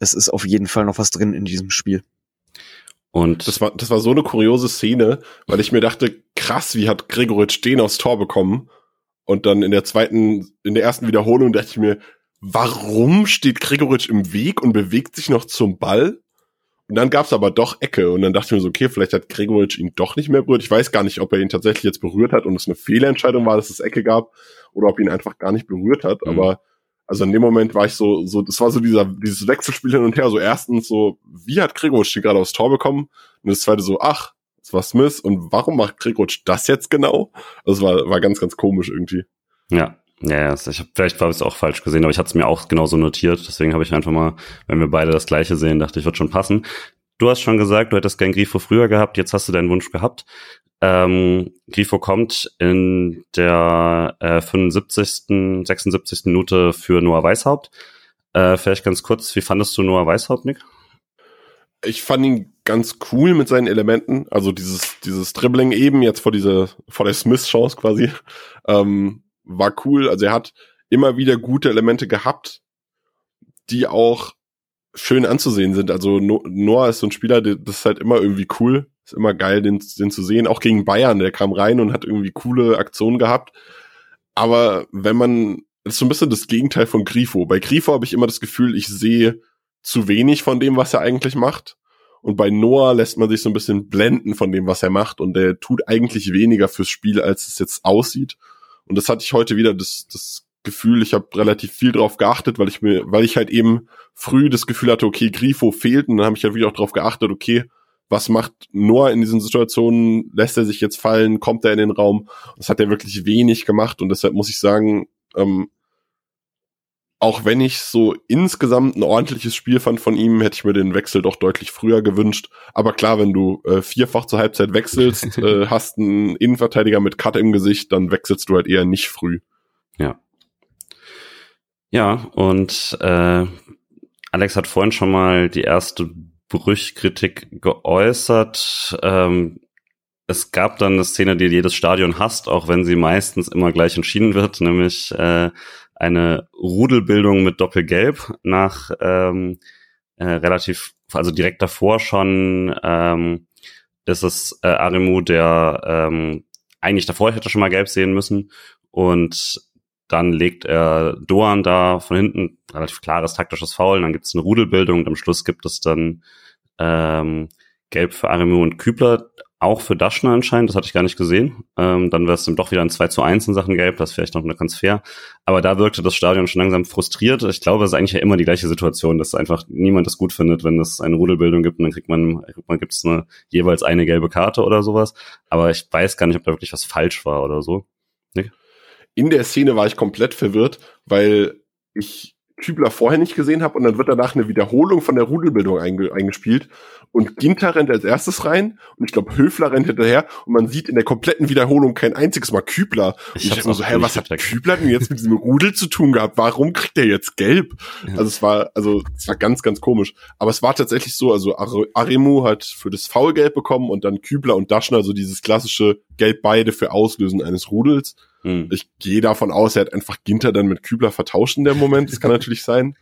es ist auf jeden Fall noch was drin in diesem Spiel. Und das war, das war so eine kuriose Szene, weil ich mir dachte, krass, wie hat Gregoritsch den aufs Tor bekommen? Und dann in der zweiten, in der ersten Wiederholung dachte ich mir, warum steht Gregoritsch im Weg und bewegt sich noch zum Ball? Und dann gab's aber doch Ecke und dann dachte ich mir so, okay, vielleicht hat Gregoritsch ihn doch nicht mehr berührt. Ich weiß gar nicht, ob er ihn tatsächlich jetzt berührt hat und es eine Fehlentscheidung war, dass es Ecke gab oder ob ihn einfach gar nicht berührt hat. Mhm. Aber also in dem Moment war ich so, so, das war so dieser, dieses Wechselspiel hin und her. So erstens so, wie hat Gregoritsch gerade aufs Tor bekommen? Und das zweite so, ach, es war Smith und warum macht Gregoritsch das jetzt genau? Also war, war ganz, ganz komisch irgendwie. Ja, ja, ich hab, vielleicht ich es auch falsch gesehen, aber ich hatte es mir auch genauso notiert. Deswegen habe ich einfach mal, wenn wir beide das gleiche sehen, dachte ich, wird schon passen. Du hast schon gesagt, du hättest gern Grifo früher gehabt, jetzt hast du deinen Wunsch gehabt. Ähm, Grifo kommt in der äh, 75., 76. Minute für Noah Weishaupt. Äh, vielleicht ganz kurz, wie fandest du Noah Weishaupt, Nick? Ich fand ihn ganz cool mit seinen Elementen. Also dieses, dieses Dribbling eben jetzt vor dieser, vor der Smith-Chance quasi, ähm, war cool. Also er hat immer wieder gute Elemente gehabt, die auch schön anzusehen sind. Also Noah ist so ein Spieler, das ist halt immer irgendwie cool. Ist immer geil, den, den zu sehen. Auch gegen Bayern, der kam rein und hat irgendwie coole Aktionen gehabt. Aber wenn man, das ist so ein bisschen das Gegenteil von Grifo. Bei Grifo habe ich immer das Gefühl, ich sehe zu wenig von dem, was er eigentlich macht. Und bei Noah lässt man sich so ein bisschen blenden von dem, was er macht. Und der tut eigentlich weniger fürs Spiel, als es jetzt aussieht. Und das hatte ich heute wieder das, das Gefühl, ich habe relativ viel drauf geachtet, weil ich mir, weil ich halt eben früh das Gefühl hatte, okay, Grifo fehlt. Und dann habe ich halt wieder auch drauf geachtet, okay, was macht Noah in diesen Situationen? Lässt er sich jetzt fallen? Kommt er in den Raum? Das hat er wirklich wenig gemacht und deshalb muss ich sagen, ähm, auch wenn ich so insgesamt ein ordentliches Spiel fand von ihm, hätte ich mir den Wechsel doch deutlich früher gewünscht. Aber klar, wenn du äh, vierfach zur Halbzeit wechselst, (laughs) äh, hast einen Innenverteidiger mit Cut im Gesicht, dann wechselst du halt eher nicht früh. Ja. Ja, und äh, Alex hat vorhin schon mal die erste Brüchkritik geäußert. Ähm, es gab dann eine Szene, die jedes Stadion hasst, auch wenn sie meistens immer gleich entschieden wird, nämlich äh, eine Rudelbildung mit Doppelgelb nach ähm, äh, relativ, also direkt davor schon ähm, ist es äh, Arimu, der ähm, eigentlich davor hätte schon mal gelb sehen müssen und dann legt er Doan da von hinten, relativ klares taktisches Foul, dann gibt es eine Rudelbildung und am Schluss gibt es dann ähm, gelb für Arimu und Kübler auch für Daschner anscheinend, das hatte ich gar nicht gesehen. Ähm, dann wäre es dann doch wieder ein 2 zu 1 in Sachen Gelb, das ist vielleicht noch eine ganz fair. Aber da wirkte das Stadion schon langsam frustriert. Ich glaube, es ist eigentlich ja immer die gleiche Situation, dass einfach niemand das gut findet, wenn es eine Rudelbildung gibt und dann kriegt man, man gibt es eine, jeweils eine gelbe Karte oder sowas. Aber ich weiß gar nicht, ob da wirklich was falsch war oder so. Nick? In der Szene war ich komplett verwirrt, weil ich Kübler vorher nicht gesehen habe und dann wird danach eine Wiederholung von der Rudelbildung einge eingespielt und Ginter rennt als erstes rein und ich glaube Höfler rennt hinterher und man sieht in der kompletten Wiederholung kein einziges Mal Kübler. Ich, ich dachte so, hä, was hat Kübler denn jetzt mit diesem Rudel zu tun gehabt? Warum kriegt er jetzt gelb? Ja. Also es war, also es war ganz, ganz komisch. Aber es war tatsächlich so, also Ar Arimu hat für das Foulgelb bekommen und dann Kübler und Daschner so dieses klassische Gelb beide für Auslösen eines Rudels. Hm. Ich gehe davon aus, er hat einfach Ginter dann mit Kübler vertauscht in dem Moment. Das kann (laughs) natürlich sein.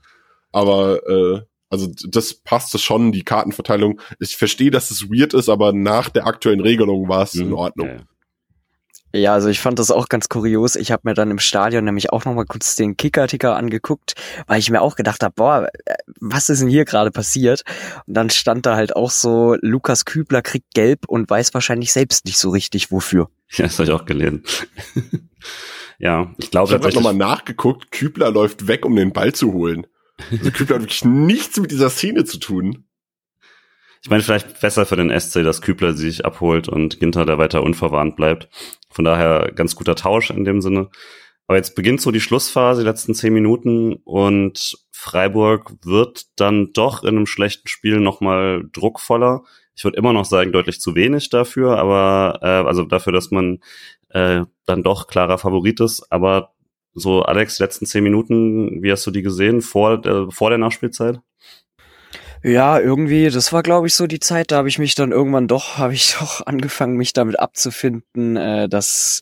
Aber äh, also das passte schon, die Kartenverteilung. Ich verstehe, dass es weird ist, aber nach der aktuellen Regelung war es hm. in Ordnung. Ja. Ja, also ich fand das auch ganz kurios. Ich habe mir dann im Stadion nämlich auch noch mal kurz den Kicker-Ticker angeguckt, weil ich mir auch gedacht habe, boah, äh, was ist denn hier gerade passiert? Und dann stand da halt auch so, Lukas Kübler kriegt gelb und weiß wahrscheinlich selbst nicht so richtig wofür. (laughs) Ja, das habe ich auch gelesen. (laughs) ja, ich glaube Ich habe nochmal nachgeguckt, Kübler läuft weg, um den Ball zu holen. Also Kübler hat wirklich nichts mit dieser Szene zu tun. Ich meine, vielleicht besser für den SC, dass Kübler sich abholt und Ginter da weiter unverwarnt bleibt. Von daher ganz guter Tausch in dem Sinne. Aber jetzt beginnt so die Schlussphase, die letzten zehn Minuten und Freiburg wird dann doch in einem schlechten Spiel nochmal druckvoller. Ich würde immer noch sagen, deutlich zu wenig dafür, aber äh, also dafür, dass man äh, dann doch klarer Favorit ist. Aber so, Alex, letzten zehn Minuten, wie hast du die gesehen vor, äh, vor der Nachspielzeit? Ja, irgendwie, das war, glaube ich, so die Zeit, da habe ich mich dann irgendwann doch, (laughs) habe ich doch angefangen, mich damit abzufinden, äh, dass,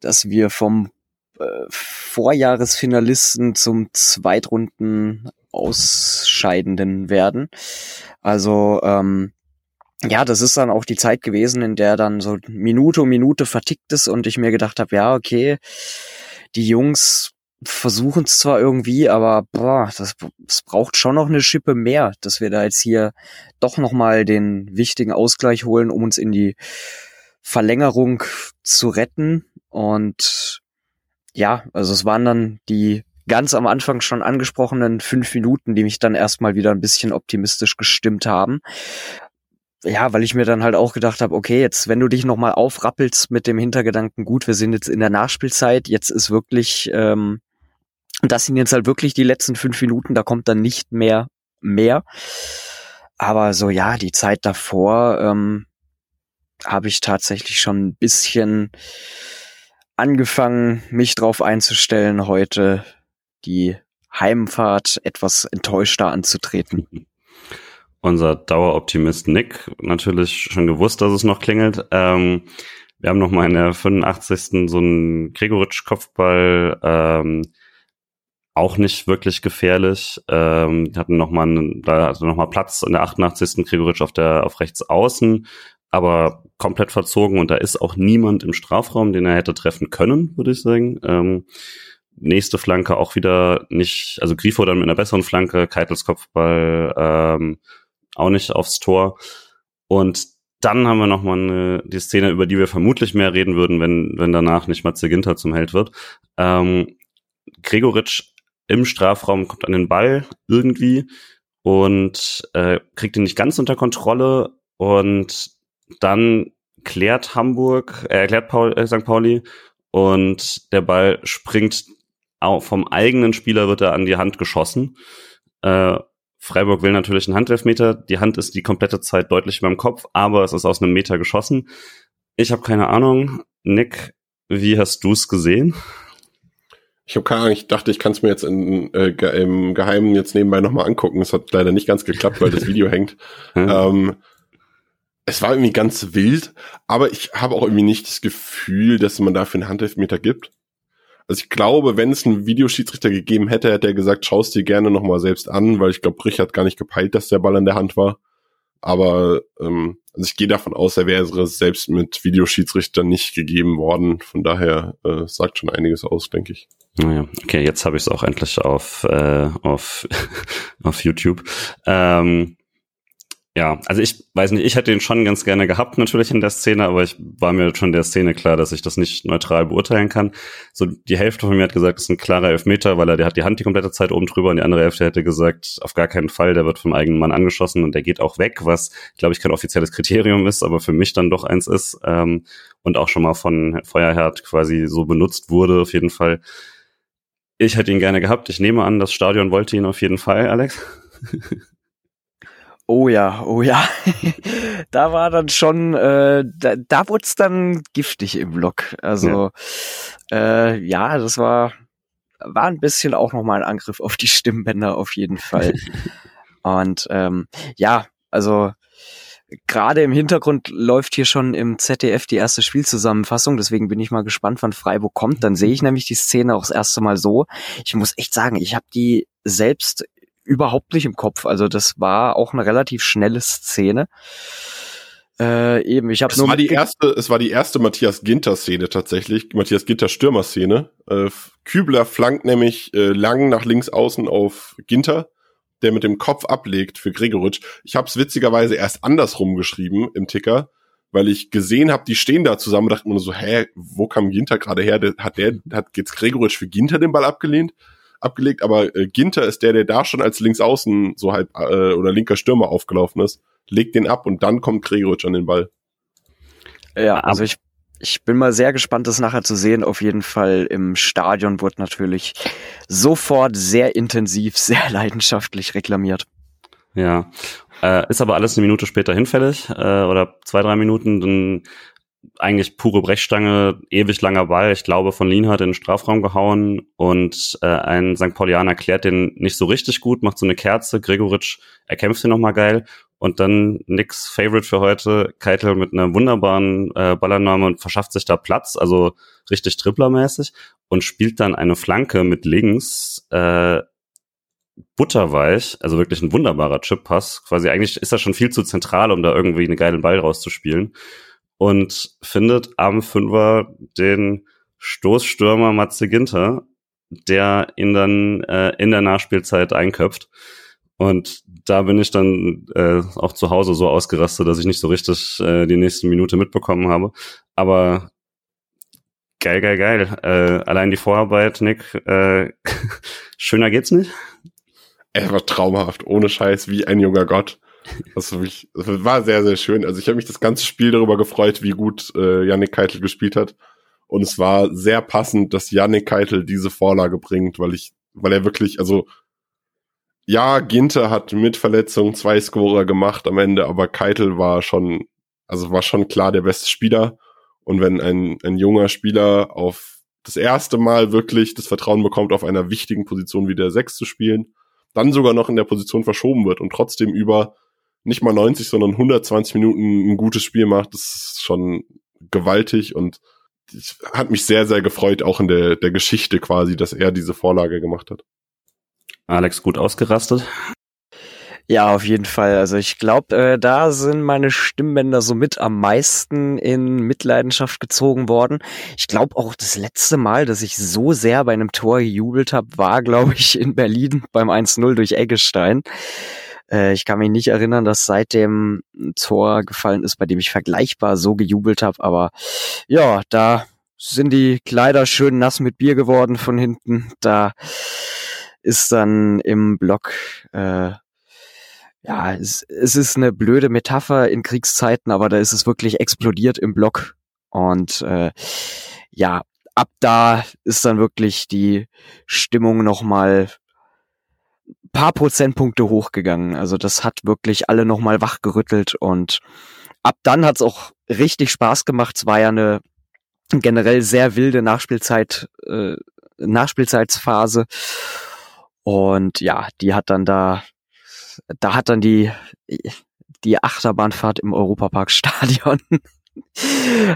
dass wir vom äh, Vorjahresfinalisten zum Zweitrunden Ausscheidenden werden. Also, ähm, ja, das ist dann auch die Zeit gewesen, in der dann so Minute um Minute vertickt ist und ich mir gedacht habe, ja, okay, die Jungs versuchen es zwar irgendwie, aber boah, das, das braucht schon noch eine Schippe mehr, dass wir da jetzt hier doch nochmal den wichtigen Ausgleich holen, um uns in die Verlängerung zu retten. Und ja, also es waren dann die ganz am Anfang schon angesprochenen fünf Minuten, die mich dann erstmal wieder ein bisschen optimistisch gestimmt haben ja, weil ich mir dann halt auch gedacht habe, okay, jetzt, wenn du dich nochmal aufrappelst mit dem Hintergedanken, gut, wir sind jetzt in der Nachspielzeit, jetzt ist wirklich, ähm, das sind jetzt halt wirklich die letzten fünf Minuten, da kommt dann nicht mehr mehr. Aber so, ja, die Zeit davor ähm, habe ich tatsächlich schon ein bisschen angefangen, mich drauf einzustellen, heute die Heimfahrt etwas enttäuschter anzutreten. (laughs) unser Daueroptimist Nick natürlich schon gewusst, dass es noch klingelt. Ähm, wir haben noch mal in der 85. so einen Gregoritsch-Kopfball, ähm, auch nicht wirklich gefährlich. Ähm, hatten noch mal, da hatte noch mal Platz in der 88. Gregoritsch auf der auf rechts außen, aber komplett verzogen und da ist auch niemand im Strafraum, den er hätte treffen können, würde ich sagen. Ähm, nächste Flanke auch wieder nicht, also Grifo dann mit einer besseren Flanke, Keitels Kopfball, ähm, auch nicht aufs Tor. Und dann haben wir noch mal eine, die Szene, über die wir vermutlich mehr reden würden, wenn, wenn danach nicht Matze Ginter zum Held wird. Ähm, Gregoritsch im Strafraum kommt an den Ball irgendwie und äh, kriegt ihn nicht ganz unter Kontrolle und dann klärt Hamburg, äh, erklärt Paul, äh, St. Pauli und der Ball springt vom eigenen Spieler wird er an die Hand geschossen. Äh, Freiburg will natürlich einen Handelfmeter. Die Hand ist die komplette Zeit deutlich über dem Kopf, aber es ist aus einem Meter geschossen. Ich habe keine Ahnung. Nick, wie hast du es gesehen? Ich habe keine Ahnung, ich dachte, ich kann es mir jetzt in, äh, im Geheimen jetzt nebenbei nochmal angucken. Es hat leider nicht ganz geklappt, weil das Video (laughs) hängt. Ähm, es war irgendwie ganz wild, aber ich habe auch irgendwie nicht das Gefühl, dass man dafür einen Handelfmeter gibt. Also ich glaube, wenn es einen Videoschiedsrichter gegeben hätte, hätte er gesagt, schau es dir gerne nochmal selbst an, weil ich glaube, Brich hat gar nicht gepeilt, dass der Ball an der Hand war. Aber ähm, also ich gehe davon aus, er wäre selbst mit Videoschiedsrichter nicht gegeben worden. Von daher äh, sagt schon einiges aus, denke ich. Naja, okay, jetzt habe ich es auch endlich auf, äh, auf, (laughs) auf YouTube. Ähm, ja, also ich weiß nicht, ich hätte ihn schon ganz gerne gehabt natürlich in der Szene, aber ich war mir schon der Szene klar, dass ich das nicht neutral beurteilen kann. So die Hälfte von mir hat gesagt, es ist ein klarer Elfmeter, weil er der hat die Hand die komplette Zeit oben drüber und die andere Hälfte hätte gesagt, auf gar keinen Fall, der wird vom eigenen Mann angeschossen und der geht auch weg, was glaube ich kein offizielles Kriterium ist, aber für mich dann doch eins ist ähm, und auch schon mal von Feuerherd quasi so benutzt wurde auf jeden Fall. Ich hätte ihn gerne gehabt. Ich nehme an, das Stadion wollte ihn auf jeden Fall, Alex. (laughs) Oh ja, oh ja. (laughs) da war dann schon, äh, da, da wurde es dann giftig im Block. Also ja. Äh, ja, das war, war ein bisschen auch nochmal ein Angriff auf die Stimmbänder auf jeden Fall. (laughs) Und ähm, ja, also gerade im Hintergrund läuft hier schon im ZDF die erste Spielzusammenfassung, deswegen bin ich mal gespannt, wann Freiburg kommt. Dann sehe ich nämlich die Szene auch das erste Mal so. Ich muss echt sagen, ich habe die selbst überhaupt nicht im Kopf. Also das war auch eine relativ schnelle Szene. Äh, eben, ich habe nur war die erste, es war die erste Matthias Ginter Szene tatsächlich, Matthias Ginter Stürmer Szene. Äh, Kübler flankt nämlich äh, lang nach links außen auf Ginter, der mit dem Kopf ablegt für Gregoritsch. Ich habe es witzigerweise erst andersrum geschrieben im Ticker, weil ich gesehen habe, die stehen da zusammen, dachte mir so, hä, wo kam Ginter gerade her? Hat der, hat jetzt Gregoritsch für Ginter den Ball abgelehnt? Abgelegt, aber äh, Ginter ist der, der da schon als Linksaußen so halb äh, oder linker Stürmer aufgelaufen ist, legt den ab und dann kommt Gregoritsch an den Ball. Ja, also ich ich bin mal sehr gespannt, das nachher zu sehen. Auf jeden Fall im Stadion wurde natürlich sofort sehr intensiv, (laughs) sehr leidenschaftlich reklamiert. Ja, äh, ist aber alles eine Minute später hinfällig äh, oder zwei, drei Minuten. Dann eigentlich pure Brechstange, ewig langer Ball, ich glaube von Lienhardt in den Strafraum gehauen und äh, ein St. Paulianer klärt den nicht so richtig gut, macht so eine Kerze, Gregoritsch erkämpft ihn nochmal geil und dann nix Favorite für heute, Keitel mit einer wunderbaren äh, Ballannahme und verschafft sich da Platz, also richtig Triplermäßig und spielt dann eine Flanke mit links, äh, butterweich, also wirklich ein wunderbarer Chip-Pass. Quasi eigentlich ist das schon viel zu zentral, um da irgendwie einen geilen Ball rauszuspielen und findet am Fünfer den Stoßstürmer Matze Ginter, der ihn dann äh, in der Nachspielzeit einköpft. Und da bin ich dann äh, auch zu Hause so ausgerastet, dass ich nicht so richtig äh, die nächste Minute mitbekommen habe. Aber geil, geil, geil. Äh, allein die Vorarbeit, Nick, äh, (laughs) schöner geht's nicht. Er war traumhaft, ohne Scheiß, wie ein junger Gott. Das, mich, war sehr, sehr schön. Also ich habe mich das ganze Spiel darüber gefreut, wie gut äh, Yannick Keitel gespielt hat. Und es war sehr passend, dass Yannick Keitel diese Vorlage bringt, weil ich, weil er wirklich, also ja, Ginter hat mit Verletzung zwei Scorer gemacht am Ende, aber Keitel war schon, also war schon klar der beste Spieler. Und wenn ein, ein junger Spieler auf das erste Mal wirklich das Vertrauen bekommt, auf einer wichtigen Position wie der Sechs zu spielen, dann sogar noch in der Position verschoben wird und trotzdem über nicht mal 90, sondern 120 Minuten ein gutes Spiel macht, das ist schon gewaltig und hat mich sehr, sehr gefreut, auch in der, der Geschichte quasi, dass er diese Vorlage gemacht hat. Alex gut ausgerastet. Ja, auf jeden Fall. Also ich glaube, äh, da sind meine Stimmbänder so mit am meisten in Mitleidenschaft gezogen worden. Ich glaube auch das letzte Mal, dass ich so sehr bei einem Tor gejubelt habe, war, glaube ich, in Berlin beim 1-0 durch Eggestein. Äh, ich kann mich nicht erinnern, dass seitdem ein Tor gefallen ist, bei dem ich vergleichbar so gejubelt habe. Aber ja, da sind die Kleider schön nass mit Bier geworden von hinten. Da ist dann im Block äh, ja, es, es ist eine blöde Metapher in Kriegszeiten, aber da ist es wirklich explodiert im Block. Und äh, ja, ab da ist dann wirklich die Stimmung nochmal paar Prozentpunkte hochgegangen. Also das hat wirklich alle nochmal wachgerüttelt und ab dann hat's auch richtig Spaß gemacht. Es war ja eine generell sehr wilde Nachspielzeit, äh, Nachspielzeitsphase. Und ja, die hat dann da, da hat dann die, die Achterbahnfahrt im Europaparkstadion. (laughs)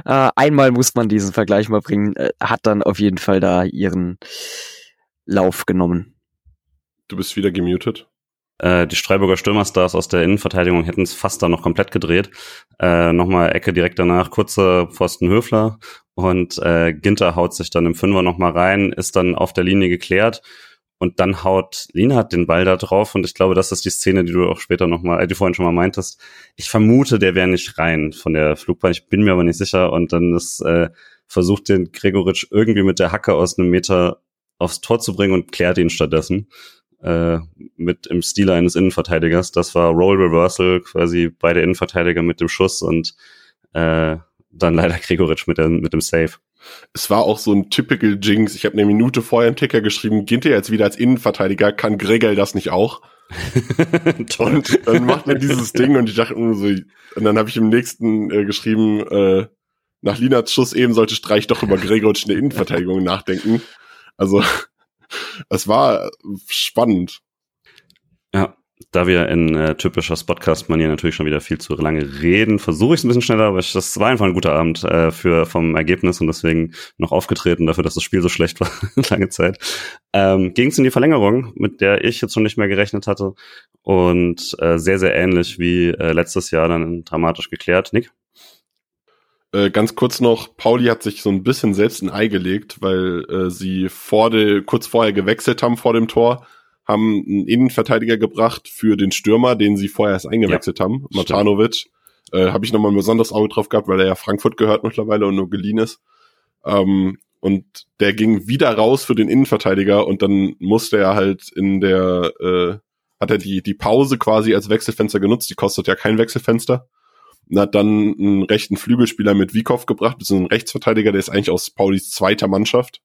äh, einmal muss man diesen Vergleich mal bringen, äh, hat dann auf jeden Fall da ihren Lauf genommen. Du bist wieder gemutet. Äh, die Freiburger Stürmerstars aus der Innenverteidigung hätten es fast dann noch komplett gedreht. Äh, Nochmal Ecke direkt danach, kurzer Pfosten Höfler und äh, Ginter haut sich dann im Fünfer nochmal rein, ist dann auf der Linie geklärt und dann haut Lienhardt den Ball da drauf und ich glaube, das ist die Szene, die du auch später nochmal, äh, die vorhin schon mal meintest. Ich vermute, der wäre nicht rein von der Flugbahn, ich bin mir aber nicht sicher und dann ist äh, versucht den Gregoritsch irgendwie mit der Hacke aus einem Meter aufs Tor zu bringen und klärt ihn stattdessen äh, mit im Stile eines Innenverteidigers. Das war Roll Reversal, quasi beide Innenverteidiger mit dem Schuss und äh, dann leider Gregoritsch mit, der, mit dem Save. Es war auch so ein typical Jinx. Ich habe eine Minute vorher einen Ticker geschrieben, Ginter jetzt wieder als Innenverteidiger, kann Gregel das nicht auch? (laughs) und dann macht er dieses Ding und ich dachte so, und dann habe ich im nächsten äh, geschrieben, äh, nach Linats Schuss eben sollte Streich doch über Gregoritsch in der Innenverteidigung nachdenken. Also es war spannend. Ja, da wir in äh, typischer Spotcast-Manier natürlich schon wieder viel zu lange reden, versuche ich es ein bisschen schneller, aber ich, das war einfach ein guter Abend äh, für vom Ergebnis und deswegen noch aufgetreten dafür, dass das Spiel so schlecht (laughs) war lange Zeit. Ähm, Ging es in die Verlängerung, mit der ich jetzt schon nicht mehr gerechnet hatte und äh, sehr sehr ähnlich wie äh, letztes Jahr dann dramatisch geklärt. Nick? Äh, ganz kurz noch, Pauli hat sich so ein bisschen selbst ein Ei gelegt, weil äh, sie vor de, kurz vorher gewechselt haben vor dem Tor, haben einen Innenverteidiger gebracht für den Stürmer, den sie vorher erst eingewechselt ja, haben, Matanovic. Äh, Habe ich nochmal ein besonderes Auge drauf gehabt, weil er ja Frankfurt gehört mittlerweile und nur geliehen ist. Ähm, und der ging wieder raus für den Innenverteidiger und dann musste er halt in der, äh, hat er die, die Pause quasi als Wechselfenster genutzt, die kostet ja kein Wechselfenster und hat dann einen rechten Flügelspieler mit Wiekow gebracht, bzw. einen Rechtsverteidiger, der ist eigentlich aus Paulis zweiter Mannschaft.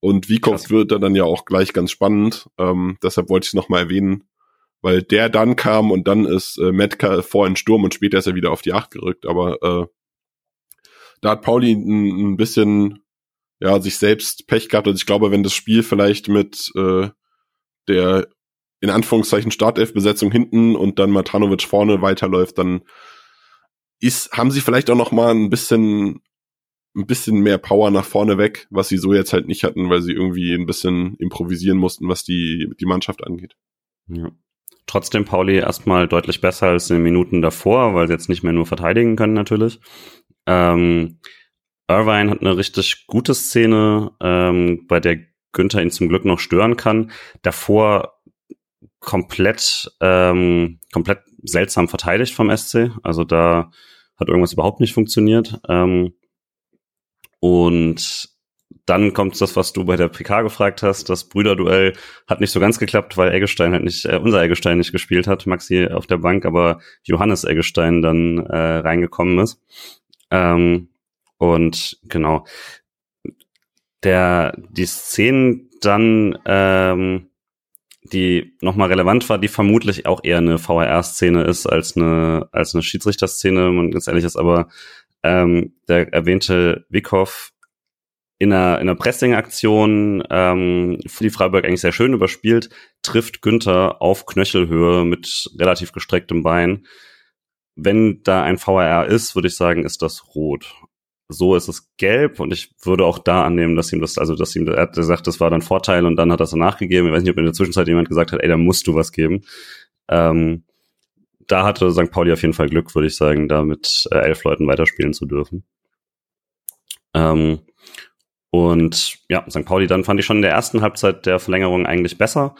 Und Wiekow wird dann ja auch gleich ganz spannend. Ähm, deshalb wollte ich es nochmal erwähnen, weil der dann kam und dann ist äh, Metka vor in Sturm und später ist er wieder auf die Acht gerückt. Aber äh, da hat Pauli ein, ein bisschen ja sich selbst Pech gehabt. Und ich glaube, wenn das Spiel vielleicht mit äh, der in Anführungszeichen Startelf-Besetzung hinten und dann Matanovic vorne weiterläuft, dann ist, haben sie vielleicht auch noch mal ein bisschen ein bisschen mehr Power nach vorne weg, was sie so jetzt halt nicht hatten, weil sie irgendwie ein bisschen improvisieren mussten, was die, die Mannschaft angeht. Ja. Trotzdem Pauli erstmal deutlich besser als in den Minuten davor, weil sie jetzt nicht mehr nur verteidigen können natürlich. Ähm, Irvine hat eine richtig gute Szene, ähm, bei der Günther ihn zum Glück noch stören kann. Davor komplett, ähm, komplett seltsam verteidigt vom SC. Also da hat irgendwas überhaupt nicht funktioniert. Ähm, und dann kommt das, was du bei der PK gefragt hast. Das Brüderduell hat nicht so ganz geklappt, weil Eggestein halt nicht, äh, unser Eggestein nicht gespielt hat, Maxi auf der Bank, aber Johannes Eggestein dann äh, reingekommen ist. Ähm, und genau. Der, die Szenen dann, ähm, die nochmal relevant war, die vermutlich auch eher eine VRR-Szene ist als eine, als eine Schiedsrichter-Szene. Und ganz ehrlich ist aber ähm, der erwähnte Wickhoff in einer, in einer Pressing-Aktion ähm, für die Freiburg eigentlich sehr schön überspielt, trifft Günther auf Knöchelhöhe mit relativ gestrecktem Bein. Wenn da ein VRR ist, würde ich sagen, ist das rot. So ist es gelb und ich würde auch da annehmen, dass ihm das, also dass ihm, er hat gesagt, das war dann Vorteil und dann hat er es nachgegeben. Ich weiß nicht, ob in der Zwischenzeit jemand gesagt hat, ey, da musst du was geben. Ähm, da hatte St. Pauli auf jeden Fall Glück, würde ich sagen, da mit äh, elf Leuten weiterspielen zu dürfen. Ähm, und ja, St. Pauli dann fand ich schon in der ersten Halbzeit der Verlängerung eigentlich besser.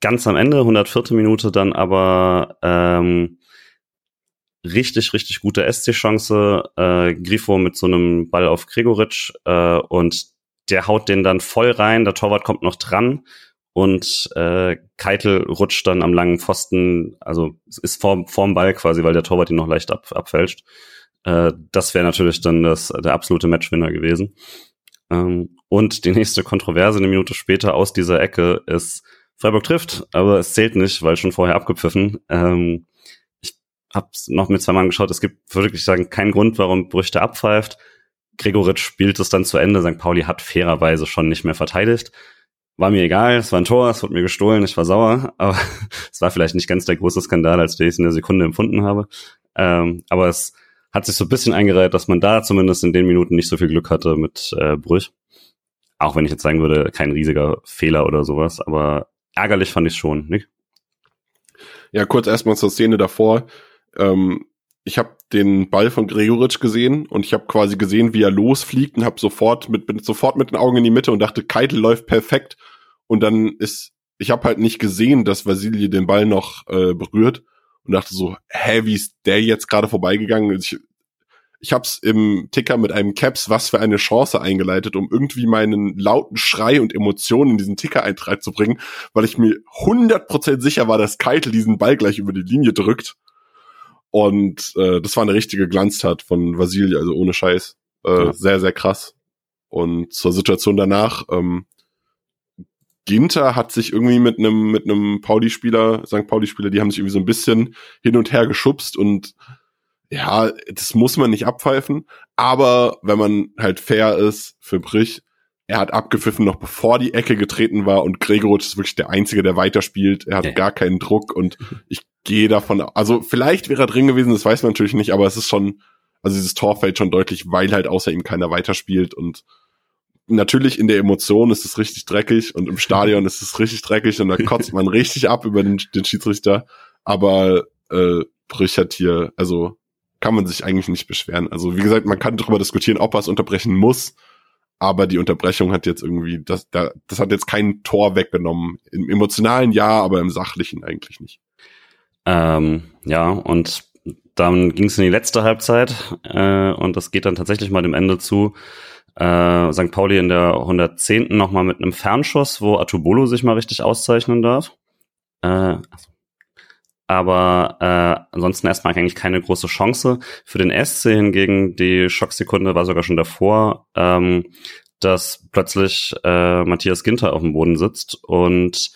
Ganz am Ende, 104. Minute, dann aber ähm, richtig, richtig gute SC-Chance. Äh, Grifo mit so einem Ball auf Gregoritsch äh, und der haut den dann voll rein. Der Torwart kommt noch dran und äh, Keitel rutscht dann am langen Pfosten, also ist vorm, vorm Ball quasi, weil der Torwart ihn noch leicht ab, abfälscht. Äh, das wäre natürlich dann das, der absolute Matchwinner gewesen. Ähm, und die nächste Kontroverse eine Minute später aus dieser Ecke ist Freiburg trifft, aber es zählt nicht, weil schon vorher abgepfiffen. Ähm, habe noch mit zwei Mann geschaut, es gibt wirklich sagen keinen Grund, warum Brüchte abpfeift. Gregoritsch spielt es dann zu Ende. St. Pauli hat fairerweise schon nicht mehr verteidigt war mir egal, es war ein Tor, es wurde mir gestohlen, ich war sauer, (laughs) aber es war vielleicht nicht ganz der große Skandal, als ich es in der Sekunde empfunden habe. Ähm, aber es hat sich so ein bisschen eingereiht, dass man da zumindest in den Minuten nicht so viel Glück hatte mit äh, Brüch. Auch wenn ich jetzt sagen würde, kein riesiger Fehler oder sowas, aber ärgerlich fand ich schon, nicht? Ja, kurz erstmal zur Szene davor. Ähm, ich habe den Ball von Gregoritsch gesehen und ich habe quasi gesehen, wie er losfliegt und habe sofort mit, bin sofort mit den Augen in die Mitte und dachte, Keitel läuft perfekt. Und dann ist, ich habe halt nicht gesehen, dass Vasilij den Ball noch äh, berührt und dachte so, hä, wie ist der jetzt gerade vorbeigegangen? Ich, ich habe es im Ticker mit einem Caps, was für eine Chance eingeleitet, um irgendwie meinen lauten Schrei und Emotionen in diesen Ticker-Eintrag zu bringen, weil ich mir 100% sicher war, dass Keitel diesen Ball gleich über die Linie drückt. Und äh, das war eine richtige Glanztat von Vasilij, also ohne Scheiß. Äh, ja. Sehr, sehr krass. Und zur Situation danach, ähm, Ginter hat sich irgendwie mit einem mit einem Pauli-Spieler, St. Pauli-Spieler, die haben sich irgendwie so ein bisschen hin und her geschubst und ja, das muss man nicht abpfeifen. Aber wenn man halt fair ist für Brich, er hat abgepfiffen noch bevor die Ecke getreten war und Gregoritsch ist wirklich der Einzige, der weiterspielt. Er hat ja. gar keinen Druck und ich (laughs) gehe davon, also vielleicht wäre er drin gewesen, das weiß man natürlich nicht, aber es ist schon, also dieses Tor fällt schon deutlich, weil halt außer ihm keiner weiterspielt und natürlich in der Emotion ist es richtig dreckig und im Stadion ist es richtig dreckig und da (laughs) kotzt man richtig ab über den, den Schiedsrichter, aber äh, Brüch hat hier, also kann man sich eigentlich nicht beschweren. Also wie gesagt, man kann darüber diskutieren, ob er es unterbrechen muss, aber die Unterbrechung hat jetzt irgendwie, das, das hat jetzt kein Tor weggenommen. Im emotionalen ja, aber im sachlichen eigentlich nicht. Ähm, ja, und dann ging es in die letzte Halbzeit äh, und das geht dann tatsächlich mal dem Ende zu. Äh, St. Pauli in der 110. nochmal mit einem Fernschuss, wo Atubolo sich mal richtig auszeichnen darf. Äh, aber äh, ansonsten erstmal eigentlich keine große Chance. Für den SC hingegen, die Schocksekunde war sogar schon davor, ähm, dass plötzlich äh, Matthias Ginter auf dem Boden sitzt und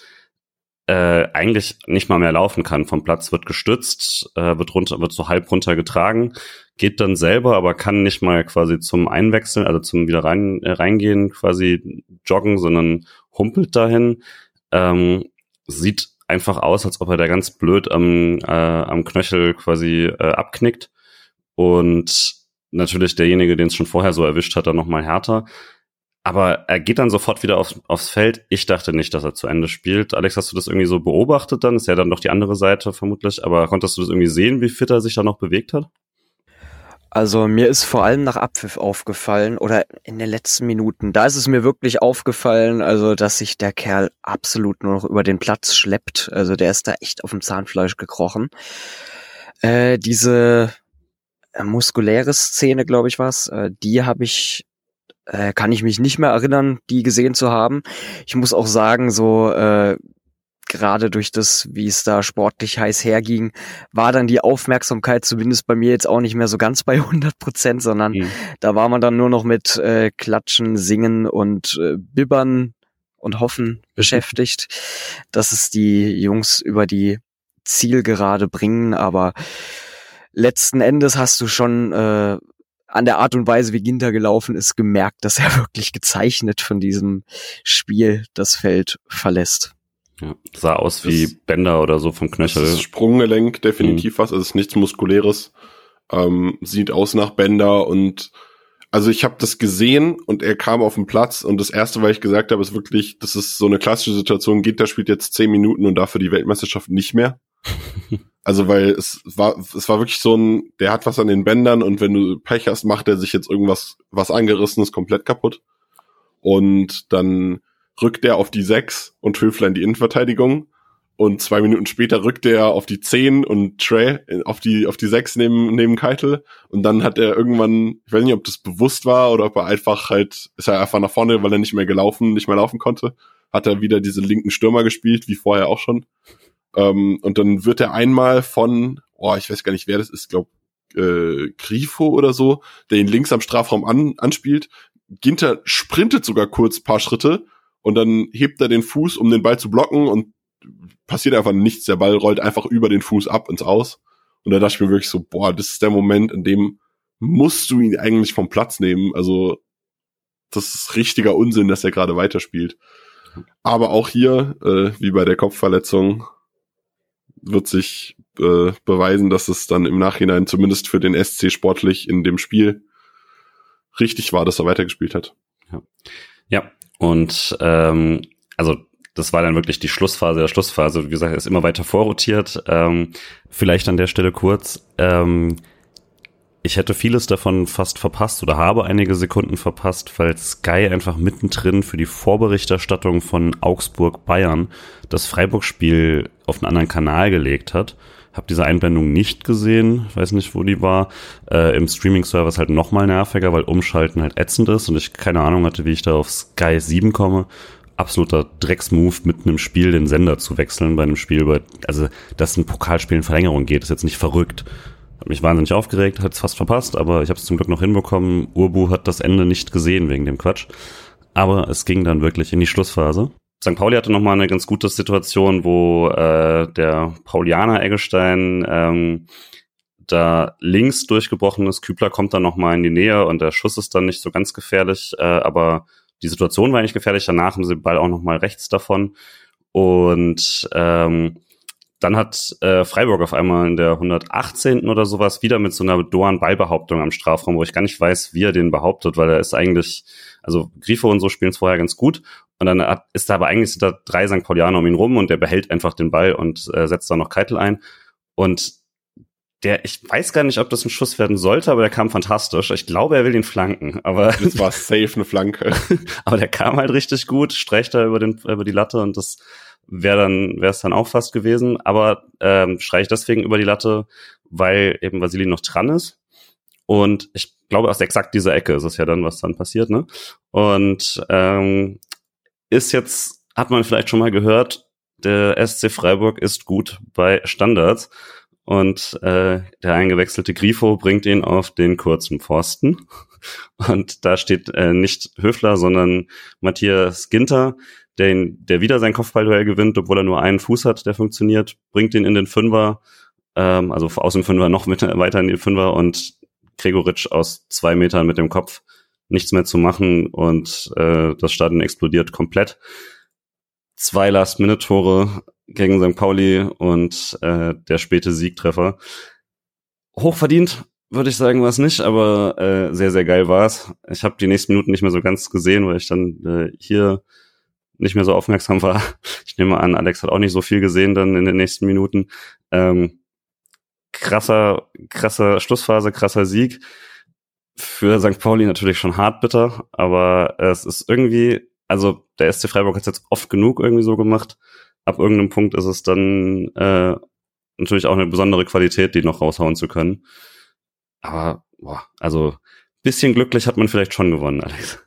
äh, eigentlich nicht mal mehr laufen kann. Vom Platz wird gestützt, äh, wird runter, wird so halb runter getragen, geht dann selber, aber kann nicht mal quasi zum Einwechseln, also zum wieder rein, äh, reingehen, quasi joggen, sondern humpelt dahin. Ähm, sieht einfach aus, als ob er da ganz blöd am, äh, am Knöchel quasi äh, abknickt. Und natürlich derjenige, den es schon vorher so erwischt hat, dann nochmal härter. Aber er geht dann sofort wieder aufs, aufs Feld. Ich dachte nicht, dass er zu Ende spielt. Alex, hast du das irgendwie so beobachtet dann? Ist ja dann doch die andere Seite vermutlich. Aber konntest du das irgendwie sehen, wie fit er sich da noch bewegt hat? Also mir ist vor allem nach Abpfiff aufgefallen oder in den letzten Minuten, da ist es mir wirklich aufgefallen, also dass sich der Kerl absolut nur noch über den Platz schleppt. Also der ist da echt auf dem Zahnfleisch gekrochen. Äh, diese äh, muskuläre Szene, glaube ich, was, äh, die habe ich äh, kann ich mich nicht mehr erinnern, die gesehen zu haben. Ich muss auch sagen, so äh, gerade durch das, wie es da sportlich heiß herging, war dann die Aufmerksamkeit zumindest bei mir jetzt auch nicht mehr so ganz bei 100 Prozent, sondern mhm. da war man dann nur noch mit äh, Klatschen, Singen und äh, Bibbern und Hoffen beschäftigt, dass es die Jungs über die Zielgerade bringen, aber letzten Endes hast du schon äh, an der Art und Weise, wie Ginter gelaufen ist, gemerkt, dass er (laughs) wirklich gezeichnet von diesem Spiel das Feld verlässt. Ja, sah aus wie das, Bänder oder so vom Knöchel. Das Sprunggelenk definitiv mhm. was, also es ist nichts muskuläres. Ähm, sieht aus nach Bänder und also ich habe das gesehen und er kam auf den Platz und das erste, was ich gesagt habe, ist wirklich, das ist so eine klassische Situation, geht der spielt jetzt zehn Minuten und dafür die Weltmeisterschaft nicht mehr. (laughs) Also weil es war, es war wirklich so ein, der hat was an den Bändern und wenn du Pech hast, macht er sich jetzt irgendwas, was angerissenes komplett kaputt. Und dann rückt er auf die sechs und Höfler die Innenverteidigung. Und zwei Minuten später rückt er auf die zehn und Trey auf die, auf die sechs neben, neben Keitel. Und dann hat er irgendwann, ich weiß nicht, ob das bewusst war oder ob er einfach halt, ist er einfach nach vorne, weil er nicht mehr gelaufen, nicht mehr laufen konnte, hat er wieder diese linken Stürmer gespielt, wie vorher auch schon. Ähm, und dann wird er einmal von, oh, ich weiß gar nicht, wer das ist, glaub, äh, Grifo oder so, der ihn links am Strafraum an, anspielt. Ginter sprintet sogar kurz paar Schritte und dann hebt er den Fuß, um den Ball zu blocken und passiert einfach nichts. Der Ball rollt einfach über den Fuß ab ins Aus. Und da dachte ich mir wirklich so, boah, das ist der Moment, in dem musst du ihn eigentlich vom Platz nehmen. Also, das ist richtiger Unsinn, dass er gerade weiterspielt. Aber auch hier, äh, wie bei der Kopfverletzung, wird sich äh, beweisen, dass es dann im Nachhinein zumindest für den SC sportlich in dem Spiel richtig war, dass er weitergespielt hat. Ja, ja. und ähm, also das war dann wirklich die Schlussphase der Schlussphase. Wie gesagt, er ist immer weiter vorrotiert. Ähm, vielleicht an der Stelle kurz. Ähm, ich hätte vieles davon fast verpasst oder habe einige Sekunden verpasst, weil Sky einfach mittendrin für die Vorberichterstattung von Augsburg Bayern das Freiburg-Spiel auf einen anderen Kanal gelegt hat. Hab diese Einblendung nicht gesehen, weiß nicht, wo die war. Äh, Im Streaming-Server ist halt nochmal nerviger, weil Umschalten halt ätzend ist und ich keine Ahnung hatte, wie ich da auf Sky 7 komme. Absoluter Drecksmove, mitten im Spiel den Sender zu wechseln bei einem Spiel, über, also dass ein Pokalspiel in Verlängerung geht, ist jetzt nicht verrückt. Hat mich wahnsinnig aufgeregt, hat es fast verpasst, aber ich habe es zum Glück noch hinbekommen. Urbu hat das Ende nicht gesehen wegen dem Quatsch. Aber es ging dann wirklich in die Schlussphase. St. Pauli hatte nochmal eine ganz gute Situation, wo äh, der Paulianer Eggestein ähm, da links durchgebrochen ist. Kübler kommt dann nochmal in die Nähe und der Schuss ist dann nicht so ganz gefährlich, äh, aber die Situation war nicht gefährlich. Danach haben sie den Ball auch nochmal rechts davon. Und ähm, dann hat äh, Freiburg auf einmal in der 118. oder sowas wieder mit so einer Doan-Ballbehauptung am Strafraum, wo ich gar nicht weiß, wie er den behauptet, weil er ist eigentlich, also Grifo und so spielen es vorher ganz gut. Und dann hat, ist da aber eigentlich sind da drei St. Paulianer um ihn rum und der behält einfach den Ball und äh, setzt da noch Keitel ein. Und der, ich weiß gar nicht, ob das ein Schuss werden sollte, aber der kam fantastisch. Ich glaube, er will den flanken, aber. (laughs) Das war safe eine Flanke. (laughs) aber der kam halt richtig gut, streicht da über den, über die Latte und das wäre dann, wäre es dann auch fast gewesen. Aber ähm, schreie ich deswegen über die Latte, weil eben Vasili noch dran ist. Und ich glaube, aus exakt dieser Ecke ist es ja dann, was dann passiert, ne? Und ähm, ist jetzt, hat man vielleicht schon mal gehört, der SC Freiburg ist gut bei Standards und äh, der eingewechselte Grifo bringt ihn auf den kurzen Pfosten. (laughs) Und da steht äh, nicht Höfler, sondern Matthias Ginter, der, ihn, der wieder sein Kopfballduell gewinnt, obwohl er nur einen Fuß hat, der funktioniert, bringt ihn in den Fünfer, ähm, also aus dem Fünfer noch mit, weiter in den Fünfer und Gregoritsch aus zwei Metern mit dem Kopf nichts mehr zu machen und äh, das Stadion explodiert komplett. Zwei Last-Minute-Tore gegen St. Pauli und äh, der späte Siegtreffer. Hochverdient, würde ich sagen, war es nicht, aber äh, sehr, sehr geil war es. Ich habe die nächsten Minuten nicht mehr so ganz gesehen, weil ich dann äh, hier nicht mehr so aufmerksam war. Ich nehme an, Alex hat auch nicht so viel gesehen dann in den nächsten Minuten. Ähm, krasser, krasser Schlussphase, krasser Sieg. Für St. Pauli natürlich schon hart bitter, aber es ist irgendwie, also der SC Freiburg hat es jetzt oft genug irgendwie so gemacht. Ab irgendeinem Punkt ist es dann äh, natürlich auch eine besondere Qualität, die noch raushauen zu können. Aber, boah, also bisschen glücklich hat man vielleicht schon gewonnen, Alex.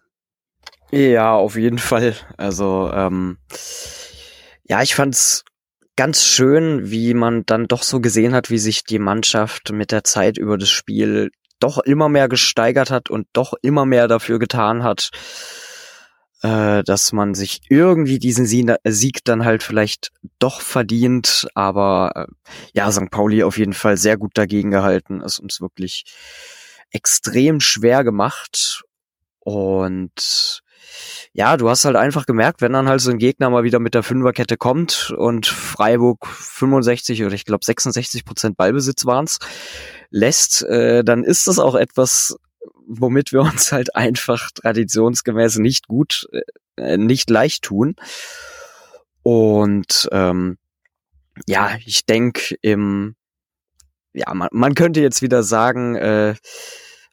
Ja, auf jeden Fall. Also, ähm, ja, ich fand's ganz schön, wie man dann doch so gesehen hat, wie sich die Mannschaft mit der Zeit über das Spiel doch immer mehr gesteigert hat und doch immer mehr dafür getan hat, äh, dass man sich irgendwie diesen Sieg dann halt vielleicht doch verdient. Aber äh, ja, St. Pauli auf jeden Fall sehr gut dagegen gehalten, es uns wirklich extrem schwer gemacht. Und ja, du hast halt einfach gemerkt, wenn dann halt so ein Gegner mal wieder mit der Fünferkette kommt und Freiburg 65 oder ich glaube 66 Prozent Ballbesitz waren's lässt, äh, dann ist das auch etwas, womit wir uns halt einfach traditionsgemäß nicht gut, äh, nicht leicht tun. Und ähm, ja, ich denke im, ja, man, man könnte jetzt wieder sagen, äh,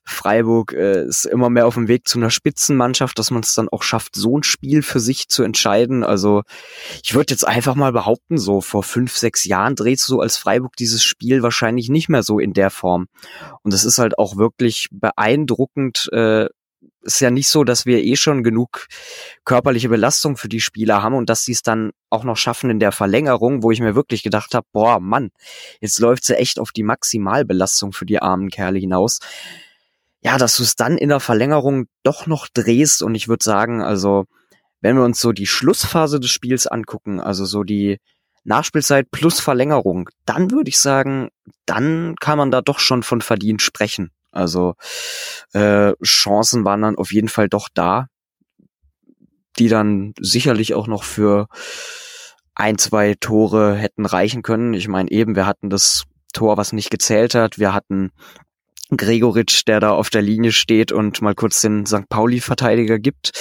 Freiburg äh, ist immer mehr auf dem Weg zu einer Spitzenmannschaft, dass man es dann auch schafft, so ein Spiel für sich zu entscheiden. Also ich würde jetzt einfach mal behaupten, so vor fünf, sechs Jahren drehst du als Freiburg dieses Spiel wahrscheinlich nicht mehr so in der Form. Und es ist halt auch wirklich beeindruckend. Äh, ist ja nicht so, dass wir eh schon genug körperliche Belastung für die Spieler haben und dass sie es dann auch noch schaffen in der Verlängerung, wo ich mir wirklich gedacht habe, boah, Mann, jetzt läuft sie echt auf die Maximalbelastung für die armen Kerle hinaus ja, dass du es dann in der Verlängerung doch noch drehst und ich würde sagen, also wenn wir uns so die Schlussphase des Spiels angucken, also so die Nachspielzeit plus Verlängerung, dann würde ich sagen, dann kann man da doch schon von verdient sprechen. Also äh, Chancen waren dann auf jeden Fall doch da, die dann sicherlich auch noch für ein, zwei Tore hätten reichen können. Ich meine eben, wir hatten das Tor, was nicht gezählt hat. Wir hatten Gregoritsch, der da auf der Linie steht und mal kurz den St. Pauli-Verteidiger gibt.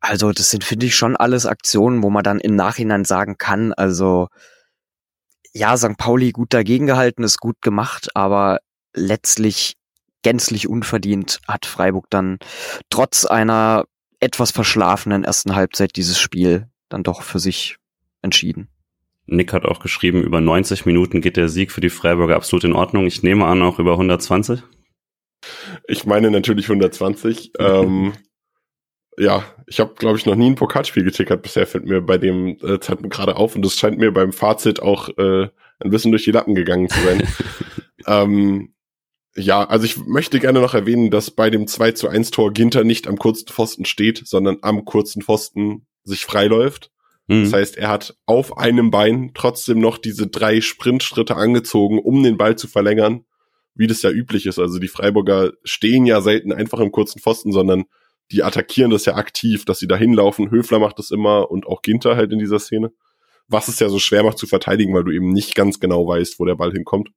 Also das sind, finde ich, schon alles Aktionen, wo man dann im Nachhinein sagen kann, also ja, St. Pauli gut dagegen gehalten, ist gut gemacht, aber letztlich gänzlich unverdient hat Freiburg dann trotz einer etwas verschlafenen ersten Halbzeit dieses Spiel dann doch für sich entschieden. Nick hat auch geschrieben, über 90 Minuten geht der Sieg für die Freiburger absolut in Ordnung. Ich nehme an, auch über 120. Ich meine natürlich 120. (laughs) ähm, ja, ich habe, glaube ich, noch nie ein Pokalspiel getickert bisher, fällt mir bei dem äh, Zeitpunkt gerade auf. Und das scheint mir beim Fazit auch äh, ein bisschen durch die Lappen gegangen zu sein. (laughs) ähm, ja, also ich möchte gerne noch erwähnen, dass bei dem 2 zu 1 Tor Ginter nicht am kurzen Pfosten steht, sondern am kurzen Pfosten sich freiläuft. Mhm. Das heißt, er hat auf einem Bein trotzdem noch diese drei Sprintschritte angezogen, um den Ball zu verlängern, wie das ja üblich ist. Also die Freiburger stehen ja selten einfach im kurzen Pfosten, sondern die attackieren das ja aktiv, dass sie da hinlaufen. Höfler macht das immer und auch Ginter halt in dieser Szene. Was es ja so schwer macht zu verteidigen, weil du eben nicht ganz genau weißt, wo der Ball hinkommt.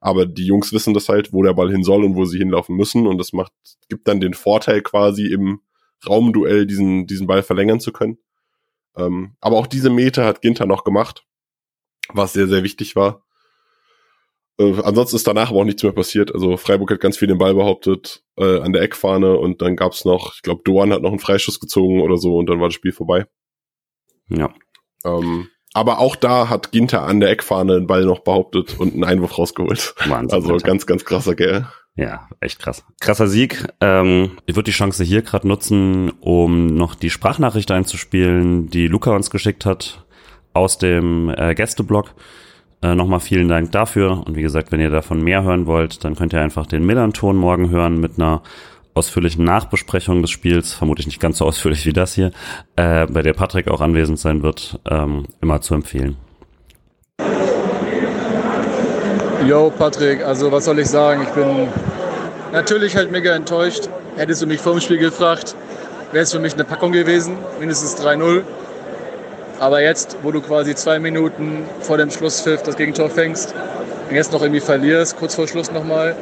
Aber die Jungs wissen das halt, wo der Ball hin soll und wo sie hinlaufen müssen. Und das macht, gibt dann den Vorteil quasi im Raumduell diesen, diesen Ball verlängern zu können. Ähm, aber auch diese Meter hat Ginter noch gemacht, was sehr, sehr wichtig war. Äh, ansonsten ist danach aber auch nichts mehr passiert. Also Freiburg hat ganz viel den Ball behauptet äh, an der Eckfahne und dann gab's noch, ich glaube, Doan hat noch einen Freischuss gezogen oder so und dann war das Spiel vorbei. Ja. Ähm, aber auch da hat Ginter an der Eckfahne den Ball noch behauptet und einen Einwurf rausgeholt. Wahnsinn, also Alter. ganz, ganz krasser Gell. Ja, echt krass. Krasser Sieg. Ähm, ich würde die Chance hier gerade nutzen, um noch die Sprachnachricht einzuspielen, die Luca uns geschickt hat aus dem äh, Gästeblog. Äh, Nochmal vielen Dank dafür. Und wie gesagt, wenn ihr davon mehr hören wollt, dann könnt ihr einfach den Millanton morgen hören mit einer ausführlichen Nachbesprechung des Spiels, vermutlich nicht ganz so ausführlich wie das hier, äh, bei der Patrick auch anwesend sein wird, ähm, immer zu empfehlen. Yo, Patrick, also was soll ich sagen? Ich bin natürlich halt mega enttäuscht. Hättest du mich vor dem Spiel gefragt, wäre es für mich eine Packung gewesen, mindestens 3-0. Aber jetzt, wo du quasi zwei Minuten vor dem Schlusspfiff das Gegentor fängst und jetzt noch irgendwie verlierst, kurz vor Schluss nochmal,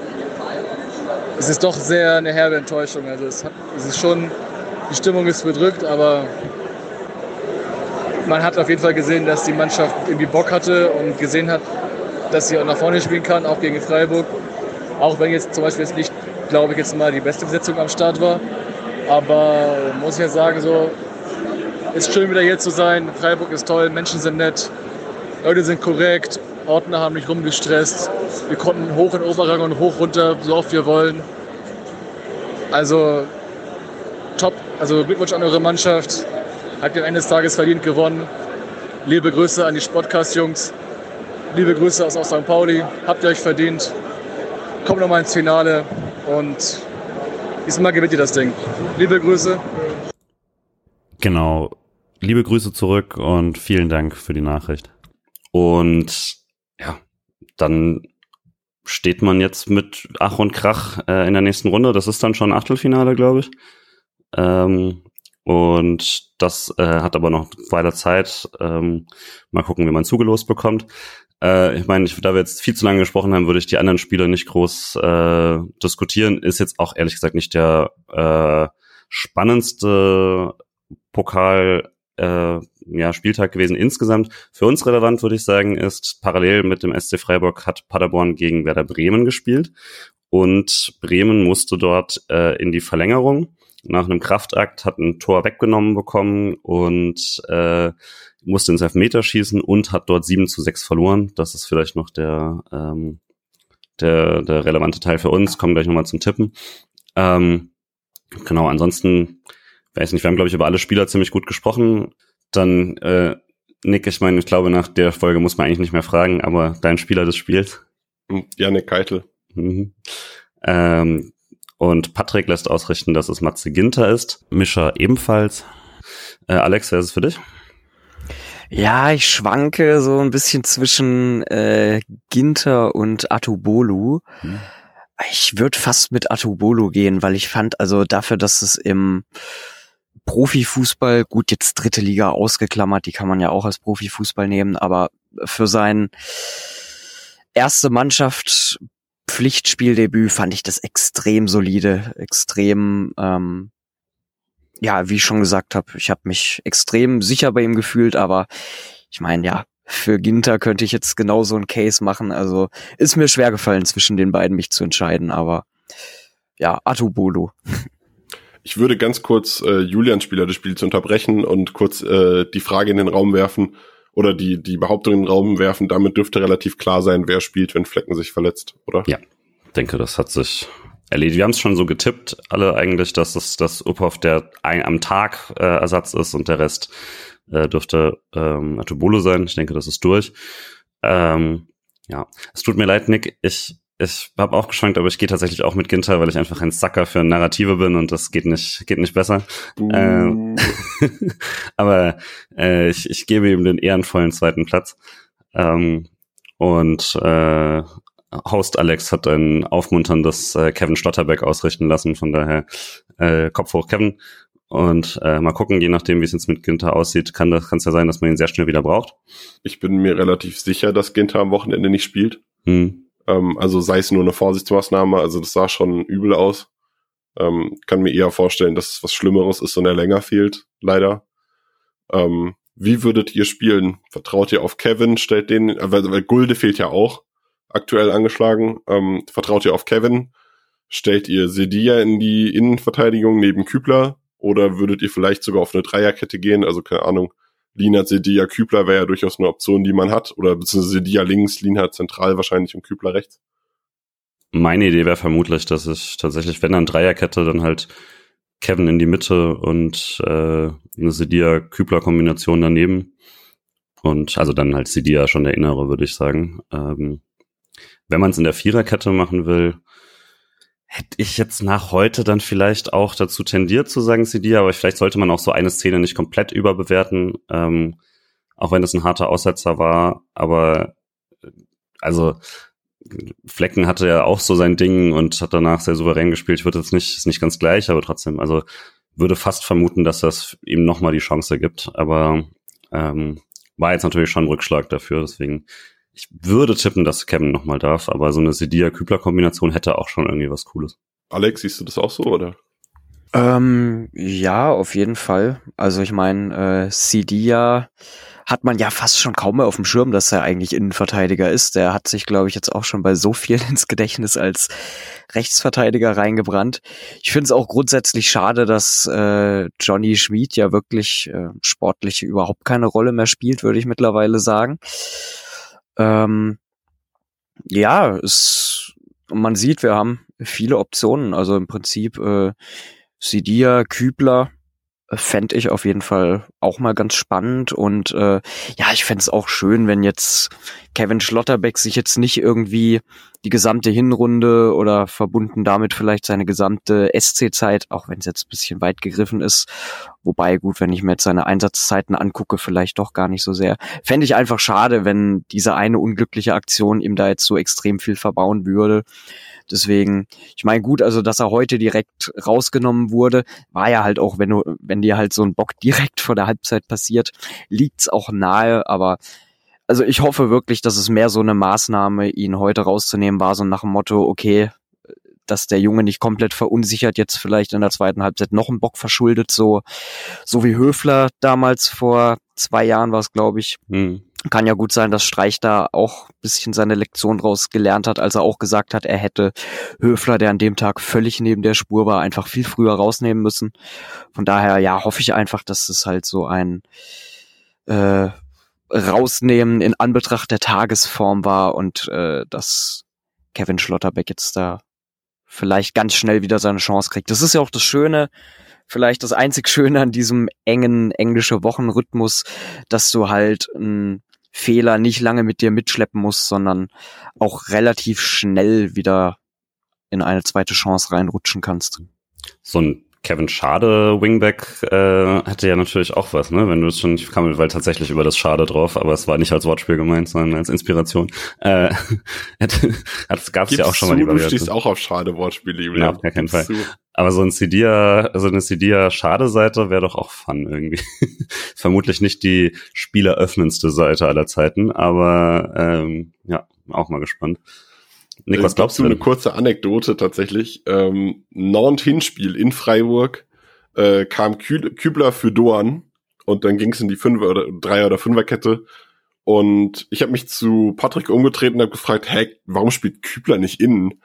es ist doch sehr eine herbe Enttäuschung. Also es, hat, es ist schon, die Stimmung ist bedrückt, aber man hat auf jeden Fall gesehen, dass die Mannschaft irgendwie Bock hatte und gesehen hat, dass sie auch nach vorne spielen kann, auch gegen Freiburg. Auch wenn jetzt zum Beispiel jetzt nicht, glaube ich, jetzt mal die beste Besetzung am Start war. Aber muss ich ja sagen, so ist schön wieder hier zu sein. Freiburg ist toll, Menschen sind nett, Leute sind korrekt, Ordner haben nicht rumgestresst. Wir konnten hoch in Oberrang und hoch runter, so oft wir wollen. Also top. Also Glückwunsch an eure Mannschaft. Habt ihr am Ende des Tages verdient gewonnen. Liebe Grüße an die Sportcast-Jungs. Liebe Grüße aus, aus St. Pauli. Habt ihr euch verdient. Kommt nochmal ins Finale und diesmal gewinnt ihr das Ding. Liebe Grüße. Genau. Liebe Grüße zurück und vielen Dank für die Nachricht. Und ja, dann steht man jetzt mit Ach und Krach äh, in der nächsten Runde. Das ist dann schon Achtelfinale, glaube ich. Ähm, und das äh, hat aber noch weiter Zeit. Ähm, mal gucken, wie man zugelost bekommt. Äh, ich meine, ich, da wir jetzt viel zu lange gesprochen haben, würde ich die anderen Spiele nicht groß äh, diskutieren. Ist jetzt auch ehrlich gesagt nicht der äh, spannendste Pokal äh, ja, Spieltag gewesen insgesamt. Für uns relevant, würde ich sagen, ist parallel mit dem SC Freiburg hat Paderborn gegen Werder Bremen gespielt und Bremen musste dort äh, in die Verlängerung. Nach einem Kraftakt hat ein Tor weggenommen bekommen und äh, musste ins Elfmeterschießen und hat dort 7 zu 6 verloren. Das ist vielleicht noch der, ähm, der, der relevante Teil für uns. Kommen gleich nochmal zum Tippen. Ähm, genau, ansonsten, weiß nicht, wir haben, glaube ich, über alle Spieler ziemlich gut gesprochen. Dann, äh, Nick, ich meine, ich glaube, nach der Folge muss man eigentlich nicht mehr fragen, aber dein Spieler des Spiels? Janik Keitel. Mhm. Ähm, und Patrick lässt ausrichten, dass es Matze Ginter ist. Mischer ebenfalls. Äh, Alex, wer ist es für dich? Ja, ich schwanke so ein bisschen zwischen äh, Ginter und Atubolu. Hm. Ich würde fast mit Atubolu gehen, weil ich fand, also dafür, dass es im Profifußball, gut, jetzt dritte Liga ausgeklammert, die kann man ja auch als Profifußball nehmen, aber für sein erste Mannschaft Pflichtspieldebüt fand ich das extrem solide, extrem, ähm, ja, wie ich schon gesagt habe, ich habe mich extrem sicher bei ihm gefühlt, aber ich meine, ja, für Ginter könnte ich jetzt genauso ein Case machen. Also ist mir schwer gefallen, zwischen den beiden mich zu entscheiden, aber ja, Atubolo. Ich würde ganz kurz äh, Julians Spieler des Spiels unterbrechen und kurz äh, die Frage in den Raum werfen oder die, die Behauptung in den Raum werfen. Damit dürfte relativ klar sein, wer spielt, wenn Flecken sich verletzt, oder? Ja, denke, das hat sich erledigt. Wir haben es schon so getippt, alle eigentlich, dass es das Uphoff der ein, am Tag äh, Ersatz ist und der Rest äh, dürfte ähm, Atubolo sein. Ich denke, das ist durch. Ähm, ja, es tut mir leid, Nick. Ich ich habe auch geschwankt, aber ich gehe tatsächlich auch mit Ginter, weil ich einfach ein Sucker für Narrative bin und das geht nicht, geht nicht besser. Uh. Ähm, (laughs) aber äh, ich, ich gebe ihm den ehrenvollen zweiten Platz. Ähm, und äh, Host Alex hat ein aufmunterndes äh, Kevin Stotterbeck ausrichten lassen, von daher äh, Kopf hoch Kevin. Und äh, mal gucken, je nachdem, wie es jetzt mit Ginter aussieht, kann das kann es ja sein, dass man ihn sehr schnell wieder braucht. Ich bin mir relativ sicher, dass Ginter am Wochenende nicht spielt. Hm. Ähm, also sei es nur eine Vorsichtsmaßnahme, also das sah schon übel aus. Ähm, kann mir eher vorstellen, dass es was Schlimmeres ist und er länger fehlt, leider. Ähm, wie würdet ihr spielen? Vertraut ihr auf Kevin? Stellt den, weil, weil Gulde fehlt ja auch aktuell angeschlagen. Ähm, vertraut ihr auf Kevin? Stellt ihr Sedia in die Innenverteidigung neben Kübler? Oder würdet ihr vielleicht sogar auf eine Dreierkette gehen? Also keine Ahnung, Lienert, Sedia, Kübler wäre ja durchaus eine Option, die man hat. Oder beziehungsweise Sedia links, Lienert zentral wahrscheinlich und Kübler rechts. Meine Idee wäre vermutlich, dass ich tatsächlich, wenn dann Dreierkette, dann halt Kevin in die Mitte und äh, eine Sedia-Kübler-Kombination daneben. Und also dann halt Sidia schon der Innere, würde ich sagen. Ähm, wenn man es in der Viererkette machen will, hätte ich jetzt nach heute dann vielleicht auch dazu tendiert zu sagen Sidia, aber vielleicht sollte man auch so eine Szene nicht komplett überbewerten, ähm, auch wenn das ein harter Aussetzer war. Aber äh, also Flecken hatte ja auch so sein Ding und hat danach sehr souverän gespielt. Ich würde jetzt nicht, ist nicht ganz gleich, aber trotzdem, also würde fast vermuten, dass das ihm nochmal die Chance gibt. Aber ähm, war jetzt natürlich schon ein Rückschlag dafür. Deswegen, ich würde tippen, dass Kevin nochmal darf, aber so eine Sedia-Kübler-Kombination hätte auch schon irgendwie was Cooles. Alex, siehst du das auch so, oder? Ähm, ja, auf jeden Fall. Also ich meine, äh, Sidia hat man ja fast schon kaum mehr auf dem Schirm, dass er eigentlich Innenverteidiger ist. Der hat sich, glaube ich, jetzt auch schon bei so vielen (laughs) ins Gedächtnis als Rechtsverteidiger reingebrannt. Ich finde es auch grundsätzlich schade, dass äh, Johnny Schmid ja wirklich äh, sportlich überhaupt keine Rolle mehr spielt, würde ich mittlerweile sagen. Ähm, ja, es, man sieht, wir haben viele Optionen. Also im Prinzip äh, Sidia, Kübler, fände ich auf jeden Fall auch mal ganz spannend und äh, ja, ich fände es auch schön, wenn jetzt Kevin Schlotterbeck sich jetzt nicht irgendwie die gesamte Hinrunde oder verbunden damit vielleicht seine gesamte SC-Zeit, auch wenn es jetzt ein bisschen weit gegriffen ist, wobei gut, wenn ich mir jetzt seine Einsatzzeiten angucke, vielleicht doch gar nicht so sehr, fände ich einfach schade, wenn diese eine unglückliche Aktion ihm da jetzt so extrem viel verbauen würde. Deswegen, ich meine, gut, also dass er heute direkt rausgenommen wurde, war ja halt auch, wenn du, wenn dir halt so ein Bock (laughs) direkt vor der Halbzeit passiert, liegt's auch nahe, aber also ich hoffe wirklich, dass es mehr so eine Maßnahme, ihn heute rauszunehmen war, so nach dem Motto, okay, dass der Junge nicht komplett verunsichert jetzt vielleicht in der zweiten Halbzeit noch einen Bock verschuldet, so, so wie Höfler damals vor zwei Jahren war es, glaube ich. Mhm. Kann ja gut sein, dass Streich da auch bisschen seine Lektion draus gelernt hat, als er auch gesagt hat, er hätte Höfler, der an dem Tag völlig neben der Spur war, einfach viel früher rausnehmen müssen. Von daher, ja, hoffe ich einfach, dass es halt so ein äh, Rausnehmen in Anbetracht der Tagesform war und äh, dass Kevin Schlotterbeck jetzt da vielleicht ganz schnell wieder seine Chance kriegt. Das ist ja auch das Schöne, vielleicht das einzig Schöne an diesem engen englische Wochenrhythmus, dass du halt einen Fehler nicht lange mit dir mitschleppen musst, sondern auch relativ schnell wieder in eine zweite Chance reinrutschen kannst. So ein Kevin Schade Wingback äh, hätte ja natürlich auch was, ne? Wenn du es schon, ich kam weil tatsächlich über das Schade drauf, aber es war nicht als Wortspiel gemeint, sondern als Inspiration. Äh, (laughs) hätte, gab es ja auch schon mal die Variante. Du stehst auch auf Schade Wortspiele, Julian. Ja, auf gar keinen Fall. Zu. Aber so ein Cydia, also eine Cydia Schade Seite wäre doch auch fun irgendwie. (laughs) Vermutlich nicht die spieleröffnendste Seite aller Zeiten, aber ähm, ja, auch mal gespannt. Nick, was glaubst du? Eine kurze Anekdote tatsächlich. Ähm, Nantes-Hinspiel in Freiburg äh, kam Kü Kübler für Doan und dann ging es in die Fünfer- oder Dreier- oder Fünferkette. Und ich habe mich zu Patrick umgetreten und habe gefragt, hä, warum spielt Kübler nicht innen?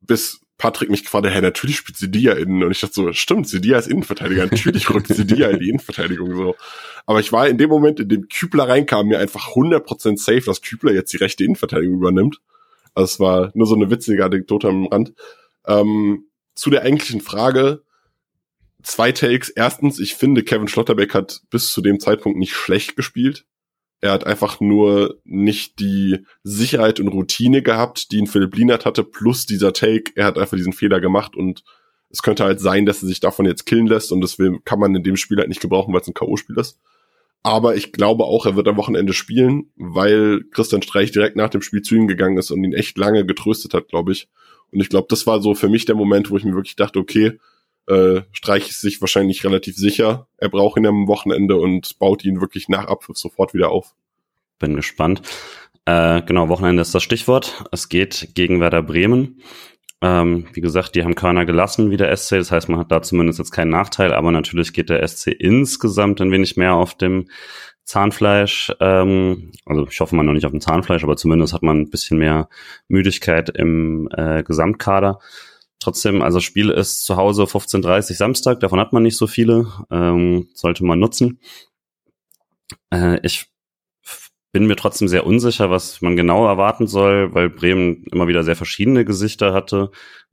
Bis Patrick mich gefragt hat, hä, natürlich spielt Sidia innen. Und ich dachte so, stimmt, Sidia ist Innenverteidiger. Natürlich rückt Sidia in die Innenverteidigung so. Aber ich war in dem Moment, in dem Kübler reinkam, mir einfach 100% safe, dass Kübler jetzt die rechte Innenverteidigung übernimmt. Also es war nur so eine witzige Anekdote am Rand. Ähm, zu der eigentlichen Frage, zwei Takes. Erstens, ich finde, Kevin Schlotterbeck hat bis zu dem Zeitpunkt nicht schlecht gespielt. Er hat einfach nur nicht die Sicherheit und Routine gehabt, die ihn Philipp Lienert hatte, plus dieser Take. Er hat einfach diesen Fehler gemacht und es könnte halt sein, dass er sich davon jetzt killen lässt und das kann man in dem Spiel halt nicht gebrauchen, weil es ein K.O.-Spiel ist. Aber ich glaube auch, er wird am Wochenende spielen, weil Christian Streich direkt nach dem Spiel zu ihm gegangen ist und ihn echt lange getröstet hat, glaube ich. Und ich glaube, das war so für mich der Moment, wo ich mir wirklich dachte, okay, äh, Streich ist sich wahrscheinlich relativ sicher. Er braucht ihn am Wochenende und baut ihn wirklich nach Abpfiff sofort wieder auf. Bin gespannt. Äh, genau, Wochenende ist das Stichwort. Es geht gegen Werder Bremen. Ähm, wie gesagt, die haben Körner gelassen wie der SC, das heißt, man hat da zumindest jetzt keinen Nachteil, aber natürlich geht der SC insgesamt ein wenig mehr auf dem Zahnfleisch. Ähm, also ich hoffe mal noch nicht auf dem Zahnfleisch, aber zumindest hat man ein bisschen mehr Müdigkeit im äh, Gesamtkader. Trotzdem, also Spiel ist zu Hause 15.30 Samstag, davon hat man nicht so viele, ähm, sollte man nutzen. Äh, ich bin mir trotzdem sehr unsicher, was man genau erwarten soll, weil Bremen immer wieder sehr verschiedene Gesichter hatte.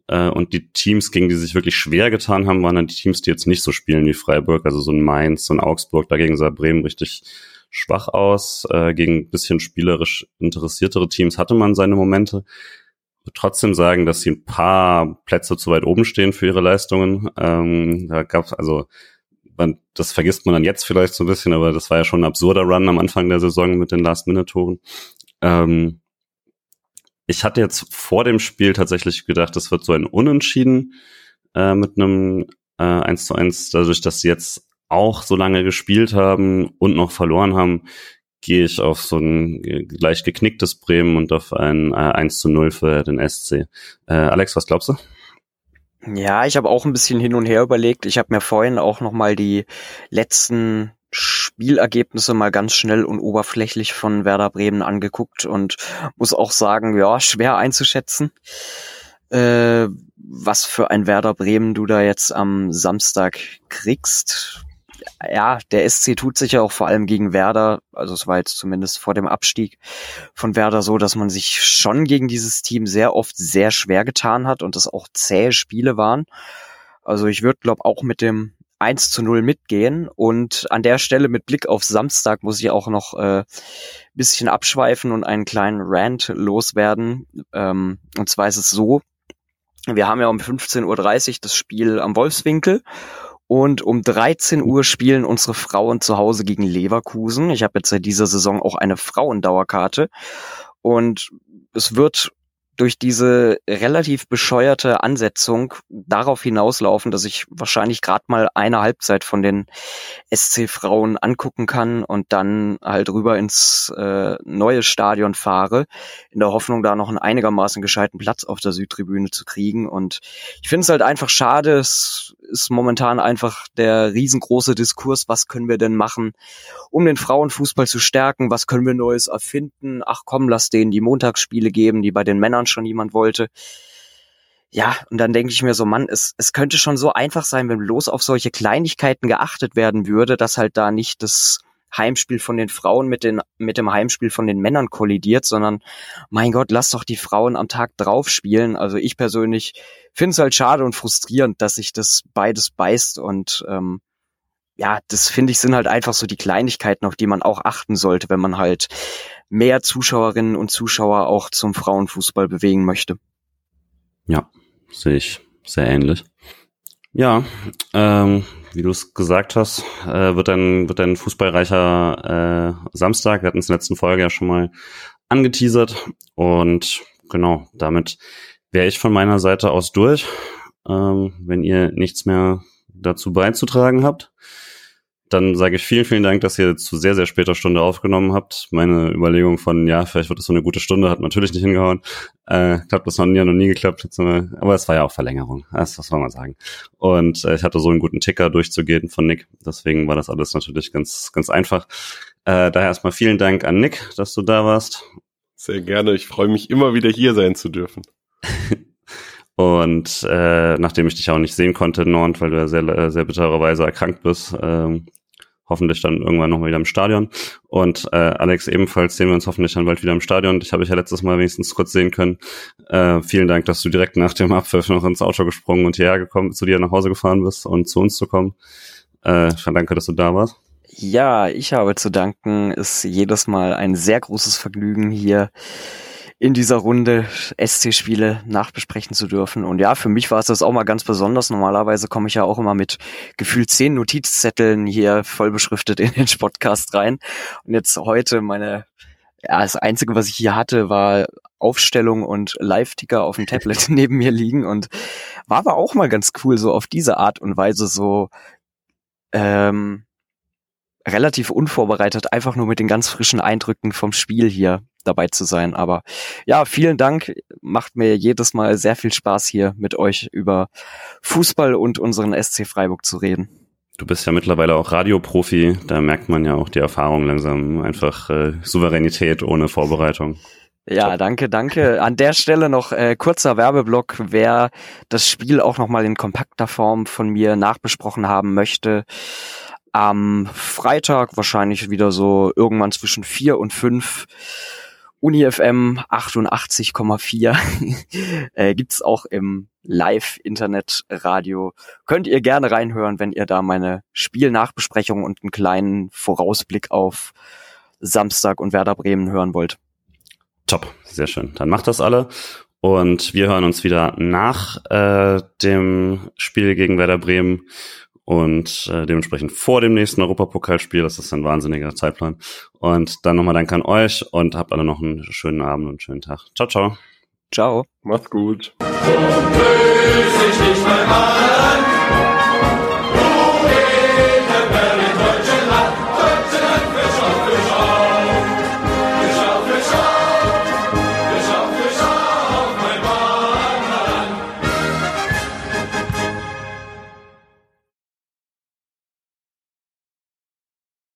Äh, und die Teams, gegen die sich wirklich schwer getan haben, waren dann die Teams, die jetzt nicht so spielen wie Freiburg, also so ein Mainz, so ein Augsburg. Dagegen sah Bremen richtig schwach aus. Äh, gegen bisschen spielerisch interessiertere Teams hatte man seine Momente. Trotzdem sagen, dass sie ein paar Plätze zu weit oben stehen für ihre Leistungen. Ähm, da gab es also man, das vergisst man dann jetzt vielleicht so ein bisschen, aber das war ja schon ein absurder Run am Anfang der Saison mit den Last-Minute-Toren. Ähm, ich hatte jetzt vor dem Spiel tatsächlich gedacht, es wird so ein Unentschieden äh, mit einem äh, 1 zu 1, dadurch, dass sie jetzt auch so lange gespielt haben und noch verloren haben, gehe ich auf so ein leicht geknicktes Bremen und auf ein äh, 1 zu 0 für den SC. Äh, Alex, was glaubst du? Ja, ich habe auch ein bisschen hin und her überlegt. Ich habe mir vorhin auch noch mal die letzten Spielergebnisse mal ganz schnell und oberflächlich von Werder Bremen angeguckt und muss auch sagen, ja, schwer einzuschätzen, äh, was für ein Werder Bremen du da jetzt am Samstag kriegst ja, der SC tut sich ja auch vor allem gegen Werder, also es war jetzt zumindest vor dem Abstieg von Werder so, dass man sich schon gegen dieses Team sehr oft sehr schwer getan hat und es auch zähe Spiele waren. Also ich würde, glaube auch mit dem 1 zu 0 mitgehen und an der Stelle mit Blick auf Samstag muss ich auch noch äh, bisschen abschweifen und einen kleinen Rant loswerden. Ähm, und zwar ist es so, wir haben ja um 15.30 Uhr das Spiel am Wolfswinkel und um 13 Uhr spielen unsere Frauen zu Hause gegen Leverkusen. Ich habe jetzt seit dieser Saison auch eine Frauendauerkarte. Und es wird durch diese relativ bescheuerte Ansetzung darauf hinauslaufen, dass ich wahrscheinlich gerade mal eine Halbzeit von den SC-Frauen angucken kann und dann halt rüber ins äh, neue Stadion fahre, in der Hoffnung, da noch einen einigermaßen gescheiten Platz auf der Südtribüne zu kriegen. Und ich finde es halt einfach schade, es ist momentan einfach der riesengroße Diskurs, was können wir denn machen, um den Frauenfußball zu stärken, was können wir Neues erfinden, ach komm, lass denen die Montagsspiele geben, die bei den Männern schon jemand wollte. Ja, und dann denke ich mir so, Mann, es, es könnte schon so einfach sein, wenn bloß auf solche Kleinigkeiten geachtet werden würde, dass halt da nicht das Heimspiel von den Frauen mit, den, mit dem Heimspiel von den Männern kollidiert, sondern mein Gott, lass doch die Frauen am Tag drauf spielen. Also ich persönlich finde es halt schade und frustrierend, dass sich das beides beißt und ähm, ja, das finde ich sind halt einfach so die Kleinigkeiten, auf die man auch achten sollte, wenn man halt mehr Zuschauerinnen und Zuschauer auch zum Frauenfußball bewegen möchte. Ja, sehe ich sehr ähnlich. Ja, ähm, wie du es gesagt hast, äh, wird ein, wird ein fußballreicher äh, Samstag. Wir hatten es in der letzten Folge ja schon mal angeteasert. Und genau, damit wäre ich von meiner Seite aus durch. Ähm, wenn ihr nichts mehr dazu beizutragen habt, dann sage ich vielen, vielen Dank, dass ihr zu sehr, sehr später Stunde aufgenommen habt. Meine Überlegung von, ja, vielleicht wird es so eine gute Stunde, hat natürlich nicht hingehauen. Äh, klappt das noch nie, noch nie geklappt. Aber es war ja auch Verlängerung. Das, das soll man sagen. Und äh, ich hatte so einen guten Ticker durchzugehen von Nick. Deswegen war das alles natürlich ganz, ganz einfach. Äh, daher erstmal vielen Dank an Nick, dass du da warst. Sehr gerne. Ich freue mich immer wieder hier sein zu dürfen. (laughs) Und äh, nachdem ich dich auch nicht sehen konnte, Nord, weil du ja sehr, sehr bittererweise erkrankt bist, ähm, hoffentlich dann irgendwann nochmal wieder im Stadion. Und äh, Alex ebenfalls sehen wir uns hoffentlich dann bald wieder im Stadion. Ich habe ich ja letztes Mal wenigstens kurz sehen können. Äh, vielen Dank, dass du direkt nach dem Abpfiff noch ins Auto gesprungen und hierher gekommen, zu dir nach Hause gefahren bist und zu uns zu kommen. Äh, danke, dass du da warst. Ja, ich habe zu danken. Ist jedes Mal ein sehr großes Vergnügen hier in dieser Runde SC-Spiele nachbesprechen zu dürfen. Und ja, für mich war es das auch mal ganz besonders. Normalerweise komme ich ja auch immer mit gefühlt zehn Notizzetteln hier voll beschriftet in den Podcast rein. Und jetzt heute meine, ja, das Einzige, was ich hier hatte, war Aufstellung und Live-Ticker auf dem Tablet (laughs) neben mir liegen und war aber auch mal ganz cool, so auf diese Art und Weise so ähm, relativ unvorbereitet, einfach nur mit den ganz frischen Eindrücken vom Spiel hier dabei zu sein. Aber ja, vielen Dank. Macht mir jedes Mal sehr viel Spaß hier mit euch über Fußball und unseren SC Freiburg zu reden. Du bist ja mittlerweile auch Radioprofi, da merkt man ja auch die Erfahrung langsam, einfach äh, Souveränität ohne Vorbereitung. Ja, Top. danke, danke. An der Stelle noch äh, kurzer Werbeblock, wer das Spiel auch nochmal in kompakter Form von mir nachbesprochen haben möchte. Am Freitag wahrscheinlich wieder so irgendwann zwischen vier und fünf UniFM 88,4 (laughs) äh, gibt's auch im Live-Internet-Radio. Könnt ihr gerne reinhören, wenn ihr da meine Spielnachbesprechung und einen kleinen Vorausblick auf Samstag und Werder Bremen hören wollt. Top, sehr schön. Dann macht das alle. Und wir hören uns wieder nach äh, dem Spiel gegen Werder Bremen und äh, dementsprechend vor dem nächsten Europapokalspiel. Das ist ein wahnsinniger Zeitplan. Und dann nochmal Dank an euch und habt alle noch einen schönen Abend und einen schönen Tag. Ciao, ciao. Ciao. Macht's gut. So